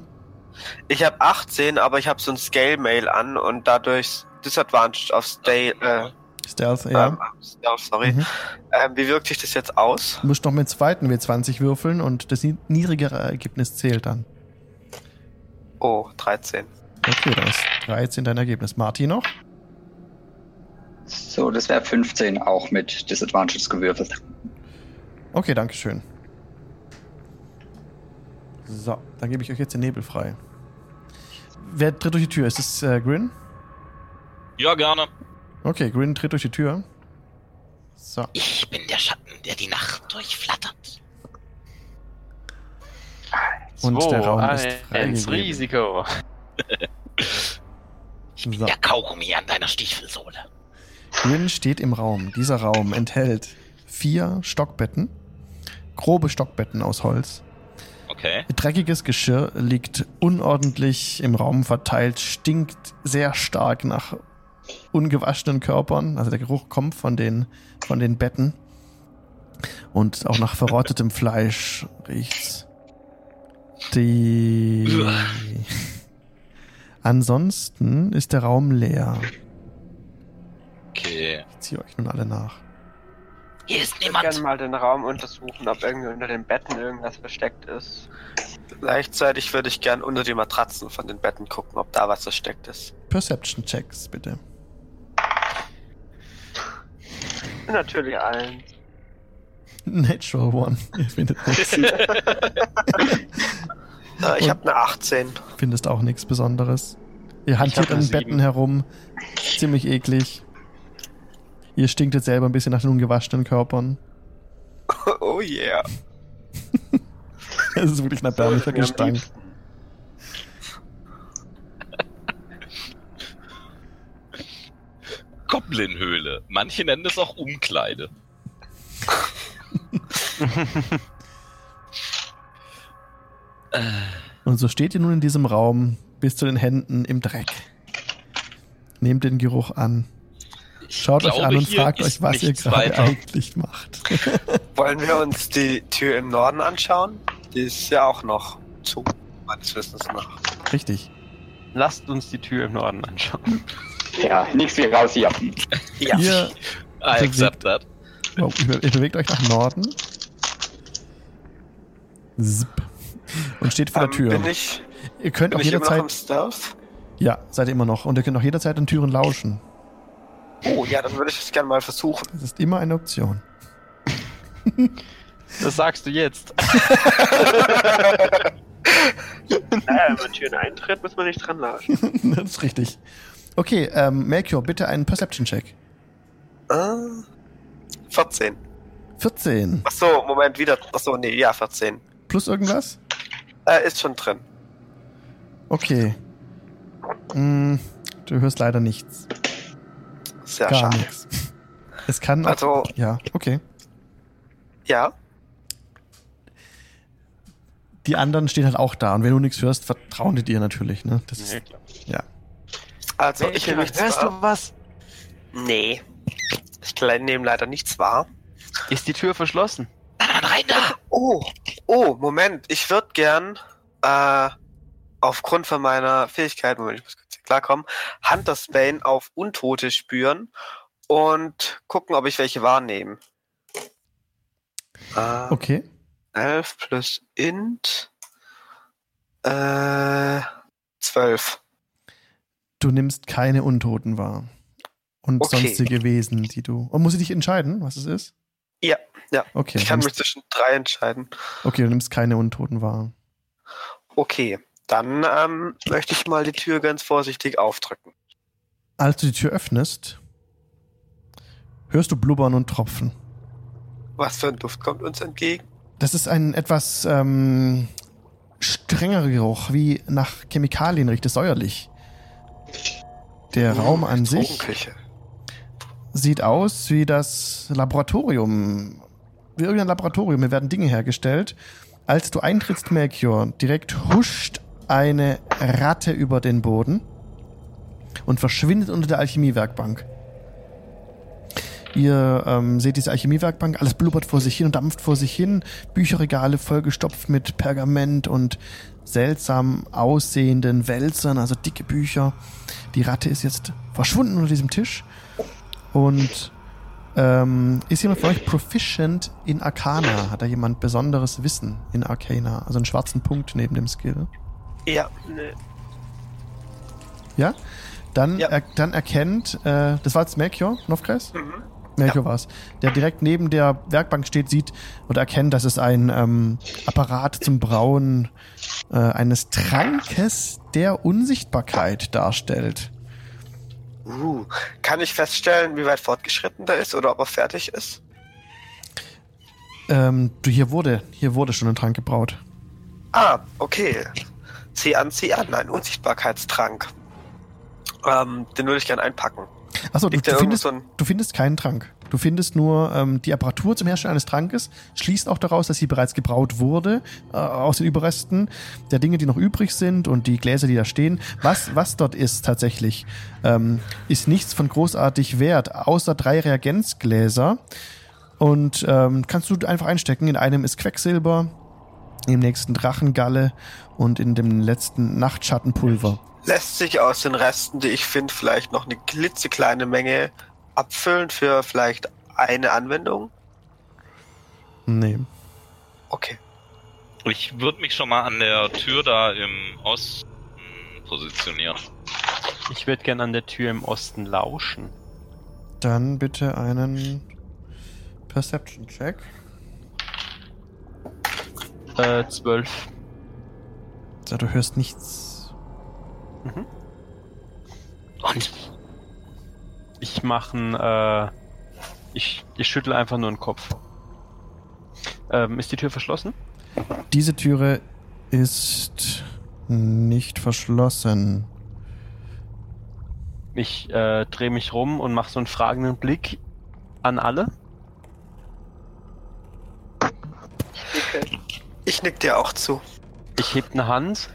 S3: Ich habe 18, aber ich habe so ein Scale-Mail an und dadurch Disadvantage auf Stay, äh,
S1: Stealth, ja.
S3: ähm, Stealth, sorry.
S1: Mhm.
S3: Ähm, wie wirkt sich das jetzt aus?
S1: Du musst noch mit dem zweiten W20 würfeln und das ni- niedrigere Ergebnis zählt dann.
S3: Oh, 13.
S1: Okay, dann ist 13 dein Ergebnis. Martin noch?
S6: So, das wäre 15 auch mit Disadvantages gewürfelt.
S1: Okay, danke schön. So, dann gebe ich euch jetzt den Nebel frei. Wer tritt durch die Tür? Ist es äh, Grin?
S5: ja, gerne.
S1: Okay, Grin tritt durch die Tür. So,
S5: Ich bin der Schatten, der die Nacht durchflattert.
S1: Und
S2: Zwei,
S1: der Raum ist
S2: eins,
S1: freigegeben.
S2: Risiko. *laughs*
S1: so.
S5: Der Kaugummi an deiner Stiefelsohle.
S1: Grin steht im Raum. Dieser Raum enthält vier Stockbetten, grobe Stockbetten aus Holz.
S5: Okay.
S1: Dreckiges Geschirr liegt unordentlich im Raum verteilt, stinkt sehr stark nach ungewaschenen Körpern. Also der Geruch kommt von den, von den Betten. Und auch nach verrottetem *laughs* Fleisch riecht's. Die. Ansonsten ist der Raum leer.
S5: Okay.
S1: Ich ziehe euch nun alle nach.
S5: Hier ist
S4: Ich würde gerne mal den Raum untersuchen, ob irgendwie unter den Betten irgendwas versteckt ist.
S3: Gleichzeitig würde ich gern unter die Matratzen von den Betten gucken, ob da was versteckt ist.
S1: Perception Checks, bitte.
S4: Natürlich allen.
S1: Natural One. *laughs* Ihr findet nichts.
S3: Äh, *laughs* ich habe eine 18.
S1: Findest auch nichts Besonderes. Ihr hantiert an Betten herum. Ziemlich eklig. Ihr stinkt jetzt selber ein bisschen nach den ungewaschenen Körpern. *laughs*
S3: Oh yeah.
S1: Es ist wirklich ein erbärmlicher Gestank.
S5: Goblinhöhle. Manche nennen es auch Umkleide. *laughs*
S1: Und so steht ihr nun in diesem Raum bis zu den Händen im Dreck. Nehmt den Geruch an. Schaut euch an und fragt euch, was ihr gerade
S5: weiter.
S1: eigentlich macht. *laughs*
S3: Wollen wir uns die Tür im Norden anschauen? Die ist ja auch noch zu, meines Wissens nach.
S1: Richtig.
S2: Lasst uns die Tür im Norden anschauen.
S6: Ja, nichts wie raus hier. *laughs*
S3: Ja.
S1: Ihr, *laughs*
S5: I accept that.
S1: oh, ihr, ihr bewegt euch nach Norden. Zip. Und steht vor der
S3: Ähm,
S1: Tür.
S3: Bin ich,
S1: ihr könnt
S3: bin
S1: auch
S3: ich immer noch
S1: jederzeit. Ja, seid ihr immer noch. Und ihr könnt auch jederzeit an Türen lauschen.
S3: Oh ja, dann würde ich das gerne mal versuchen.
S1: Das ist immer eine Option.
S2: Das sagst du jetzt. *laughs*
S4: Naja, wenn man Türen eintritt, muss man nicht dran lauschen.
S1: das ist richtig. Okay, ähm, Melchior, bitte einen Perception-Check.
S3: Äh, 14.
S1: 14.
S3: Achso, Moment, wieder. Achso, nee, ja, 14.
S1: Plus irgendwas?
S3: Äh, ist schon drin.
S1: Okay. Hm, du hörst leider nichts.
S3: Sehr
S1: Gar
S3: schade.
S1: nichts. Es kann auch,
S3: Also,
S1: Ja, okay.
S3: ja.
S1: Die anderen stehen halt auch da. Und wenn du nichts hörst, vertrauen die dir natürlich. Ne? Das ist,
S2: Ja, klar.
S1: ja.
S3: Also, ich nehme
S2: Hörst
S3: nichts wahr.
S2: du was?
S3: Nee. Ich nehme leider nichts wahr.
S2: Ist die Tür verschlossen?
S5: Rein da!
S3: Oh, oh, Moment. Ich würde gern äh, aufgrund von meiner Fähigkeit, Moment, ich muss klarkommen, Hunters Bane auf Untote spüren und gucken, ob ich welche wahrnehme. Äh,
S1: Okay.
S3: 11 plus Int. Äh, 12.
S1: Du nimmst keine Untoten wahr. Und
S3: Okay.
S1: sonstige Wesen, die du. Und muss ich dich entscheiden, was es ist?
S3: Ja, ja.
S1: Okay.
S3: Ich kann mich zwischen drei entscheiden.
S1: okay, du nimmst keine Untoten wahr.
S3: Okay, dann ähm, möchte ich mal die Tür ganz vorsichtig aufdrücken.
S1: Als du die Tür öffnest, hörst du Blubbern und Tropfen.
S3: Was für ein Duft kommt uns entgegen?
S1: Das ist ein etwas ähm, strengerer Geruch, wie nach Chemikalien riecht es säuerlich. Der Raum an sich sieht aus wie das Laboratorium. Wie irgendein Laboratorium. Hier werden Dinge hergestellt. Als du eintrittst, Melchior, direkt huscht eine Ratte über den Boden und verschwindet unter der Alchemiewerkbank. Ihr ähm, seht diese Alchemiewerkbank, alles blubbert vor sich hin und dampft vor sich hin. Bücherregale vollgestopft mit Pergament und seltsam aussehenden Wälzern, also dicke Bücher. Die Ratte ist jetzt verschwunden unter diesem Tisch. Und ähm, ist jemand von euch proficient in Arcana? Hat da jemand besonderes Wissen in Arcana? Also einen schwarzen Punkt neben dem Skill?
S3: Ja, ne,
S1: Ja? Dann,
S3: Ja.
S1: Er, dann erkennt, äh, das war jetzt Melchior, Novkreis?
S3: Mhm.
S1: Melchior war's. Der direkt neben der Werkbank steht, sieht und erkennt, dass es ein ähm, Apparat zum Brauen äh, eines Trankes der Unsichtbarkeit darstellt.
S3: Uh, kann ich feststellen, wie weit fortgeschritten der ist oder ob er fertig ist?
S1: Ähm, du, hier wurde, hier wurde schon ein Trank gebraut.
S3: Ah, okay. Zieh an, zieh an. Ein Unsichtbarkeitstrank. Ähm, den würde ich gern einpacken.
S1: Achso, du, du, findest,
S3: so ein.
S1: du findest keinen Trank. Du findest nur ähm, die Apparatur zum Herstellen eines Trankes, schließt auch daraus, dass sie bereits gebraut wurde, äh, aus den Überresten der Dinge, die noch übrig sind und die Gläser, die da stehen. Was, was dort ist tatsächlich, ähm, ist nichts von großartig wert, außer drei Reagenzgläser. Und ähm, kannst du einfach einstecken. In einem ist Quecksilber, im nächsten Drachengalle und in dem letzten Nachtschattenpulver.
S3: Lässt sich aus den Resten, die ich finde, vielleicht noch eine klitzekleine Menge abfüllen für vielleicht eine Anwendung?
S1: Nee.
S3: Okay.
S5: Ich würde mich schon mal an der Tür da im Osten positionieren.
S2: Ich würde gern an der Tür im Osten lauschen.
S1: Dann bitte einen Perception-Check.
S2: Äh, zwölf.
S1: So, du hörst nichts.
S2: Und ich mache ein, äh, ich, ich schüttel einfach nur den Kopf. Ähm, ist die Tür verschlossen?
S1: Diese Türe ist nicht verschlossen.
S2: Ich äh, drehe mich rum und mache so einen fragenden Blick an alle.
S3: okay. Ich nick dir auch zu.
S2: Ich heb eine Hand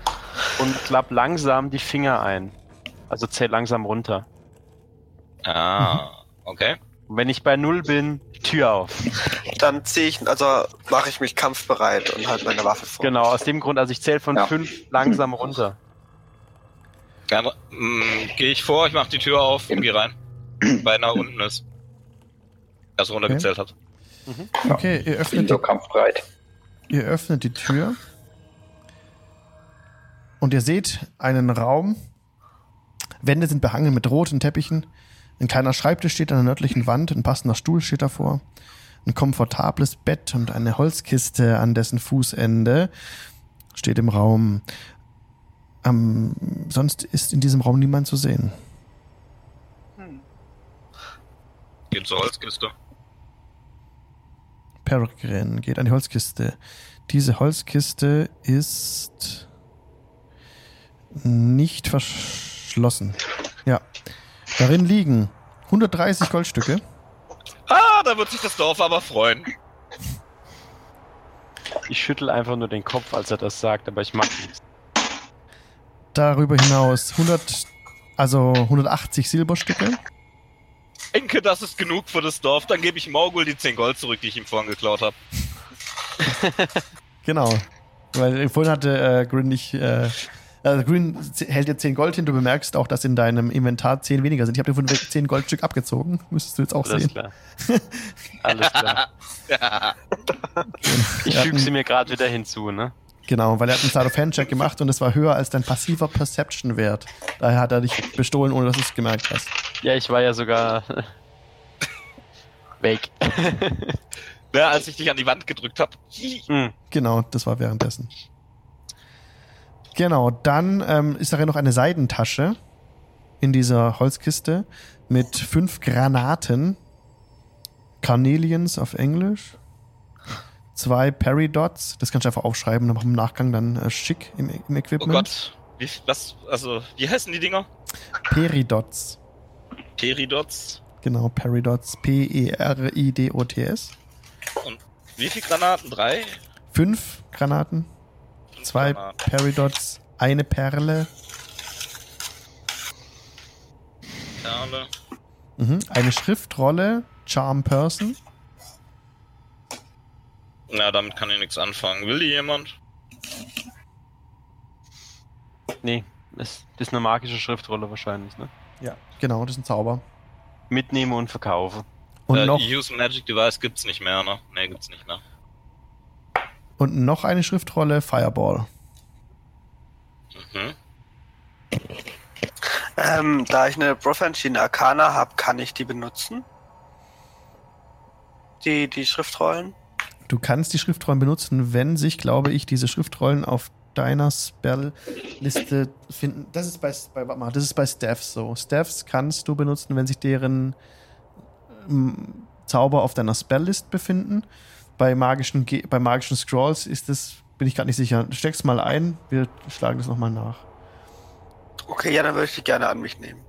S2: und klapp langsam die Finger ein. Also zähl langsam runter.
S5: Ah, okay.
S2: Und wenn ich bei Null bin, Tür auf.
S3: Dann ziehe ich, also mache ich mich kampfbereit und halt meine Waffe vor.
S2: Genau, aus dem Grund, also ich zähle von
S6: Ja.
S2: fünf langsam runter.
S5: Dann mm, gehe ich vor, ich mache die Tür auf und gehe rein. Weil nach unten ist. Erst runtergezählt hat.
S1: Okay, ihr
S6: Bin
S1: öffnet,
S6: so
S1: die,
S6: kampfbereit.
S1: ihr öffnet die Tür. Und ihr seht einen Raum. Wände sind behangen mit roten Teppichen. Ein kleiner Schreibtisch steht an der nördlichen Wand. Ein passender Stuhl steht davor. Ein komfortables Bett und eine Holzkiste an dessen Fußende steht im Raum. Ähm, sonst ist in diesem Raum niemand zu sehen.
S5: Geht zur Holzkiste.
S1: Peregrine geht an die Holzkiste. Diese Holzkiste ist nicht verschlossen. Ja. Darin liegen 130 Goldstücke.
S5: Ah, da wird sich das Dorf aber freuen.
S2: Ich schüttel einfach nur den Kopf, als er das sagt, aber ich mach nichts.
S1: Darüber hinaus 100, also 180 Silberstücke.
S5: Denke, das ist genug für das Dorf. Dann gebe ich Morgul die 10 Gold zurück, die ich ihm vorhin geklaut habe. *laughs*
S1: Genau. Weil vorhin hatte äh, Grin nicht. Äh, also Green hält dir 10 Gold hin. Du bemerkst auch, dass in deinem Inventar 10 weniger sind. Ich habe dir von 10 Goldstück abgezogen. *laughs* Müsstest du jetzt auch
S2: Alles
S1: sehen.
S2: klar. *laughs* Alles klar.
S5: Ja.
S2: Ich füge sie mir gerade wieder hinzu, ne?
S1: Genau, weil er hat einen Side of Hand Check gemacht und es war höher als dein passiver Perception Wert. Daher hat er dich bestohlen, ohne dass du es gemerkt hast.
S2: Ja, ich war ja sogar *laughs* weg.
S5: Ja, als ich dich an die Wand gedrückt habe.
S2: Hm.
S1: Genau, das war währenddessen. Genau, dann ähm, ist darin noch eine Seidentasche in dieser Holzkiste mit fünf Granaten. Carnelians auf Englisch. Zwei Peridots, das kannst du einfach aufschreiben, dann machen wir im Nachgang dann äh, schick im, im
S5: Oh
S1: Equipment.
S5: Gott. Wie, was, also, wie heißen die Dinger?
S1: Peridots.
S5: Peridots.
S1: Genau, Peridots. P-E-R-I-D-O-T-S.
S5: Und wie viele Granaten? Drei?
S1: Fünf Granaten, zwei. Peridots, eine Perle,
S5: Perle.
S1: mhm. eine Schriftrolle, Charm Person.
S5: Na, damit kann ich nichts anfangen. Will die jemand?
S2: Nee, das, das ist eine magische Schriftrolle wahrscheinlich, ne?
S1: Ja, genau, das ist ein Zauber.
S2: Mitnehmen und verkaufen.
S1: Und,
S5: äh,
S1: noch,
S5: Use Magic Device gibt's nicht mehr, ne? Ne, gibt's nicht mehr.
S1: Und noch eine Schriftrolle, Fireball.
S5: Mhm.
S3: Ähm, da ich eine Profanchine Arcana habe, kann ich die benutzen? Die, die Schriftrollen?
S1: Du kannst die Schriftrollen benutzen, wenn sich, glaube ich, diese Schriftrollen auf deiner Spell-Liste finden. Das ist bei, bei, warte mal, das ist bei Staffs so. Staffs kannst du benutzen, wenn sich deren ähm, Zauber auf deiner Spell-List befinden. Bei magischen, Ge bei magischen Scrolls ist das, bin ich gerade nicht sicher. Steck's mal ein, wir schlagen das nochmal nach.
S3: Okay, ja, dann würde ich die gerne an mich nehmen.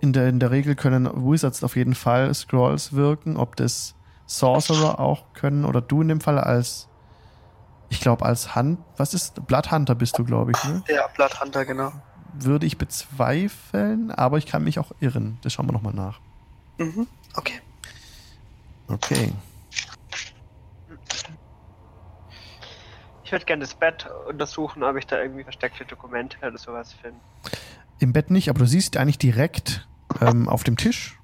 S1: In der, in der Regel können Wizards auf jeden Fall Scrolls wirken. Ob das Sorcerer auch können oder du in dem Fall als, ich glaube, als Hand, was ist, Bloodhunter bist du, glaube ich, ne?
S3: Ja, Bloodhunter, genau.
S1: Würde ich bezweifeln, aber ich kann mich auch irren. Das schauen wir nochmal nach.
S3: Mhm, okay.
S1: Okay.
S4: Ich würde gerne das Bett untersuchen, ob ich da irgendwie versteckte Dokumente oder sowas finde.
S1: Im Bett nicht, aber du siehst eigentlich direkt ähm, auf dem Tisch.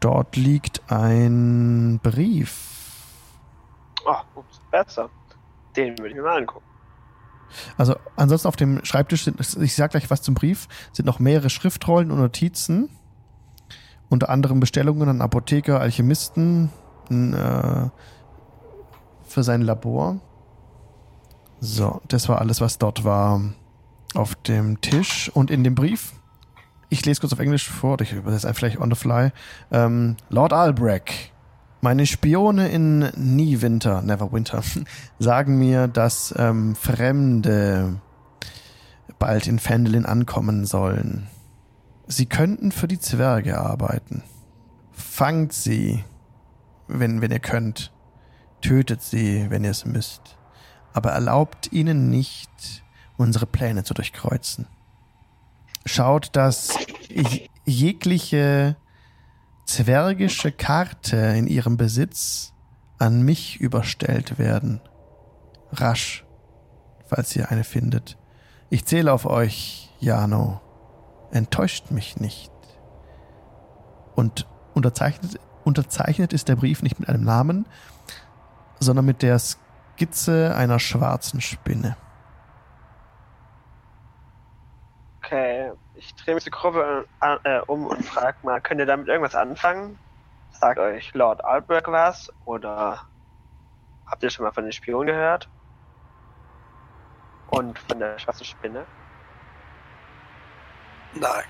S1: Dort liegt ein Brief.
S4: Oh, ups, besser. Den würde ich mir mal angucken.
S1: Also ansonsten auf dem Schreibtisch sind, ich sag gleich was zum Brief, sind noch mehrere Schriftrollen und Notizen. Unter anderem Bestellungen an Apotheker, Alchemisten äh, für sein Labor. So, das war alles, was dort war auf dem Tisch. Und in dem Brief, ich lese kurz auf Englisch vor, ich übersetze vielleicht on the fly. Ähm, Lord Albrecht, meine Spione in Nie-Winter, Neverwinter, *laughs* sagen mir, dass ähm, Fremde bald in Fendelin ankommen sollen. Sie könnten für die Zwerge arbeiten. Fangt sie, wenn, wenn ihr könnt. Tötet sie, wenn ihr es müsst. Aber erlaubt ihnen nicht, unsere Pläne zu durchkreuzen. Schaut, dass jegliche zwergische Karte in ihrem Besitz an mich überstellt werden. Rasch, falls ihr eine findet. Ich zähle auf euch, Jano. Enttäuscht mich nicht. Und unterzeichnet, unterzeichnet ist der Brief nicht mit einem Namen, sondern mit der Skizze einer schwarzen Spinne.
S4: Okay, ich drehe mich zur Gruppe an, äh, um und frage mal, könnt ihr damit irgendwas anfangen? Sagt euch Lord Albrecht was? Oder habt ihr schon mal von den Spionen gehört? Und von der schwarzen Spinne?
S3: Nein.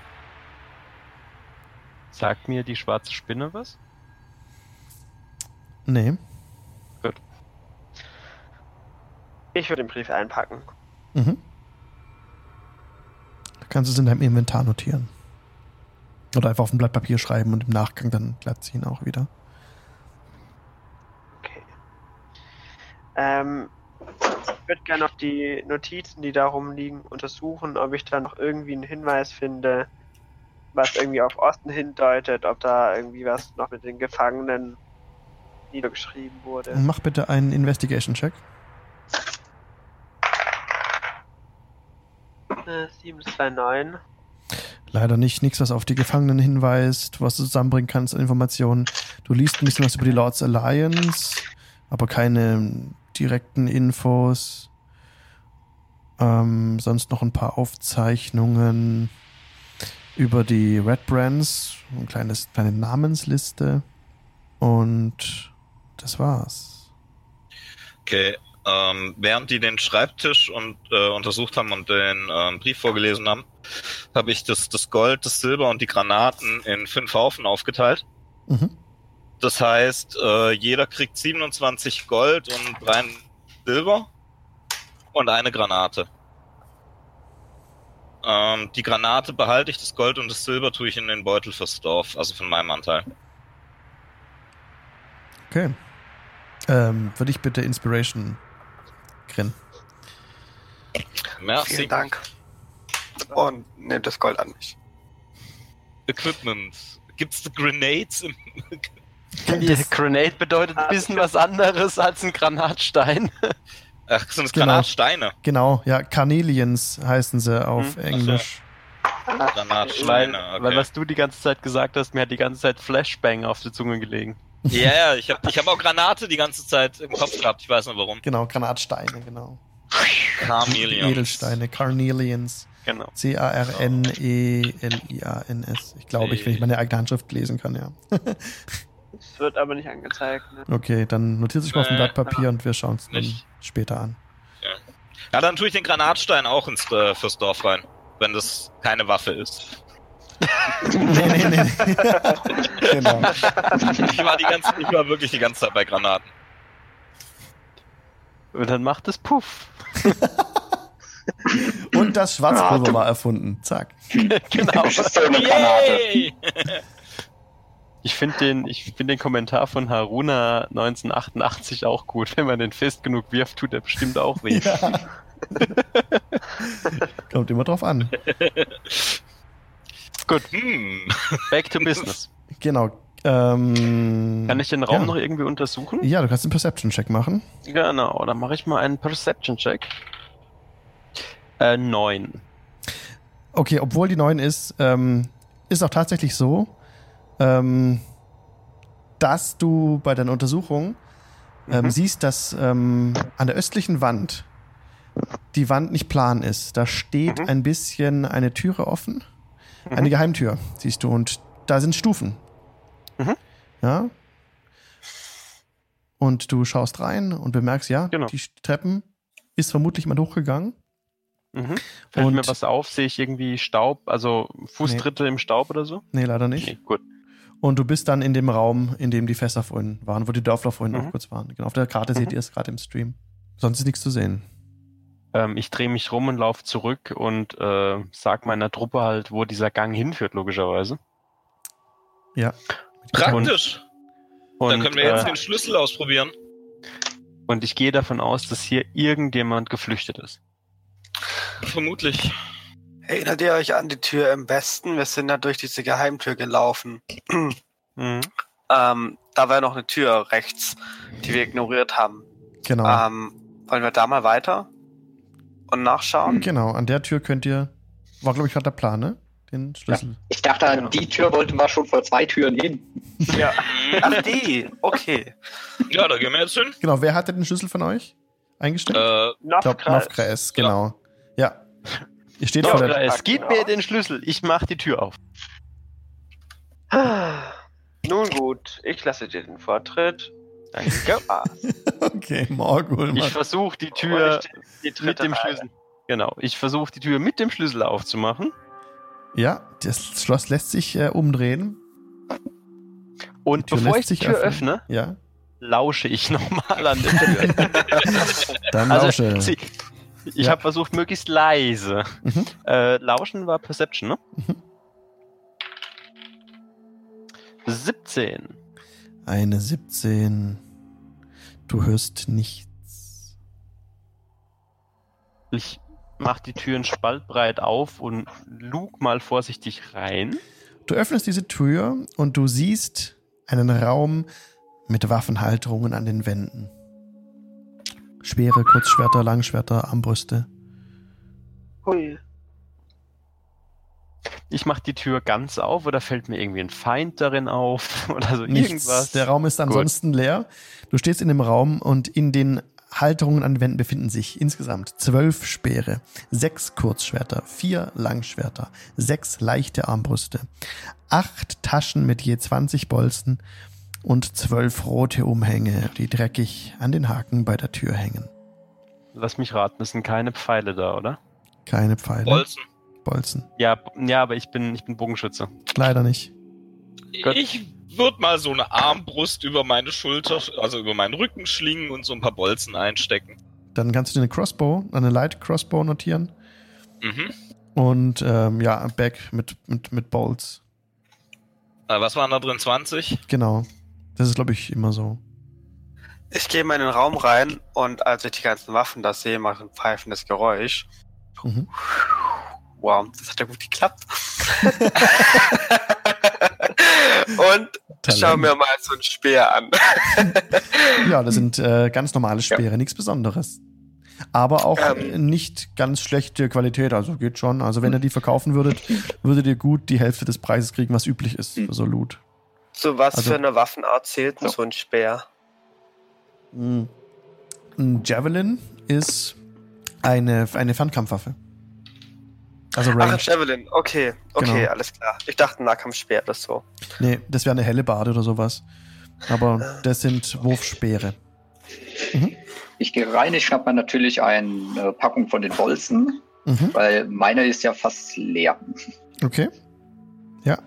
S2: Sagt mir die schwarze Spinne was?
S1: Nee.
S4: Ich würde den Brief einpacken.
S1: Mhm. Da kannst du es in deinem Inventar notieren. Oder einfach auf ein Blatt Papier schreiben und im Nachgang dann glatt ziehen auch wieder.
S4: Okay. Ähm, ich würde gerne noch die Notizen, die da rumliegen, untersuchen, ob ich da noch irgendwie einen Hinweis finde, was irgendwie auf Osten hindeutet, ob da irgendwie was noch mit den Gefangenen niedergeschrieben wurde.
S1: Mach bitte einen Investigation-Check.
S4: Äh, 729.
S1: Leider nicht. Nichts, was auf die Gefangenen hinweist, was du zusammenbringen kannst an Informationen. Du liest ein bisschen was über die Lords Alliance, aber keine direkten Infos. Ähm, sonst noch ein paar Aufzeichnungen über die Red Brands, ein kleines, kleine Namensliste. Und das war's.
S5: Okay. Ähm, während die den Schreibtisch und, äh, untersucht haben und den ähm, Brief vorgelesen haben, habe ich das, das Gold, das Silber und die Granaten in fünf Haufen aufgeteilt.
S1: Mhm.
S5: Das heißt, äh, jeder kriegt 27 Gold und drei Silber und eine Granate. Ähm, die Granate behalte ich, das Gold und das Silber tue ich in den Beutel fürs Dorf, also von meinem Anteil.
S1: Okay. Ähm, würde ich bitte Inspiration grin.
S5: Merci.
S3: Vielen Dank. Und nehmt das Gold an mich.
S5: Equipment. Gibt's Grenades im *laughs*
S2: Die Grenade bedeutet ein bisschen was anderes als ein Granatstein. *laughs*
S5: Ach, sind das
S1: Genau.
S5: Granatsteine?
S1: Genau, ja, Carnelians heißen sie auf
S2: Hm,
S1: Englisch.
S5: Granatsteine,
S2: Weil, weil
S5: okay.
S2: was du die ganze Zeit gesagt hast, mir hat die ganze Zeit Flashbang auf der Zunge gelegen.
S5: Ja, ja, ich habe ich hab auch Granate die ganze Zeit im Kopf gehabt, ich weiß nicht warum.
S1: Genau, Granatsteine, genau.
S5: Chameleons.
S1: Edelsteine, Carnelians.
S2: Genau.
S1: E C-A-R-N-E-L-I-A-N-S. Ich glaube, ich, wenn ich meine eigene Handschrift lesen kann, ja.
S4: Es wird aber nicht angezeigt. Ne?
S1: Okay, dann notiert sich mal auf dem Blatt Papier und wir schauen es dann später an.
S5: Ja, dann tue ich den Granatstein auch ins, äh, fürs Dorf rein, wenn das keine Waffe ist.
S1: Nee, nee, nee. genau.
S5: Ich war, die ganze, ich war wirklich die ganze Zeit bei Granaten.
S2: Und dann macht es Puff. *laughs*
S1: Und das Schwarzpulver war erfunden. Zack.
S2: genau. Ich finde den, ich find den Kommentar von Haruna 1988 auch gut. Wenn man den fest genug wirft, tut er bestimmt auch weh.
S1: Ja. *laughs* Kommt immer drauf an.
S2: Gut,
S5: Hm.
S2: back to business.
S1: Genau. Ähm,
S2: Kann ich den Raum
S1: ja.
S2: noch irgendwie untersuchen?
S1: Ja, du kannst einen Perception-Check machen.
S2: Genau, dann mache ich mal einen Perception-Check. Äh, neun.
S1: Okay, obwohl die 9 ist, ähm, ist auch tatsächlich so, ähm, dass du bei deiner Untersuchung ähm,
S2: Mhm.
S1: siehst, dass ähm, an der östlichen Wand die Wand nicht plan ist. Da steht
S2: Mhm.
S1: ein bisschen eine Türe offen. Eine Geheimtür, siehst du. Und da sind Stufen.
S2: Mhm.
S1: Ja. Und du schaust rein und bemerkst, ja,
S2: Genau.
S1: die Treppen ist vermutlich jemand hochgegangen.
S2: Mhm. Fällt
S1: Und-
S2: mir was auf? Sehe ich irgendwie Staub, also Fußtritte im Staub oder so?
S1: Nee, leider nicht.
S2: Nee, gut.
S1: Und du bist dann in dem Raum, in dem die Fässer vorhin waren, wo die Dörfler vorhin
S2: Mhm.
S1: auch kurz waren. Genau, auf der Karte seht
S2: Mhm.
S1: ihr es gerade im Stream. Sonst ist nichts zu sehen.
S2: Ähm, ich drehe mich rum und laufe zurück und äh, sag meiner Truppe halt, wo dieser Gang hinführt, logischerweise.
S1: Ja.
S5: Praktisch.
S2: Und,
S5: Dann können wir jetzt
S2: äh,
S5: den Schlüssel ausprobieren.
S2: und ich gehe davon aus, dass hier irgendjemand geflüchtet ist.
S5: Vermutlich.
S3: Erinnert ihr euch an die Tür im Westen? Wir sind da durch diese Geheimtür gelaufen. *clears throat*
S2: Mhm.
S3: Ähm, da war noch eine Tür rechts, die wir ignoriert haben.
S1: Genau.
S3: Ähm, wollen wir da mal weiter und nachschauen?
S1: Genau, an der Tür könnt ihr. War, glaube ich, gerade der Plan, ne? Den Schlüssel.
S6: Ich dachte, an die Tür wollten wir schon vor zwei Türen hin.
S3: Ja. *laughs* Ach, die. Okay.
S5: Ja, da gehen wir jetzt hin.
S1: Genau, wer hatte den Schlüssel von euch eingestellt?
S5: Äh.
S4: Nofkreis,
S1: genau. Ja. Ihr steht vor der.
S2: es gib mir den Schlüssel, ich mach die Tür auf.
S4: Nun gut, ich lasse dir den Vortritt. Danke. *laughs*
S1: Okay, Morgul.
S2: Ich versuche die Tür
S4: die
S2: mit dem. Schlüssel. Genau, ich versuche die Tür mit dem Schlüssel aufzumachen.
S1: Ja, das Schloss lässt sich äh, umdrehen.
S2: Und bevor
S1: lässt
S2: ich die Tür
S1: öffnen.
S2: öffne,
S1: Ja,
S2: lausche ich nochmal an der Tür. *laughs*
S1: dann
S2: also,
S1: lausche.
S2: sie, ich
S1: Ja.
S2: habe versucht, möglichst leise.
S1: Mhm.
S2: Äh, Lauschen war Perception, ne? 17.
S1: Eine 17. Du hörst nichts.
S2: Ich mach die Türen spaltbreit auf und lug mal vorsichtig rein.
S1: Du öffnest diese Tür und du siehst einen Raum mit Waffenhalterungen an den Wänden. Schwere Kurzschwerter, Langschwerter, Armbrüste.
S4: Hui.
S2: Ich mach die Tür ganz auf oder fällt mir irgendwie ein Feind darin auf *laughs* oder so
S1: Nichts.
S2: irgendwas.
S1: Der Raum ist ansonsten leer. Du stehst in dem Raum und in den Halterungen an den Wänden befinden sich insgesamt zwölf Speere, sechs Kurzschwerter, vier Langschwerter, sechs leichte Armbrüste, acht Taschen mit je 20 Bolzen und zwölf rote Umhänge, die dreckig an den Haken bei der Tür hängen.
S2: Lass mich raten, es sind keine Pfeile da, oder?
S1: Keine Pfeile.
S5: Bolzen.
S1: Bolzen.
S2: Ja, ja, aber ich bin, ich bin Bogenschütze.
S1: Leider nicht.
S2: Gut.
S5: Ich würde mal so eine Armbrust über meine Schulter, also über meinen Rücken schlingen und so ein paar Bolzen einstecken.
S1: Dann kannst du dir eine Crossbow, eine Light Crossbow notieren.
S5: Mhm.
S1: Und ähm, ja, ein Bag mit, mit, mit Bolts.
S5: Äh, was waren da drin? 20?
S1: Genau. Das ist, glaube ich, immer so.
S3: Ich gehe mal in den Raum rein und als ich die ganzen Waffen da sehe, mache ich ein pfeifendes Geräusch.
S1: Mhm.
S3: Wow, das hat ja gut geklappt. *laughs* und schau mir mal so ein Speer an. *laughs*
S1: Ja, das sind äh, ganz normale Speere, nichts Besonderes. Aber auch
S3: Ähm.
S1: äh, nicht ganz schlechte Qualität, also geht schon. Also wenn ihr die verkaufen würdet, würdet ihr gut die Hälfte des Preises kriegen, was üblich ist für so Loot.
S3: So was
S1: Also-
S3: für eine Waffenart zählt denn
S6: Ja.
S3: so ein Speer?
S1: Mhm. Ein Javelin ist eine, eine Fernkampfwaffe. Also
S3: Ach,
S1: Range.
S3: ein Javelin. Okay, okay,
S1: Genau.
S3: alles klar. Ich dachte ein Nahkampfspeer oder so.
S1: Nee, das wäre eine helle Bade oder sowas. Aber das sind Wurfspeere.
S6: Ich gehe rein, ich schnapp mir natürlich eine Packung von den Bolzen,
S1: Mhm.
S6: weil meine ist ja fast leer.
S1: Okay. Ja.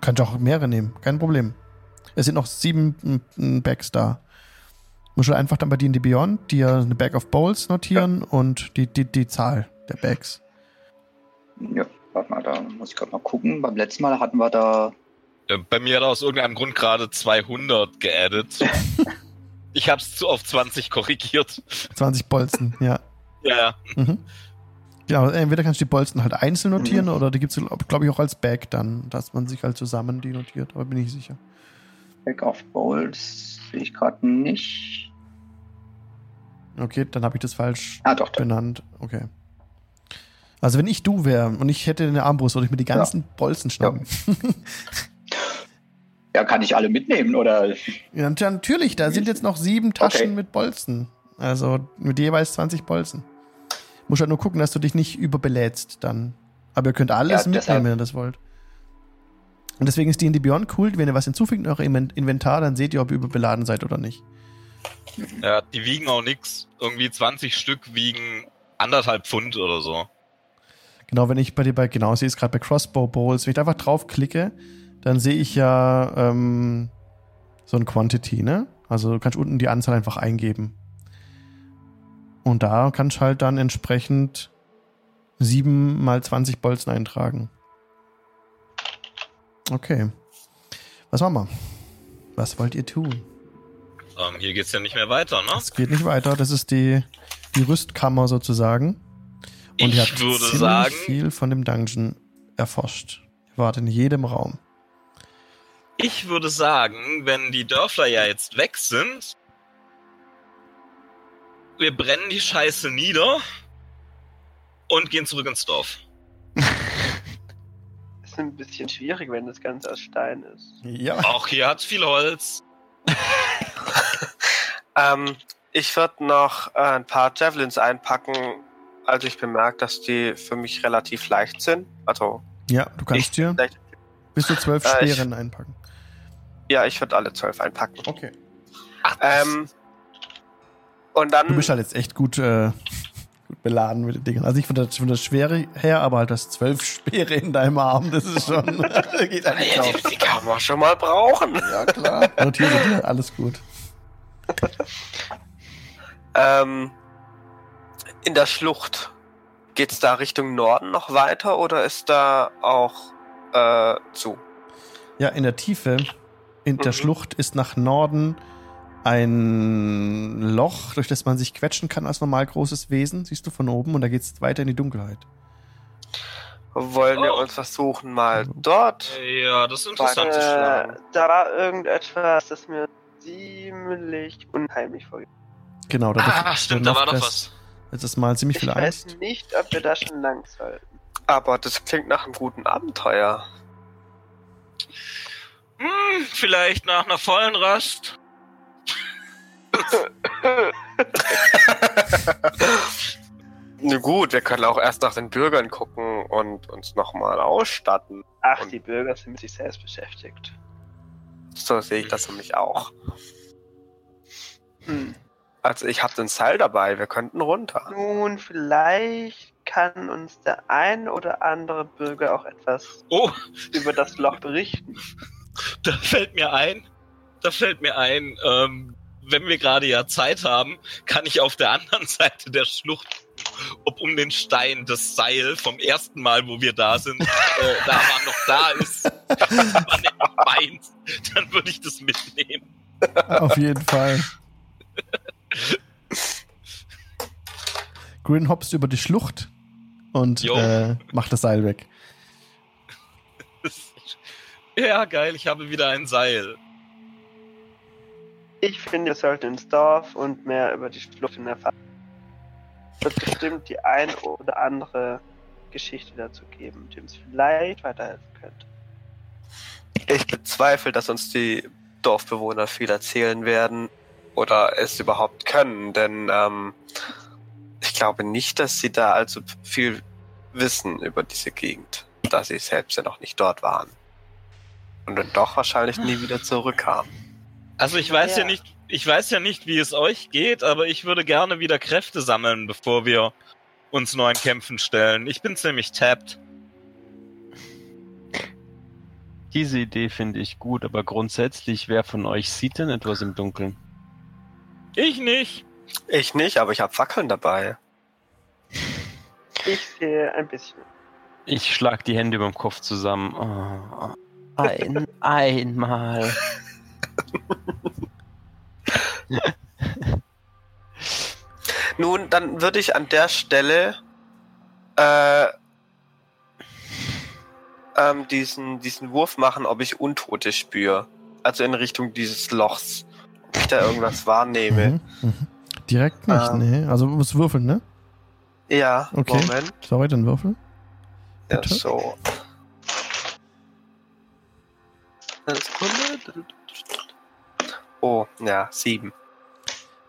S1: Kannst auch mehrere nehmen, kein Problem. Es sind noch sieben Bags da. Musst du einfach dann bei D&D Beyond dir eine Bag of Bowls notieren und die, die, die Zahl der Bags.
S6: Ja, warte mal, da muss ich gerade mal gucken. Beim letzten Mal hatten wir da.
S5: Äh, Bei mir hat er aus irgendeinem Grund gerade 200 geaddet. *laughs* ich hab's zu auf 20 korrigiert.
S1: 20 Bolzen, ja.
S5: Ja, ja.
S1: Mhm. Genau, entweder kannst du die Bolzen halt einzeln notieren oder die gibt es, glaube ich, auch als Bag dann, dass man sich halt zusammen die notiert, aber bin ich sicher.
S6: Back of Bowls sehe ich gerade nicht.
S1: Okay, dann habe ich das falsch
S6: Ah, doch, da.
S1: benannt. Okay. Also wenn ich du wäre und ich hätte eine Armbrust, würde ich mir die ganzen Bolzen schnappen. *laughs*
S6: Ja, kann ich alle mitnehmen, oder?
S1: Ja, nat- natürlich, da sind jetzt noch sieben Taschen
S6: Okay.
S1: mit Bolzen. Also mit jeweils 20 Bolzen. Muss halt nur gucken, dass du dich nicht überbelädst dann. Aber ihr könnt alles
S6: Ja,
S1: mitnehmen, wenn ihr das wollt. Und deswegen ist D&D Beyond cool, wenn ihr was hinzufügt in eurem Inven- Inventar, dann seht ihr, ob ihr überbeladen seid oder nicht.
S5: ja, die wiegen auch nix. Irgendwie 20 Stück wiegen anderthalb Pfund oder so.
S1: Genau, wenn ich bei dir bei, genau, sehe es gerade bei Crossbow Bowls, wenn ich da einfach draufklicke, dann sehe ich ja ähm, so ein Quantity, ne? Also du kannst unten die Anzahl einfach eingeben. Und da kannst du halt dann entsprechend 7 mal 20 Bolzen eintragen. Okay. Was machen wir? Was wollt ihr tun?
S5: Ähm, hier geht's ja nicht mehr weiter, ne?
S1: Es geht nicht weiter. Das ist die, die Rüstkammer sozusagen. Und ihr
S5: Ich
S1: habt
S5: würde
S1: ziemlich
S5: sagen,
S1: viel von dem Dungeon erforscht. Ihr wart in jedem Raum.
S5: ich würde sagen, wenn die Dörfler ja jetzt weg sind, wir brennen die Scheiße nieder und gehen zurück ins Dorf. *laughs*
S4: Ist ein bisschen schwierig, wenn das Ganze aus Stein ist.
S1: Ja.
S5: Auch hier hat's viel Holz. *laughs*
S3: Ähm, ich würde noch äh, ein paar Javelins einpacken, als ich bemerkt, dass die für mich relativ leicht sind. Also,
S1: Ja, du kannst
S3: Ich-
S1: dir bis zu zwölf
S3: Äh, ich-
S1: Speeren einpacken.
S3: ja, ich würde alle zwölf einpacken.
S1: Okay.
S5: Ach,
S3: Ähm, und dann,
S1: Du bist halt jetzt echt gut, äh, gut beladen mit den Dingen. Also nicht von der, von der Schwere her, aber halt das zwölf Speere in deinem Arm, das ist schon. *laughs* *laughs* geht eigentlich
S3: ja, die, die kann man schon mal brauchen.
S1: Ja, klar. Notiere dir, alles gut.
S3: Ähm, in der Schlucht, geht's da Richtung Norden noch weiter oder ist da auch äh, zu?
S1: Ja, in der Tiefe, in der
S3: Mhm.
S1: Schlucht ist nach Norden ein Loch, durch das man sich quetschen kann als normal großes Wesen, siehst du von oben, und da geht's weiter in die Dunkelheit.
S3: Wollen wir
S5: Oh.
S3: uns versuchen, mal dort?
S5: Ja, das ist interessant zu
S3: Äh,
S5: schlagen.
S4: Äh, da war irgendetwas, das mir ziemlich unheimlich vorgeht.
S1: Genau, da
S5: Ah, stimmt, da war doch was.
S1: Jetzt ist mal ziemlich
S4: Ich
S1: viel
S4: weiß
S1: Angst.
S4: nicht, ob wir da schon lang sollten.
S3: Aber das klingt nach einem guten Abenteuer.
S5: Hm, vielleicht nach einer vollen Rast. *laughs*
S3: Na gut, wir können auch erst nach den Bürgern gucken und uns nochmal ausstatten.
S4: Ach,
S3: Und-
S4: die Bürger sind mit sich selbst beschäftigt.
S3: So sehe ich das nämlich auch.
S4: Hm.
S3: Also ich habe den Seil dabei, wir könnten runter.
S4: Nun, vielleicht kann uns der ein oder andere Bürger auch etwas
S5: Oh,
S4: über das Loch berichten. *laughs*
S5: da fällt mir ein, da fällt mir ein, ähm, wenn wir gerade ja Zeit haben, kann ich auf der anderen *laughs* Seite der Schlucht, ob um den Stein das Seil vom ersten Mal, wo wir da sind, äh, da war noch da ist, *laughs* man meint, dann würde ich das mitnehmen.
S1: Auf jeden Fall. Grin hopst über die Schlucht und äh, macht das Seil weg.
S5: Ja, geil, ich habe wieder ein Seil.
S4: Ich finde, wir sollten ins Dorf und mehr über die Schlucht erfahren. Es wird bestimmt die ein oder andere Geschichte dazu geben, die uns vielleicht weiterhelfen könnte.
S3: Ich bezweifle, dass uns die Dorfbewohner viel erzählen werden oder es überhaupt können, denn ähm, ich glaube nicht, dass sie da allzu viel wissen über diese Gegend, da sie selbst ja noch nicht dort waren. Und dann doch wahrscheinlich nie wieder zurückkamen.
S5: Also ich weiß ja.
S4: Ja.
S5: nicht, ich weiß ja nicht, wie es euch geht, aber ich würde gerne wieder Kräfte sammeln, bevor wir uns neuen Kämpfen stellen. Ich bin ziemlich tapped.
S2: Diese Idee finde ich gut, aber grundsätzlich, wer von euch sieht denn etwas im Dunkeln?
S5: Ich nicht.
S3: Ich nicht, aber ich habe Fackeln dabei.
S4: Ich sehe ein bisschen.
S2: Ich schlag die Hände über dem Kopf zusammen. Oh, ein, einmal. *laughs*
S3: Nun, dann würde ich an der Stelle äh, ähm, diesen, diesen Wurf machen, ob ich Untote spüre. Also in Richtung dieses Lochs. Ich da irgendwas wahrnehme.
S1: Mhm, mhm. Direkt nicht,
S3: Ähm.
S1: ne? Also du musst würfeln, ne?
S3: Ja,
S1: Okay.
S3: Moment.
S1: Sorry, dann würfel.
S3: Ja,
S1: Bitte?
S3: so. Eine Sekunde. Oh, ja, sieben.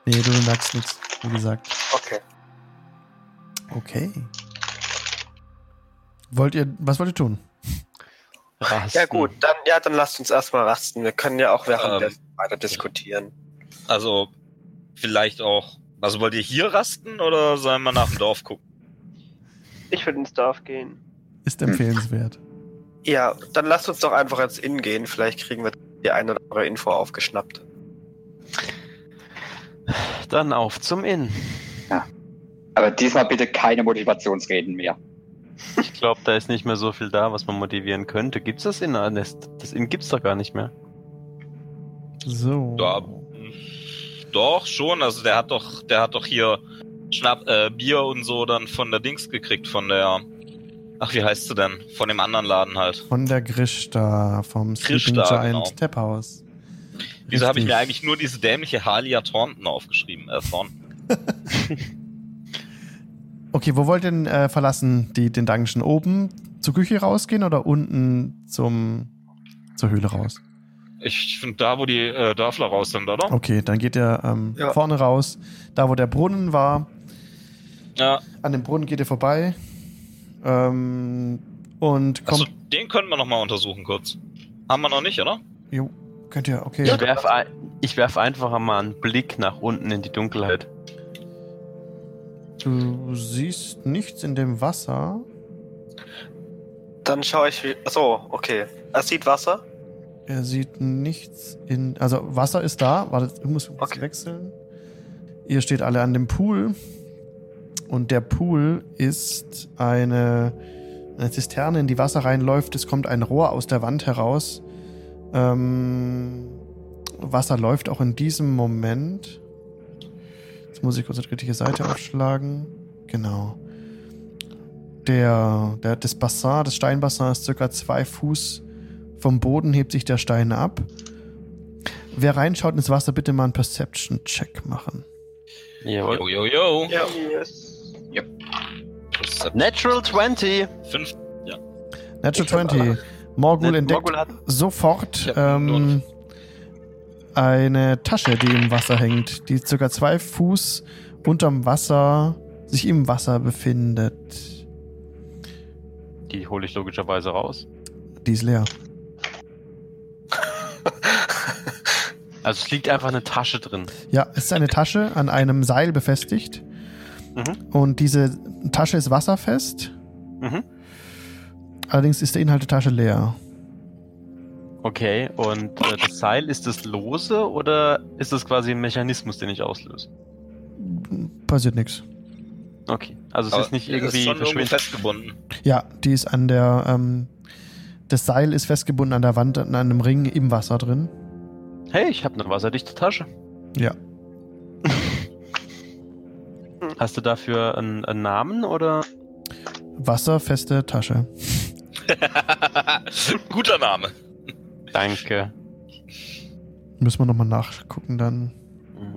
S1: Nee, du merkst nichts, wie gesagt.
S3: Okay.
S1: Okay. Wollt ihr, was wollt ihr tun?
S2: Rasten.
S3: Ja gut, dann ja, dann lasst uns erstmal rasten. Wir können ja auch währenddessen
S5: Ähm.
S3: Weiter diskutieren.
S5: Also vielleicht auch. Also wollt ihr hier rasten oder sollen wir nach dem Dorf gucken?
S4: Ich würde ins Dorf gehen.
S1: Ist empfehlenswert.
S3: Ja, dann lasst uns doch einfach ins Inn gehen. Vielleicht kriegen wir die eine oder andere Info aufgeschnappt.
S2: Dann auf zum Inn.
S6: Aber diesmal bitte keine Motivationsreden mehr.
S2: Ich glaube, da ist nicht mehr so viel da, was man motivieren könnte. Gibt's das Inn? Das, das Inn gibt's doch gar nicht mehr.
S1: So.
S5: Ja, doch, schon. Also der hat doch, der hat doch hier Schnapp, äh, Bier und so dann von der Dings gekriegt, von der. Ach, wie heißt sie denn? Von dem anderen Laden halt.
S1: Von der Grisch da, vom Sleeping
S5: Grishta,
S1: Giant
S5: genau.
S1: Tap House.
S5: Wieso habe ich mir eigentlich nur diese dämliche Halia Thornton aufgeschrieben? Äh, Thornton. *laughs*
S1: Okay, wo wollt ihr denn äh, verlassen? Die, den Dungeon oben zur Küche rausgehen oder unten zum, zur Höhle raus?
S5: Ich finde da, wo die äh, Dörfler raus sind, oder?
S1: Okay, dann geht ihr ähm,
S3: Ja.
S1: vorne raus, da wo der Brunnen war.
S5: Ja.
S1: An dem Brunnen geht ihr vorbei. Ähm, und kommt.
S5: Achso, den können wir nochmal untersuchen kurz. Haben wir noch nicht, oder?
S1: Jo, könnt ihr, okay.
S2: Ich werf, ein, ich werf einfach mal einen Blick nach unten in die Dunkelheit.
S1: Du siehst nichts in dem Wasser.
S3: Dann schaue ich wie. Achso, okay. Er sieht Wasser.
S1: Er sieht nichts in. Also Wasser ist da. Warte, ich muss kurz
S3: Okay.
S1: wechseln. Ihr steht alle an dem Pool. Und der Pool ist eine, eine Zisterne, in die Wasser reinläuft. Es kommt ein Rohr aus der Wand heraus. Ähm, Wasser läuft auch in diesem Moment. Jetzt muss ich kurz die richtige Seite aufschlagen. Genau. Der, der, das Bassin, das Steinbassin ist circa zwei Fuß vom Boden, hebt sich der Stein ab. Wer reinschaut ins Wasser, bitte mal einen Perception-Check machen.
S2: Jawohl.
S5: Yo, yo, yo.
S3: Ja.
S4: Yes.
S5: Ist
S2: Natural 20.
S5: fünf.
S1: Natural 20. Morgul
S2: Net-
S1: entdeckt
S2: Morgul hat
S1: sofort
S5: Ich
S1: ähm, eine Tasche, die im Wasser hängt, die circa zwei Fuß unterm Wasser sich im Wasser befindet.
S2: Die hole ich logischerweise raus.
S1: Die ist leer. *laughs*
S2: Also es liegt einfach eine Tasche drin.
S1: Ja, es ist eine Tasche an einem Seil befestigt.
S2: Mhm.
S1: Und diese Tasche ist wasserfest.
S2: Mhm.
S1: Allerdings ist der Inhalt der Tasche leer.
S2: Okay, und äh, das Seil, ist das lose oder ist das quasi ein Mechanismus, den ich auslöse?
S1: Passiert nichts.
S2: Okay, also es
S5: Aber
S2: ist nicht
S5: ist
S2: irgendwie
S5: schon irgendwo
S2: verschwindet.
S5: festgebunden.
S1: Ja, die ist an der. Ähm, das Seil ist festgebunden an der Wand, an einem Ring im Wasser drin.
S2: Hey, ich habe eine wasserdichte Tasche.
S1: Ja. *laughs*
S2: Hast du dafür einen, einen Namen oder?
S1: Wasserfeste Tasche. *laughs*
S5: Guter Name.
S2: Danke.
S1: Müssen wir nochmal nachgucken dann.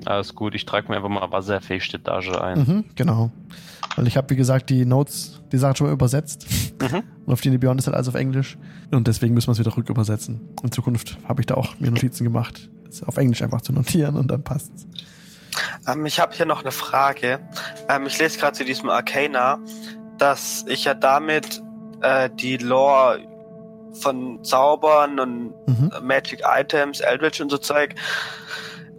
S2: Alles gut, ich trage mir einfach mal wasserfeste Tasche ein.
S1: Mhm, genau. Weil ich habe, wie gesagt, die Notes, die Sachen schon mal übersetzt.
S2: Mhm. *laughs*
S1: Und auf die Beyond ist halt alles auf Englisch. Und deswegen müssen wir es wieder rückübersetzen. In Zukunft habe ich da auch mir Notizen gemacht, es auf Englisch einfach zu notieren und dann passt's.
S3: Ähm, ich habe hier noch eine Frage. Ähm, ich lese gerade zu diesem Arcana, dass ich ja damit äh, die Lore von Zaubern und
S1: Mhm.
S3: Magic Items, Eldritch und so Zeug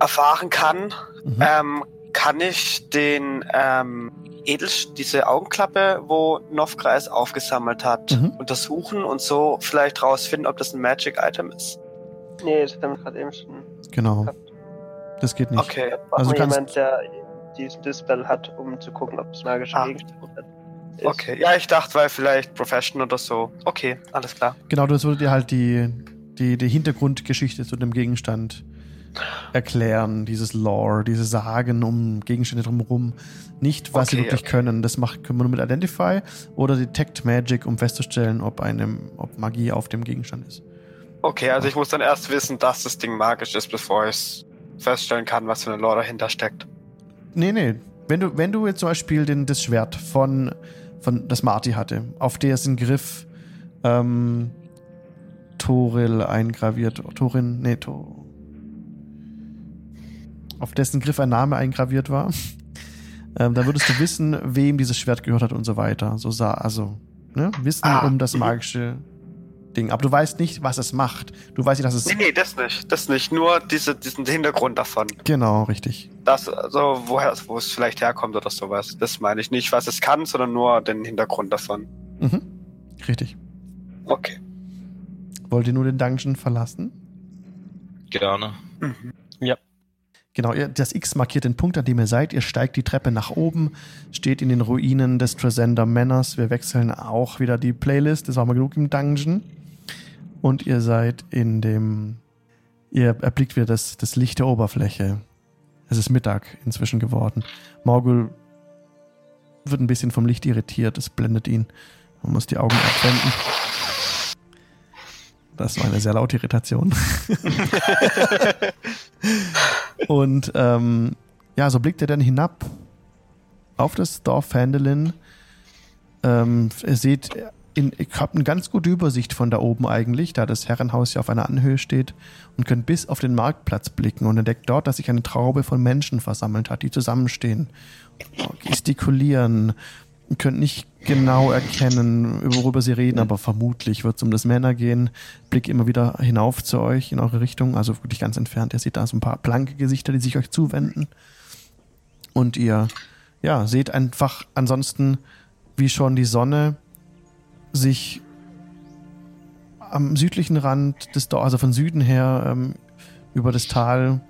S3: erfahren kann.
S1: Mhm.
S3: Ähm, kann ich den ähm, Edel diese Augenklappe, wo Novkreis aufgesammelt hat,
S1: Mhm.
S3: untersuchen und so vielleicht rausfinden, ob das ein Magic Item ist?
S4: Nee, das haben wir gerade eben schon.
S1: Genau. Das geht nicht.
S3: Okay.
S1: Also kannst-
S4: jemand, der diesen Dispel hat, um zu gucken, ob es magischer
S3: Ah.
S4: Gegenstand ist.
S3: Okay. Ja, ich dachte, weil vielleicht Profession oder so. Okay, alles klar.
S1: Genau, das würde dir halt die, die, die Hintergrundgeschichte zu dem Gegenstand erklären. Dieses Lore, diese Sagen um Gegenstände drumherum. Nicht, was sie
S3: Okay,
S1: wirklich
S3: okay.
S1: können. Das macht, können wir nur mit Identify oder Detect Magic, um festzustellen, ob, einem, ob Magie auf dem Gegenstand ist.
S3: Okay, also ich muss dann erst wissen, dass das Ding magisch ist, bevor ich feststellen kann, was für eine Lore dahinter steckt.
S1: Nee, nee. Wenn du, wenn du jetzt zum Beispiel den, das Schwert von, von das Marty hatte, auf dessen Griff ähm, Toril eingraviert, Torin, nee, to, auf dessen Griff ein Name eingraviert war, ähm, dann würdest du wissen, wem dieses Schwert gehört hat und so weiter. So sah, also, ne? Wissen
S3: Ah,
S1: um das magische Ding. Aber du weißt nicht, was es macht. Du weißt nicht, dass es.
S3: Nee, nee, das nicht. Das nicht. Nur diese, diesen Hintergrund davon.
S1: Genau, richtig.
S3: Das, also, woher, wo es vielleicht herkommt oder sowas. Das meine ich nicht, was es kann, sondern nur den Hintergrund davon.
S1: Mhm. Richtig.
S3: Okay.
S1: Wollt ihr nur den Dungeon verlassen?
S5: Gerne.
S3: Mhm.
S1: Genau, das X markiert den Punkt, an dem ihr seid. Ihr steigt die Treppe nach oben, steht in den Ruinen des Tresender Manors. Wir wechseln auch wieder die Playlist. Das war mal genug im Dungeon. Und ihr seid in dem. Ihr erblickt wieder das, das Licht der Oberfläche. Es ist Mittag inzwischen geworden. Morgul wird ein bisschen vom Licht irritiert. Es blendet ihn. Man muss die Augen abwenden. Das war eine sehr laute Irritation. Und ähm, ja, so blickt er dann hinab auf das Dorf Fandelin. Ähm, ihr seht, in, ich habe eine ganz gute Übersicht von da oben eigentlich, da das Herrenhaus ja auf einer Anhöhe steht und könnt bis auf den Marktplatz blicken und entdeckt dort, dass sich eine Traube von Menschen versammelt hat, die zusammenstehen, gestikulieren. Ihr könnt nicht genau erkennen, worüber sie reden, aber vermutlich wird es um das Männer gehen. Blick immer wieder hinauf zu euch in eure Richtung, also wirklich ganz entfernt. Ihr seht da so ein paar blanke Gesichter, die sich euch zuwenden. Und ihr, ja, seht einfach ansonsten, wie schon die Sonne sich am südlichen Rand des Dorfes, also von Süden her, ähm, über das Tal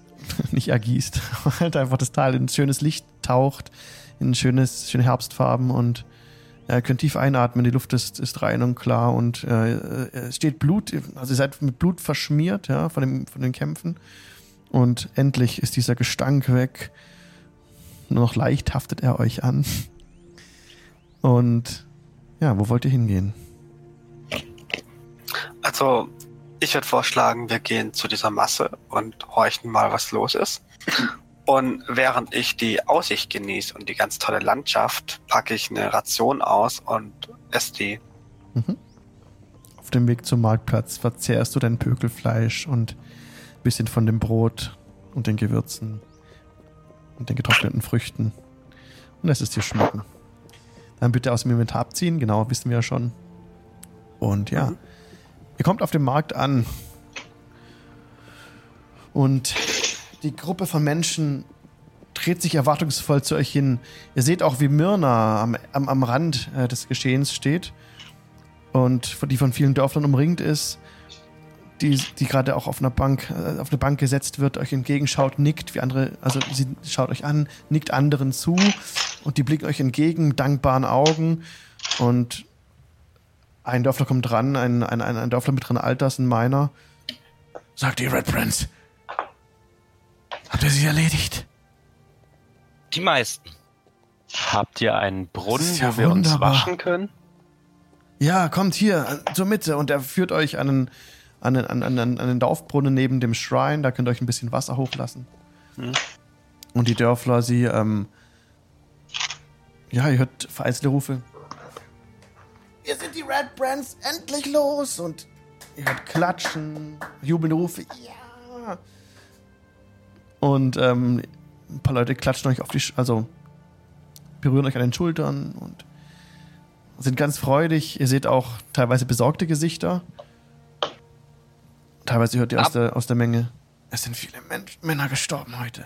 S1: *laughs* nicht ergießt, *laughs* halt einfach das Tal in schönes Licht taucht, in schönes, schöne Herbstfarben und äh, könnt tief einatmen, die Luft ist, ist rein und klar und äh, äh, es steht Blut, also ihr seid mit Blut verschmiert, ja, von, dem, von den Kämpfen. Und endlich ist dieser Gestank weg. Nur noch leicht haftet er euch an. Und ja, wo wollt ihr hingehen?
S3: Also, ich würde vorschlagen, wir gehen zu dieser Masse und horchen mal, was los ist. Und während ich die Aussicht genieße und die ganz tolle Landschaft, packe ich eine Ration aus und esse die.
S1: Mhm. Auf dem Weg zum Marktplatz verzehrst du dein Pökelfleisch und bisschen von dem Brot und den Gewürzen und den getrockneten Früchten und lässt es dir schmecken. Dann bitte aus dem Inventar abziehen, genau, wissen wir ja schon. Und ja, ihr kommt auf dem Markt an und die Gruppe von Menschen dreht sich erwartungsvoll zu euch hin. Ihr seht auch, wie Myrna am, am, am Rand äh, des Geschehens steht und die von vielen Dörflern umringt ist, die, die gerade auch auf einer Bank, äh, auf eine Bank gesetzt wird, euch entgegenschaut, nickt, wie andere, also sie schaut euch an, nickt anderen zu und die blicken euch entgegen mit dankbaren Augen und ein Dörfler kommt dran, ein, ein, ein, ein Dörfler mittleren Alters, ein Miner, sagt die Red Prince. Habt ihr sie erledigt?
S5: Die meisten.
S2: Habt ihr einen Brunnen,
S1: ja
S2: wo wir uns
S1: wunderbar.
S2: waschen können?
S1: Ja, kommt hier äh, zur Mitte und er führt euch an den, an den, an, an, an den Dorfbrunnen neben dem Shrine. Da könnt ihr euch ein bisschen Wasser hochlassen.
S2: Hm.
S1: Und die Dörfler, sie, ähm, ja, ihr hört vereinzelte Rufe. Wir sind die Red Brands endlich los! Und ihr hört Klatschen, jubelnde Rufe. Ja! Und ähm, ein paar Leute klatschen euch auf die, Sch also berühren euch an den Schultern und sind ganz freudig. Ihr seht auch teilweise besorgte Gesichter. Teilweise hört ihr aus der, aus der Menge. Es sind viele Mensch Männer gestorben heute.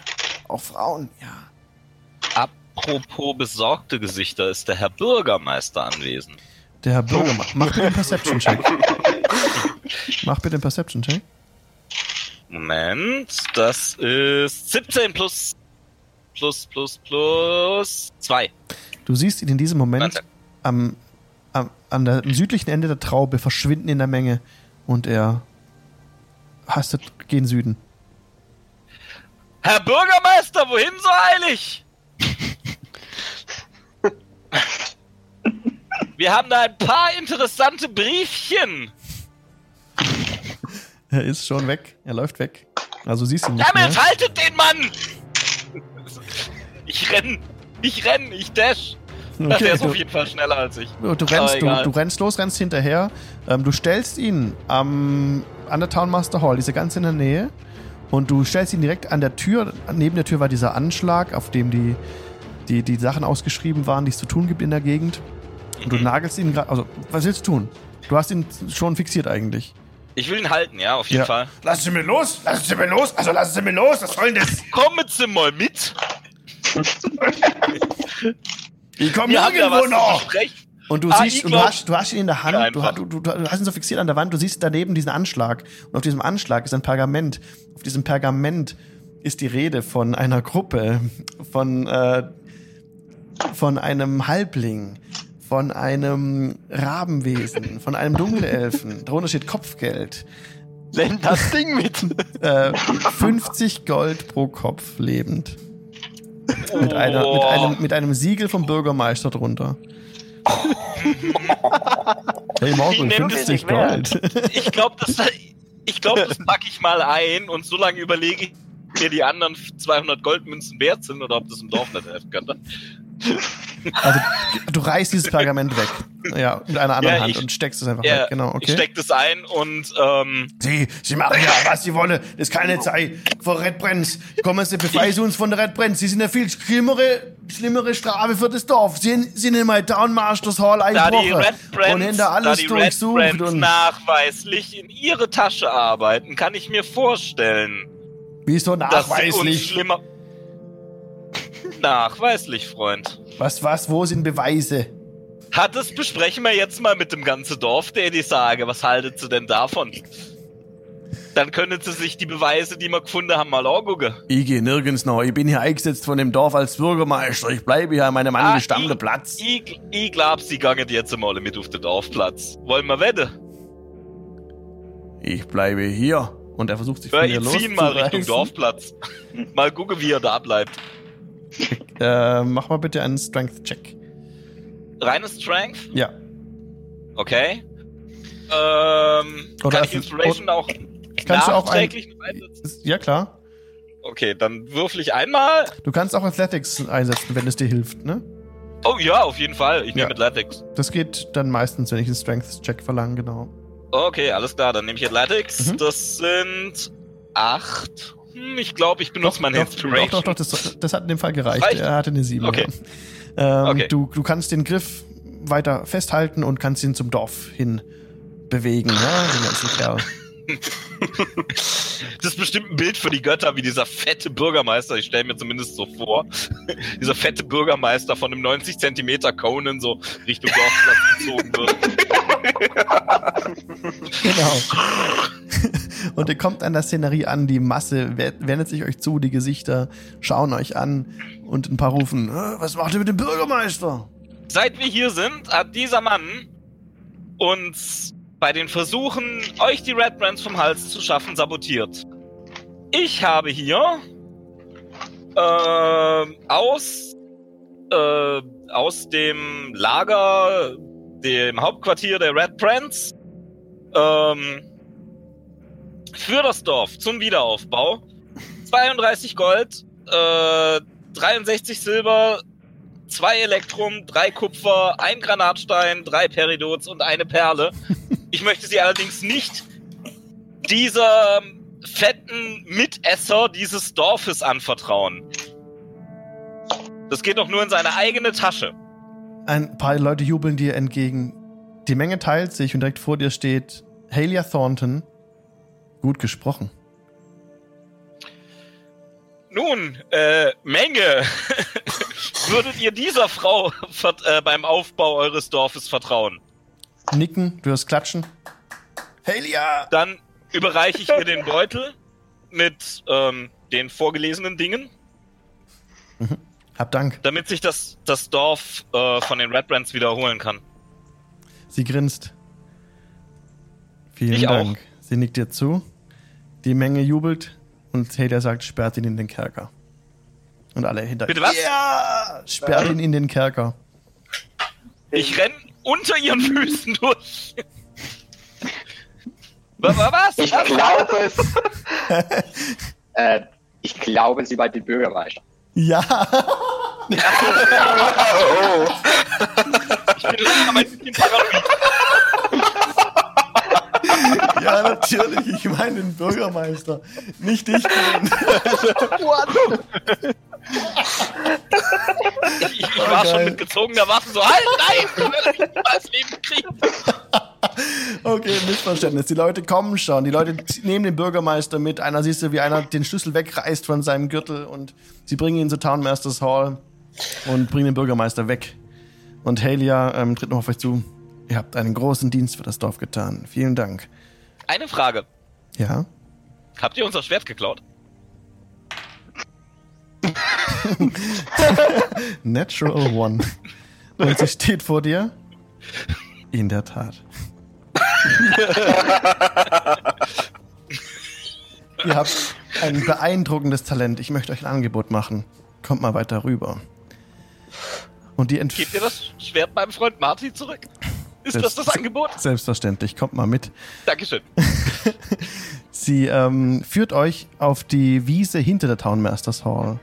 S1: Auch Frauen, ja.
S5: Apropos besorgte Gesichter, ist der Herr Bürgermeister anwesend.
S1: Der Herr Bürger, mach bitte einen Perception-Check. *laughs* Mach bitte einen Perception-Check.
S5: Moment, das ist 17 plus plus plus plus 2.
S1: Du siehst ihn in diesem Moment am, am, an der, am südlichen Ende der Traube verschwinden in der Menge und er hastet gen Süden.
S5: Herr Bürgermeister, wohin so eilig? *laughs* Wir haben da ein paar interessante Briefchen.
S1: Er ist schon weg. Er läuft weg. Also siehst du ihn nicht
S5: Damit
S1: mehr.
S5: haltet den Mann! Ich renn, ich renn, ich dash. der
S1: Okay,
S5: ist auf
S1: du,
S5: jeden Fall schneller als ich.
S1: du, du, rennst,
S5: Aber
S1: du, du rennst los, rennst hinterher. Ähm, du stellst ihn am, an der Townmaster Hall, diese ganz in der Nähe. Und du stellst ihn direkt an der Tür. Neben der Tür war dieser Anschlag, auf dem die, die, die Sachen ausgeschrieben waren, die es zu tun gibt in der Gegend. Und du
S5: Mhm.
S1: nagelst ihn gerade. Also, was willst du tun? Du hast ihn schon fixiert eigentlich.
S5: Ich will ihn halten, ja, auf jeden
S1: Ja.
S5: Fall.
S7: Lassen Sie mir los! Lassen Sie mir los! Also lassen Sie mir los! Was soll denn das? *laughs*
S5: Kommen Sie mal mit.
S7: Ich komme
S5: zu
S7: noch!
S1: Und du
S5: Ah,
S1: siehst, und du hast, du hast ihn in der Hand, du, du, du hast ihn so fixiert an der Wand, du siehst daneben diesen Anschlag. Und auf diesem Anschlag ist ein Pergament. Auf diesem Pergament ist die Rede von einer Gruppe, von, äh, von einem Halbling, von einem Rabenwesen, von einem Dunkelelfen. Darunter steht Kopfgeld.
S2: Nimm das Ding mit.
S1: Äh, 50 Gold pro Kopf lebend. Mit, einer, mit,
S5: Oh.
S1: einem, mit einem Siegel vom Bürgermeister drunter. hey
S5: nennt
S1: 50
S4: es wert?
S1: Gold.
S5: Ich glaube, das, ich glaub, das packe ich mal ein und so lange überlege ich mir die anderen 200 Goldmünzen wert sind oder ob das im Dorf nicht helfen könnte.
S1: Also du reißt dieses Pergament weg. Ja, mit einer anderen
S5: Ja,
S1: Hand
S5: ich-
S1: und steckst es einfach
S5: Ja,
S1: weg. Genau,
S5: Ich
S1: okay.
S5: steck das ein und ähm,
S7: Sie, Sie machen ja, was Sie wollen. Das ist keine Zeit vor Red Brenz. Kommen Sie, befreien Sie uns von der Red Brenz. Sie sind eine viel schlimmere, schlimmere Strafe für das Dorf. Sie sind in mein Townmasters Hall
S5: da die
S7: eingebrochen
S5: Red
S7: und hinter
S5: da
S7: alles
S5: die Red
S7: durchsucht.
S5: Brands
S7: Und
S5: nachweislich in ihre Tasche arbeiten, kann ich mir vorstellen,
S7: wieso nachweislich?
S5: Nachweislich, Freund.
S7: Was, was, wo sind Beweise?
S5: Hat das besprechen wir jetzt mal mit dem ganzen Dorf, der die sage. Was haltet ihr denn davon? Dann können sie sich die Beweise, die wir gefunden haben, mal angucken.
S7: Ich gehe nirgends noch. Ich bin hier eingesetzt von dem Dorf als Bürgermeister. Ich bleibe hier an meinem
S5: Ah,
S7: angestammten
S5: ich-
S7: Platz.
S5: Ich, ich glaub, sie gangen jetzt mal mit auf den Dorfplatz. Wollen wir wetten?
S7: Ich bleibe hier.
S1: Und er versucht sich
S5: Ja,
S1: von dir
S5: ich zieh ihn mal Richtung
S1: loszureißen.
S5: Dorfplatz. mal gucken, wie er da bleibt. *laughs*
S1: Äh, mach mal bitte einen Strength-Check.
S5: Reines Strength?
S1: Ja.
S5: Okay. Ähm,
S1: Oder
S5: kann ich Inspiration auch
S1: Kannst du auch ein? Ja, klar.
S5: Okay, dann würfel ich einmal.
S1: Du kannst auch Athletics einsetzen, wenn es dir hilft, ne?
S5: Oh ja, auf jeden Fall. Ich
S1: Ja.
S5: nehme Athletics.
S1: Das geht dann meistens, wenn ich einen Strength-Check verlange, genau.
S5: Okay, alles klar, dann nehme ich Athletics.
S1: Mhm.
S5: Das sind 8. Hm, ich glaube, ich benutze meine
S1: doch,
S5: Inspiration.
S1: Doch, doch, doch, das, das hat in dem Fall gereicht.
S5: Reicht?
S1: Er hatte eine 7.
S5: Okay.
S1: Ja. Ähm,
S5: Okay.
S1: du, du kannst den Griff weiter festhalten und kannst ihn zum Dorf hin bewegen, ja, den ganzen Kerl. *laughs*
S5: Das ist bestimmt ein Bild für die Götter, wie dieser fette Bürgermeister, ich stelle mir zumindest so vor, *laughs* dieser fette Bürgermeister von einem 90 Zentimeter Conan so Richtung Dorfplatz gezogen wird. *laughs* *laughs*
S1: Genau. *laughs* Und ihr kommt an der Szenerie an, die Masse we- wendet sich euch zu, die Gesichter schauen euch an und ein paar rufen, "Äh, was macht ihr mit dem Bürgermeister?
S5: Seit wir hier sind, hat dieser Mann uns bei den Versuchen, euch die Red Brands vom Hals zu schaffen, sabotiert. Ich habe hier ähm, aus, äh, aus dem Lager, dem Hauptquartier der Red Brands, ähm, für das Dorf zum Wiederaufbau 32 Gold, äh, 63 Silber, zwei Elektrum, drei Kupfer, ein Granatstein, drei Peridots und eine Perle. Ich möchte sie allerdings nicht dieser fetten Mitesser dieses Dorfes anvertrauen. Das geht doch nur in seine eigene Tasche.
S1: Ein paar Leute jubeln dir entgegen. Die Menge teilt sich und direkt vor dir steht Halia Thornton. Gut gesprochen.
S5: Nun, äh, Menge. *laughs* Würdet ihr dieser Frau äh, beim Aufbau eures Dorfes vertrauen?
S1: Nicken, du hörst klatschen. Halia!
S5: Dann überreiche ich ihr den Beutel mit ähm, den vorgelesenen Dingen,
S1: Hab Dank.
S5: damit sich das, das Dorf äh, von den Red Brands wiederholen kann.
S1: Sie grinst. Vielen
S5: Ich auch.
S1: Dank. Sie nickt dir zu. Die Menge jubelt und Halia sagt, sperrt ihn in den Kerker. Und alle hinter
S5: Bitte was?
S1: Ja! Sperrt ihn in den Kerker.
S5: Ich renn unter ihren Füßen durch. Wa- wa- Was?
S6: Ich
S5: Was?
S6: glaube es. *laughs* äh, ich glaube, sie war die Bürgermeister.
S1: Ja!
S5: Ich bin ein bisschen paranoid.
S1: Ja, natürlich. Ich meine den Bürgermeister. Nicht dich, Glenn.
S5: Ich, ich war
S1: geil.
S5: schon mit gezogener Waffe so, halt, nein, ich will nicht das Leben kriegen. *laughs*
S1: Okay, Missverständnis. Die Leute kommen schon. Die Leute nehmen den Bürgermeister mit. Einer siehst du, wie einer den Schlüssel wegreißt von seinem Gürtel und sie bringen ihn zu Townmasters Hall und bringen den Bürgermeister weg. Und Halia ähm, tritt noch auf euch zu. Ihr habt einen großen Dienst für das Dorf getan. Vielen Dank.
S5: Eine Frage.
S1: Ja?
S5: Habt ihr unser Schwert geklaut? *laughs*
S1: Natural One. Und sie steht vor dir. In der Tat. *laughs* Ihr habt ein beeindruckendes Talent. Ich möchte euch ein Angebot machen. Kommt mal weiter rüber. Und die Entf
S5: Gebt ihr das Schwert meinem Freund Marty zurück? Ist das das Angebot?
S1: Selbstverständlich, kommt mal mit.
S5: Dankeschön. *laughs*
S1: Sie ähm, führt euch auf die Wiese hinter der Townmasters Hall.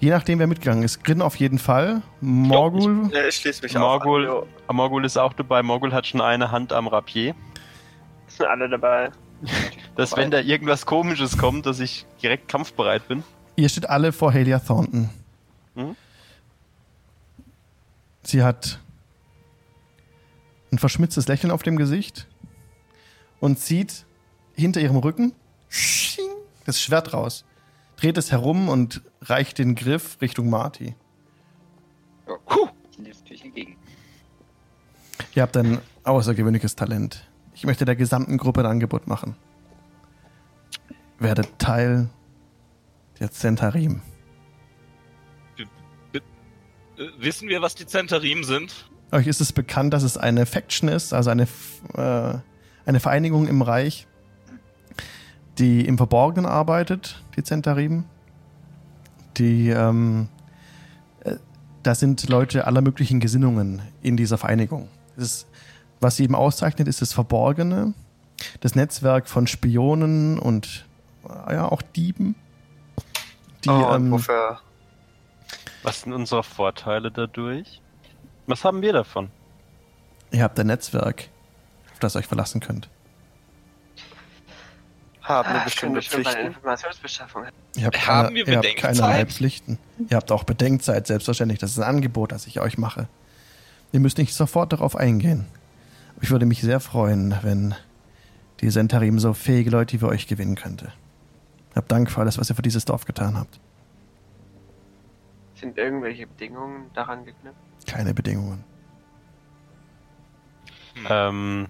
S1: Je nachdem, wer mitgegangen ist. Grin auf jeden Fall. Morgul.
S3: Ja, ich schließe mich
S2: Morgul,
S3: auch an.
S2: Morgul ist auch dabei. Morgul hat schon eine Hand am Rapier.
S4: Sind alle dabei. *laughs*
S2: Dass wenn da irgendwas komisches kommt, dass ich direkt kampfbereit bin.
S1: Ihr steht alle vor Halia Thornton.
S2: Mhm.
S1: Sie hat ein verschmitztes Lächeln auf dem Gesicht und zieht hinter ihrem Rücken das Schwert raus, dreht es herum und reicht den Griff Richtung Marty.
S6: Puh. Ich nehme es natürlich entgegen.
S1: Ihr habt ein außergewöhnliches Talent. Ich möchte der gesamten Gruppe ein Angebot machen. Werdet Teil der Zentarim.
S5: Äh, wissen wir, was die Zentarim sind?
S1: Euch ist es bekannt, dass es eine Faction ist, also eine, äh, eine Vereinigung im Reich, die im Verborgenen arbeitet, die Zentarim. Die, ähm, äh, da sind Leute aller möglichen Gesinnungen in dieser Vereinigung. Ist, was sie eben auszeichnet, ist das Verborgene, das Netzwerk von Spionen und äh, ja, auch Dieben. Die,
S3: oh,
S1: ähm,
S3: wofür?
S2: Was sind unsere Vorteile dadurch? Was haben wir davon?
S1: ihr habt ein Netzwerk, auf das ihr euch verlassen könnt.
S3: Haben wir
S4: Ah,
S3: bestimmte Pflichten?
S4: Informationsbeschaffung
S1: Ihr habt,
S5: Haben
S1: keine,
S5: wir
S1: ihr habt keinerlei Pflichten. Ihr habt auch Bedenkzeit, selbstverständlich. Das ist ein Angebot, das ich euch mache. Ihr müsst nicht sofort darauf eingehen. Ich würde mich sehr freuen, wenn die Sentarim so fähige Leute wie euch gewinnen könnte. Hab Dank für alles, was ihr für dieses Dorf getan habt.
S4: Sind irgendwelche Bedingungen daran geknüpft?
S1: Keine Bedingungen.
S2: Ähm,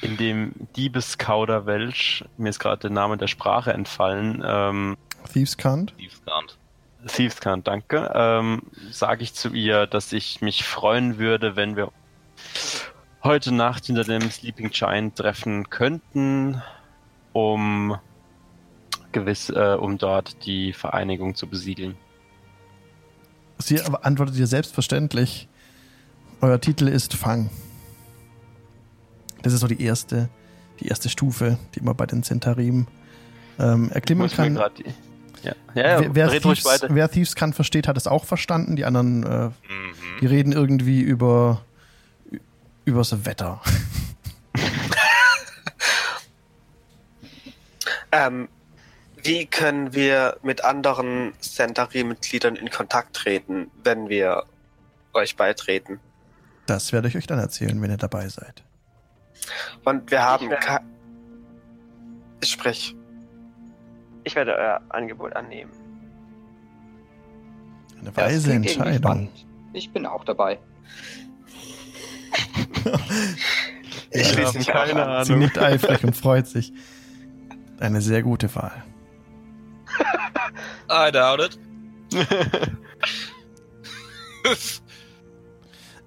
S2: in dem Diebeskauderwelsch, mir ist gerade der Name der Sprache entfallen, ähm,
S1: Thieves Can't?
S5: Tiefskant.
S2: Thievescan, danke, ähm, sage ich zu ihr, dass ich mich freuen würde, wenn wir heute Nacht hinter dem Sleeping Giant treffen könnten, um gewiss, äh, um dort die Vereinigung zu besiegeln.
S1: Sie antwortet ihr selbstverständlich. Euer Titel ist Fang. Das ist so die erste, die erste Stufe, die man bei den Centarim ähm, erklimmen kann.
S2: die- Ja, ja, ja
S1: wer, Thieves,
S2: weiter.
S1: wer Thieves kann, versteht, hat es auch verstanden. Die anderen, äh,
S5: Mhm.
S1: die reden irgendwie über übers Wetter. *laughs*
S3: Ähm, wie können wir mit anderen Centauri-Mitgliedern in Kontakt treten, wenn wir euch beitreten?
S1: Das werde ich euch dann erzählen, wenn ihr dabei seid.
S3: Und wir haben
S4: werde-
S3: kein... Sprich.
S4: Ich werde euer Angebot annehmen.
S1: Eine weise Entscheidung.
S6: Ich bin auch dabei. *laughs*
S3: Ich
S2: Ja,
S3: schließe mich auch
S2: keine
S3: an.
S1: Sie nickt eifrig und freut sich. *laughs* Eine sehr gute Wahl.
S5: I doubt it. *laughs*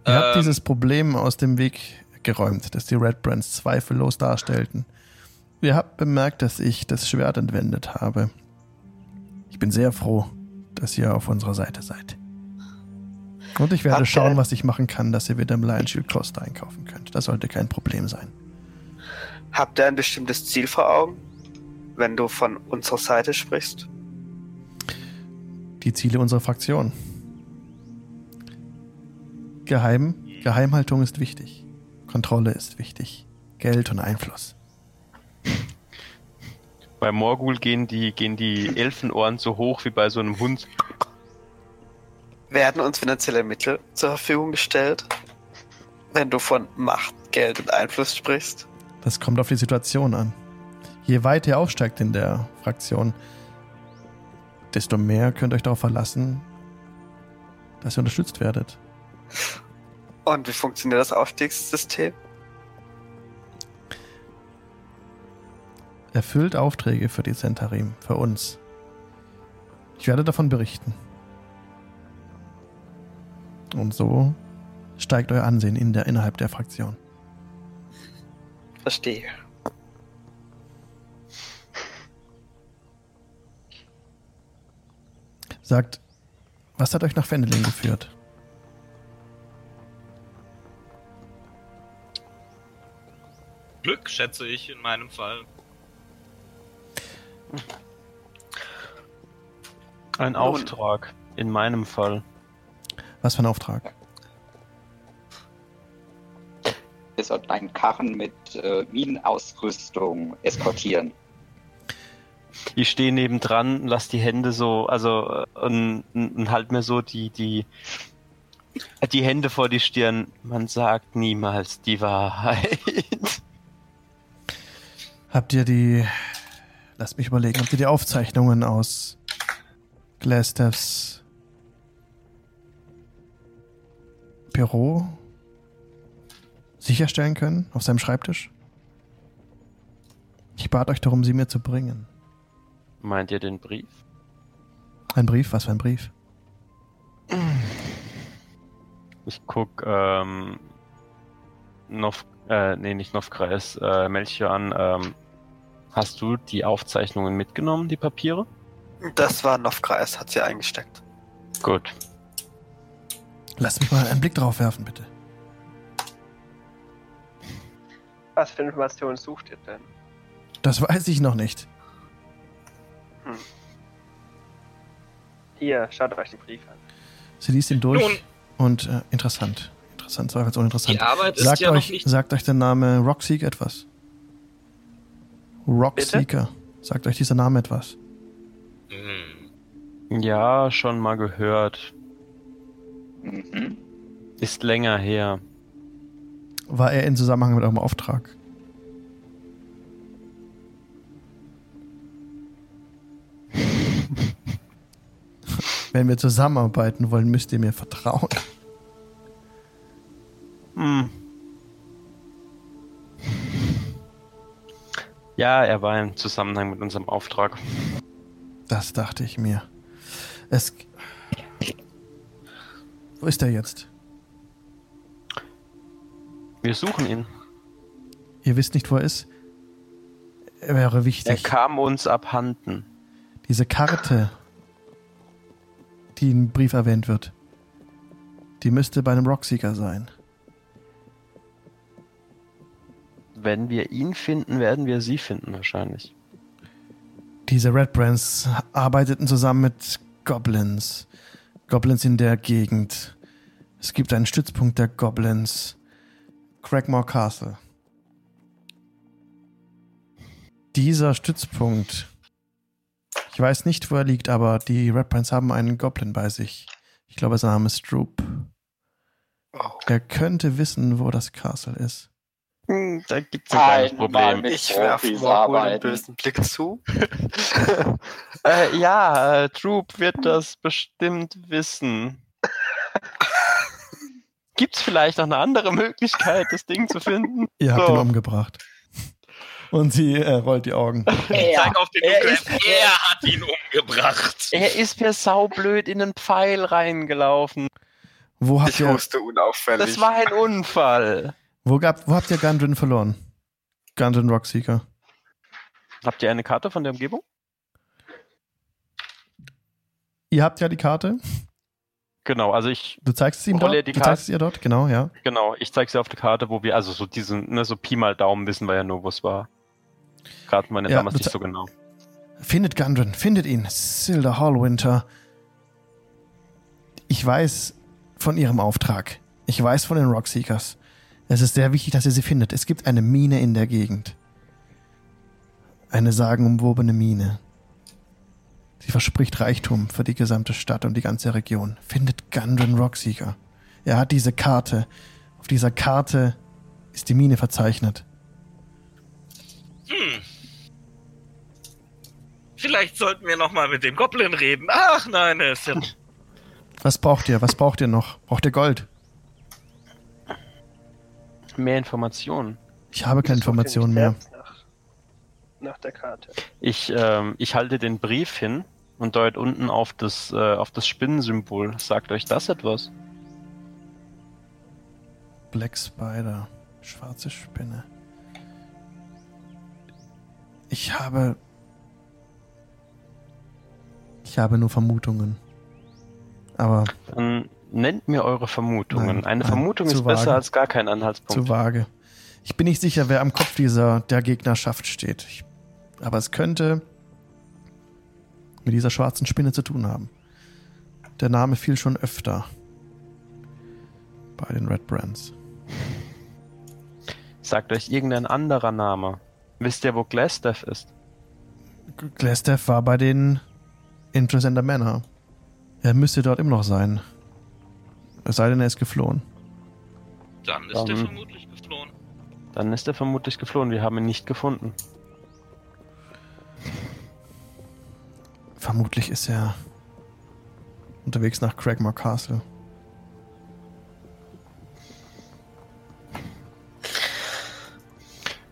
S1: Ihr habt
S5: Ähm,
S1: dieses Problem aus dem Weg geräumt, das die Red Brands zweifellos darstellten. Ihr habt bemerkt, dass ich das Schwert entwendet habe. Ich bin sehr froh, dass ihr auf unserer Seite seid. Und ich werde
S3: ihr-
S1: schauen, was ich machen kann, dass ihr wieder im Lion Shield Coast einkaufen könnt. Das sollte kein Problem sein.
S3: Habt ihr ein bestimmtes Ziel vor Augen, wenn du von unserer Seite sprichst?
S1: Die Ziele unserer Fraktion. Geheim, Geheimhaltung ist wichtig. Kontrolle ist wichtig. Geld und Einfluss.
S2: Bei Morgul gehen die, gehen die Elfenohren so hoch wie bei so einem Hund.
S3: Werden uns finanzielle Mittel zur Verfügung gestellt, wenn du von Macht, Geld und Einfluss sprichst?
S1: Das kommt auf die Situation an. Je weiter ihr aufsteigt in der Fraktion, desto mehr könnt ihr euch darauf verlassen, dass ihr unterstützt werdet.
S3: Und wie funktioniert das Aufstiegssystem?
S1: Erfüllt Aufträge für die Centarim, für uns. Ich werde davon berichten. Und so steigt euer Ansehen in der, innerhalb der Fraktion.
S3: Verstehe.
S1: Sagt, was hat euch nach Fendelin geführt?
S5: Glück, schätze ich in meinem Fall.
S2: Ein
S3: Nun.
S2: Auftrag, in meinem Fall.
S1: Was für ein Auftrag?
S6: Wir sollten einen Karren mit äh, Minenausrüstung eskortieren.
S2: Ich stehe nebendran, lass die Hände so, also äh, und, und halt mir so die, die, die Hände vor die Stirn. Man sagt niemals die Wahrheit. *laughs*
S1: Habt ihr die. Lasst mich überlegen, habt ihr die Aufzeichnungen aus Glassdevs Büro sicherstellen können? Auf seinem Schreibtisch? Ich bat euch darum, sie mir zu bringen.
S2: Meint ihr den Brief?
S1: Ein Brief? Was für ein Brief?
S2: Ich guck, ähm, Nov, äh, nee, nicht Novkreis, äh, Melchior an. Ähm, hast du die Aufzeichnungen mitgenommen, die Papiere?
S3: Das war Novkreis, hat sie eingesteckt.
S2: Gut.
S1: Lasst mich mal einen Blick drauf werfen, bitte.
S4: Was für Informationen sucht ihr denn?
S1: Das weiß ich noch nicht.
S4: Hier, schaut euch den Brief an.
S1: Sie liest ihn durch
S5: Nun.
S1: und äh, interessant. Interessant, zweifelsohne
S5: Die
S1: interessant.
S5: Arbeit ist
S1: Sagt,
S5: ja noch
S1: euch,
S5: nicht.
S1: sagt euch der Name Rockseek etwas? Rockseeker. Sagt euch dieser Name etwas?
S5: Hm.
S2: Ja, schon mal gehört.
S6: Mhm.
S2: Ist länger her.
S1: War er in Zusammenhang mit eurem Auftrag? *laughs* Wenn wir zusammenarbeiten wollen, müsst ihr mir vertrauen.
S2: Hm. Ja, er war im Zusammenhang mit unserem Auftrag.
S1: Das dachte ich mir. Es. Wo ist er jetzt?
S2: Wir suchen ihn.
S1: Ihr wisst nicht, wo er ist? Er wäre
S2: Er
S1: wichtig.
S2: kam uns abhanden.
S1: Diese Karte, die im Brief erwähnt wird, die müsste bei einem Rockseeker sein.
S2: Wenn wir ihn finden, werden wir sie finden wahrscheinlich.
S1: Diese Red Brands arbeiteten zusammen mit Goblins. Goblins in der Gegend. Es gibt einen Stützpunkt der Goblins. Craigmore Castle. Dieser Stützpunkt. Ich weiß nicht, wo er liegt, aber die Red Brands haben einen Goblin bei sich. Ich glaube, sein Name ist Droop.
S3: Oh.
S1: Er könnte wissen, wo das Castle ist.
S2: Da gibt es ein Problem.
S3: Ich werfe Morgul einen bösen Blick zu. *laughs*
S2: äh, ja, äh, Troop wird das bestimmt wissen. *laughs* Gibt's vielleicht noch eine andere Möglichkeit, das Ding zu finden?
S1: Ihr habt
S2: So.
S1: ihn umgebracht. Und sie äh, rollt die Augen. *laughs*
S5: Zeig auf den
S2: er ist-
S5: Er hat ihn umgebracht.
S2: Er ist mir saublöd in einen Pfeil reingelaufen.
S1: Wo habt
S3: Ich
S1: ihr,
S3: huste unauffällig.
S2: Das war ein Unfall.
S1: Wo, gab, wo habt ihr Gundren verloren? Gundren Rockseeker.
S2: Habt ihr eine Karte von der Umgebung?
S1: Ihr habt ja die Karte.
S2: Genau, also ich,
S1: Du zeigst es ihm dort.
S2: die
S1: Du
S2: Karte.
S1: zeigst ihr dort, genau, ja.
S2: genau, ich zeige sie auf der Karte, wo wir, also so diesen, ne, so Pi mal Daumen wissen wir ja nur, wo es war. Raten wir
S1: Ja,
S2: damals nicht so genau.
S1: Findet Gundren, findet ihn. Silda Hallwinter. Ich weiß von ihrem Auftrag. Ich weiß von den Rockseekers. Es ist sehr wichtig, dass ihr sie findet. Es gibt eine Mine in der Gegend. Eine sagenumwobene Mine. Sie verspricht Reichtum für die gesamte Stadt und die ganze Region. Findet Gundren Rockseeker. Er hat diese Karte. Auf dieser Karte ist die Mine verzeichnet.
S5: Hm. Vielleicht sollten wir noch mal mit dem Goblin reden. Ach nein, er ist ja...
S1: Was braucht ihr? Was braucht ihr noch? Braucht ihr Gold?
S2: Mehr Informationen.
S1: Ich habe keine Informationen mehr.
S4: Nach, nach der Karte.
S2: Ich, ähm, ich halte den Brief hin und deut unten auf das, äh, auf das Spinnensymbol. Sagt euch das etwas?
S1: Black Spider. Schwarze Spinne. Ich habe. Ich habe nur Vermutungen. Aber
S2: Dann nennt mir eure Vermutungen.
S1: Nein,
S2: Eine
S1: nein,
S2: Vermutung ist besser
S1: vage.
S2: als gar kein Anhaltspunkt.
S1: zu vage. Ich bin nicht sicher, wer am Kopf dieser der Gegnerschaft steht. Ich, aber es könnte mit dieser schwarzen Spinne zu tun haben. Der Name fiel schon öfter bei den Red Brands.
S2: Sagt euch irgendein anderer Name. Wisst ihr, wo Glassdeath ist?
S1: Glassdeath war bei den Intrasender Manor. Er müsste dort immer noch sein. Es sei denn, er ist geflohen.
S5: Dann ist er
S2: Ähm.
S5: vermutlich geflohen.
S2: Dann ist er vermutlich geflohen. Wir haben ihn nicht gefunden.
S1: Vermutlich ist er unterwegs nach Cragmore Castle.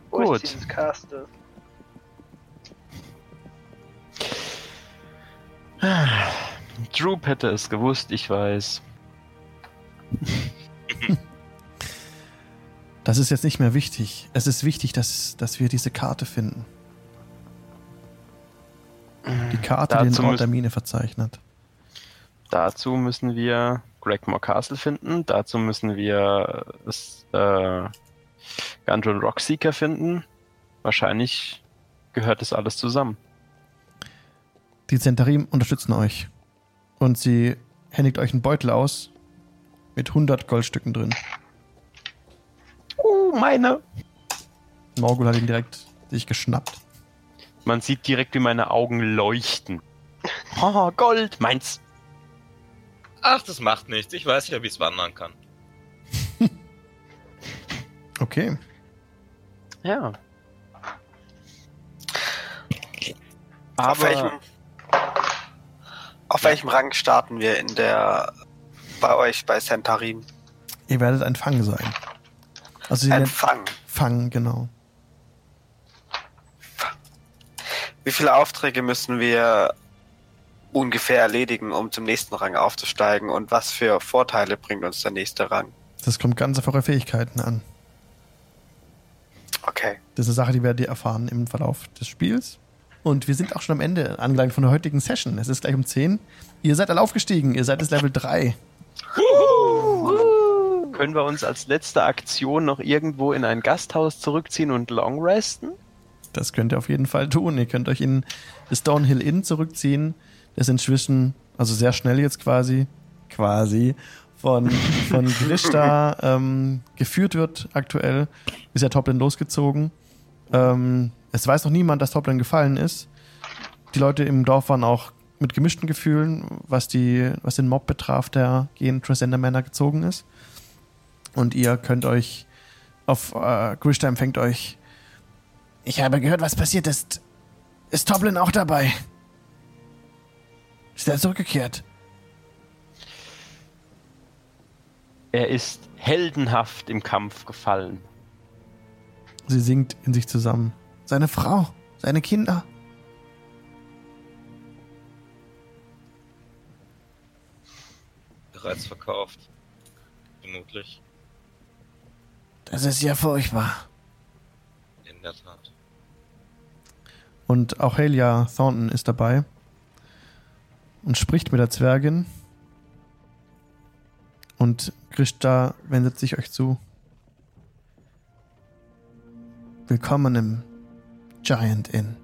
S2: Gut.
S4: ist dieses Castle?
S2: Droop hätte es gewusst, ich weiß.
S1: Das ist jetzt nicht mehr wichtig. Es ist wichtig, dass, dass wir diese Karte finden. Die Karte, die den Ort der Mine verzeichnet.
S2: Dazu müssen wir Gregmore Castle finden. Dazu müssen wir äh, Gundren Rockseeker finden. Wahrscheinlich gehört das alles zusammen.
S1: Die Zentarim unterstützen euch. Und sie händigt euch einen Beutel aus mit 100 Goldstücken drin.
S2: Uh, meine.
S1: Morgul hat ihn direkt sich geschnappt.
S2: Man sieht direkt, wie meine Augen leuchten. *laughs* Oh, Gold, meins.
S5: Ach, das macht nichts. Ich weiß ja, wie es wandern kann. *laughs*
S1: Okay.
S2: Ja.
S3: auf welchem,
S2: Aber
S3: auf welchem Rang starten wir in der bei euch bei Centarim?
S1: Ihr werdet ein Fang sein. Also
S3: Ein Fang.
S1: Fang, genau.
S3: Wie viele Aufträge müssen wir ungefähr erledigen, um zum nächsten Rang aufzusteigen? Und was für Vorteile bringt uns der nächste Rang?
S1: Das kommt ganz auf eure Fähigkeiten an.
S3: Okay.
S1: Das ist eine Sache, die werdet ihr erfahren im Verlauf des Spiels. Und wir sind auch schon am Ende angelangt von der heutigen Session. Es ist gleich um 10. Ihr seid alle aufgestiegen. Ihr seid das Level 3.
S2: können wir uns als letzte Aktion noch irgendwo in ein Gasthaus zurückziehen und long resten?
S1: Das könnt ihr auf jeden Fall tun. Ihr könnt euch in das Downhill Inn zurückziehen. Das inzwischen, also sehr schnell jetzt quasi, quasi, von, von *laughs* Grishta ähm, geführt wird aktuell. Ist ja Toplin losgezogen. Ähm, es weiß noch niemand, dass Toplin gefallen ist. Die Leute im Dorf waren auch mit gemischten Gefühlen, was, die, was den Mob betraf, der gegen Transcender Männer gezogen ist. Und ihr könnt euch auf äh, Grishta empfängt euch. Ich habe gehört, was passiert ist. Ist Toplin auch dabei? Ist er zurückgekehrt?
S2: Er ist heldenhaft im Kampf gefallen.
S1: Sie sinkt in sich zusammen. Seine Frau, seine Kinder.
S5: Bereits verkauft. Vermutlich.
S1: Das ist ja furchtbar.
S5: In der Tat.
S1: Und auch Helia Thornton ist dabei und spricht mit der Zwergin. Und Krishta wendet sich euch zu. Willkommen im Giant Inn.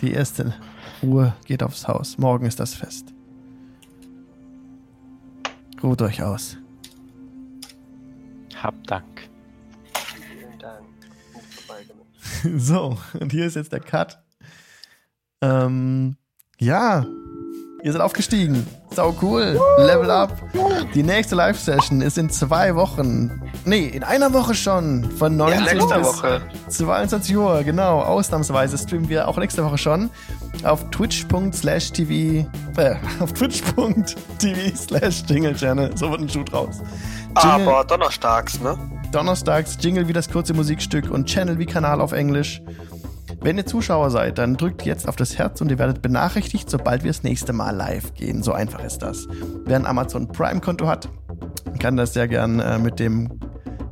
S1: Die erste Ruhe geht aufs Haus. Morgen ist das Fest. Ruht euch aus.
S2: Hab Dank.
S4: Vielen *laughs* Dank.
S1: So, und hier ist jetzt der Cut. Ähm, ja, ihr seid aufgestiegen. Sau cool. Level up. Die nächste Live-Session ist in zwei Wochen. Nee, in einer Woche schon. Von 19
S3: Ja,
S1: bis
S3: Woche.
S1: 22 Uhr, genau. Ausnahmsweise streamen wir auch nächste Woche schon auf twitch.slash tv, äh, *laughs* auf twitch.tv slash Jingle Channel. So wird ein Shoot raus. Jingle-
S3: Aber donnerstags, ne?
S1: Donnerstags Jingle wie das kurze Musikstück und Channel wie Kanal auf Englisch. Wenn ihr Zuschauer seid, dann drückt jetzt auf das Herz und ihr werdet benachrichtigt, sobald wir das nächste Mal live gehen. So einfach ist das. Wer ein Amazon Prime-Konto hat, kann das sehr gern äh, mit dem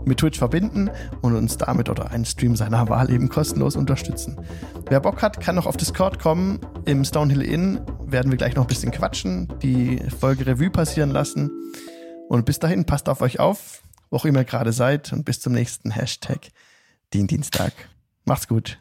S1: mit Twitch verbinden und uns damit oder einen Stream seiner Wahl eben kostenlos unterstützen. Wer Bock hat, kann noch auf Discord kommen. Im Stonehill Inn werden wir gleich noch ein bisschen quatschen, die Folge Revue passieren lassen. Und bis dahin, passt auf euch auf, wo auch immer ihr gerade seid und bis zum nächsten Hashtag Dienstag. Macht's gut.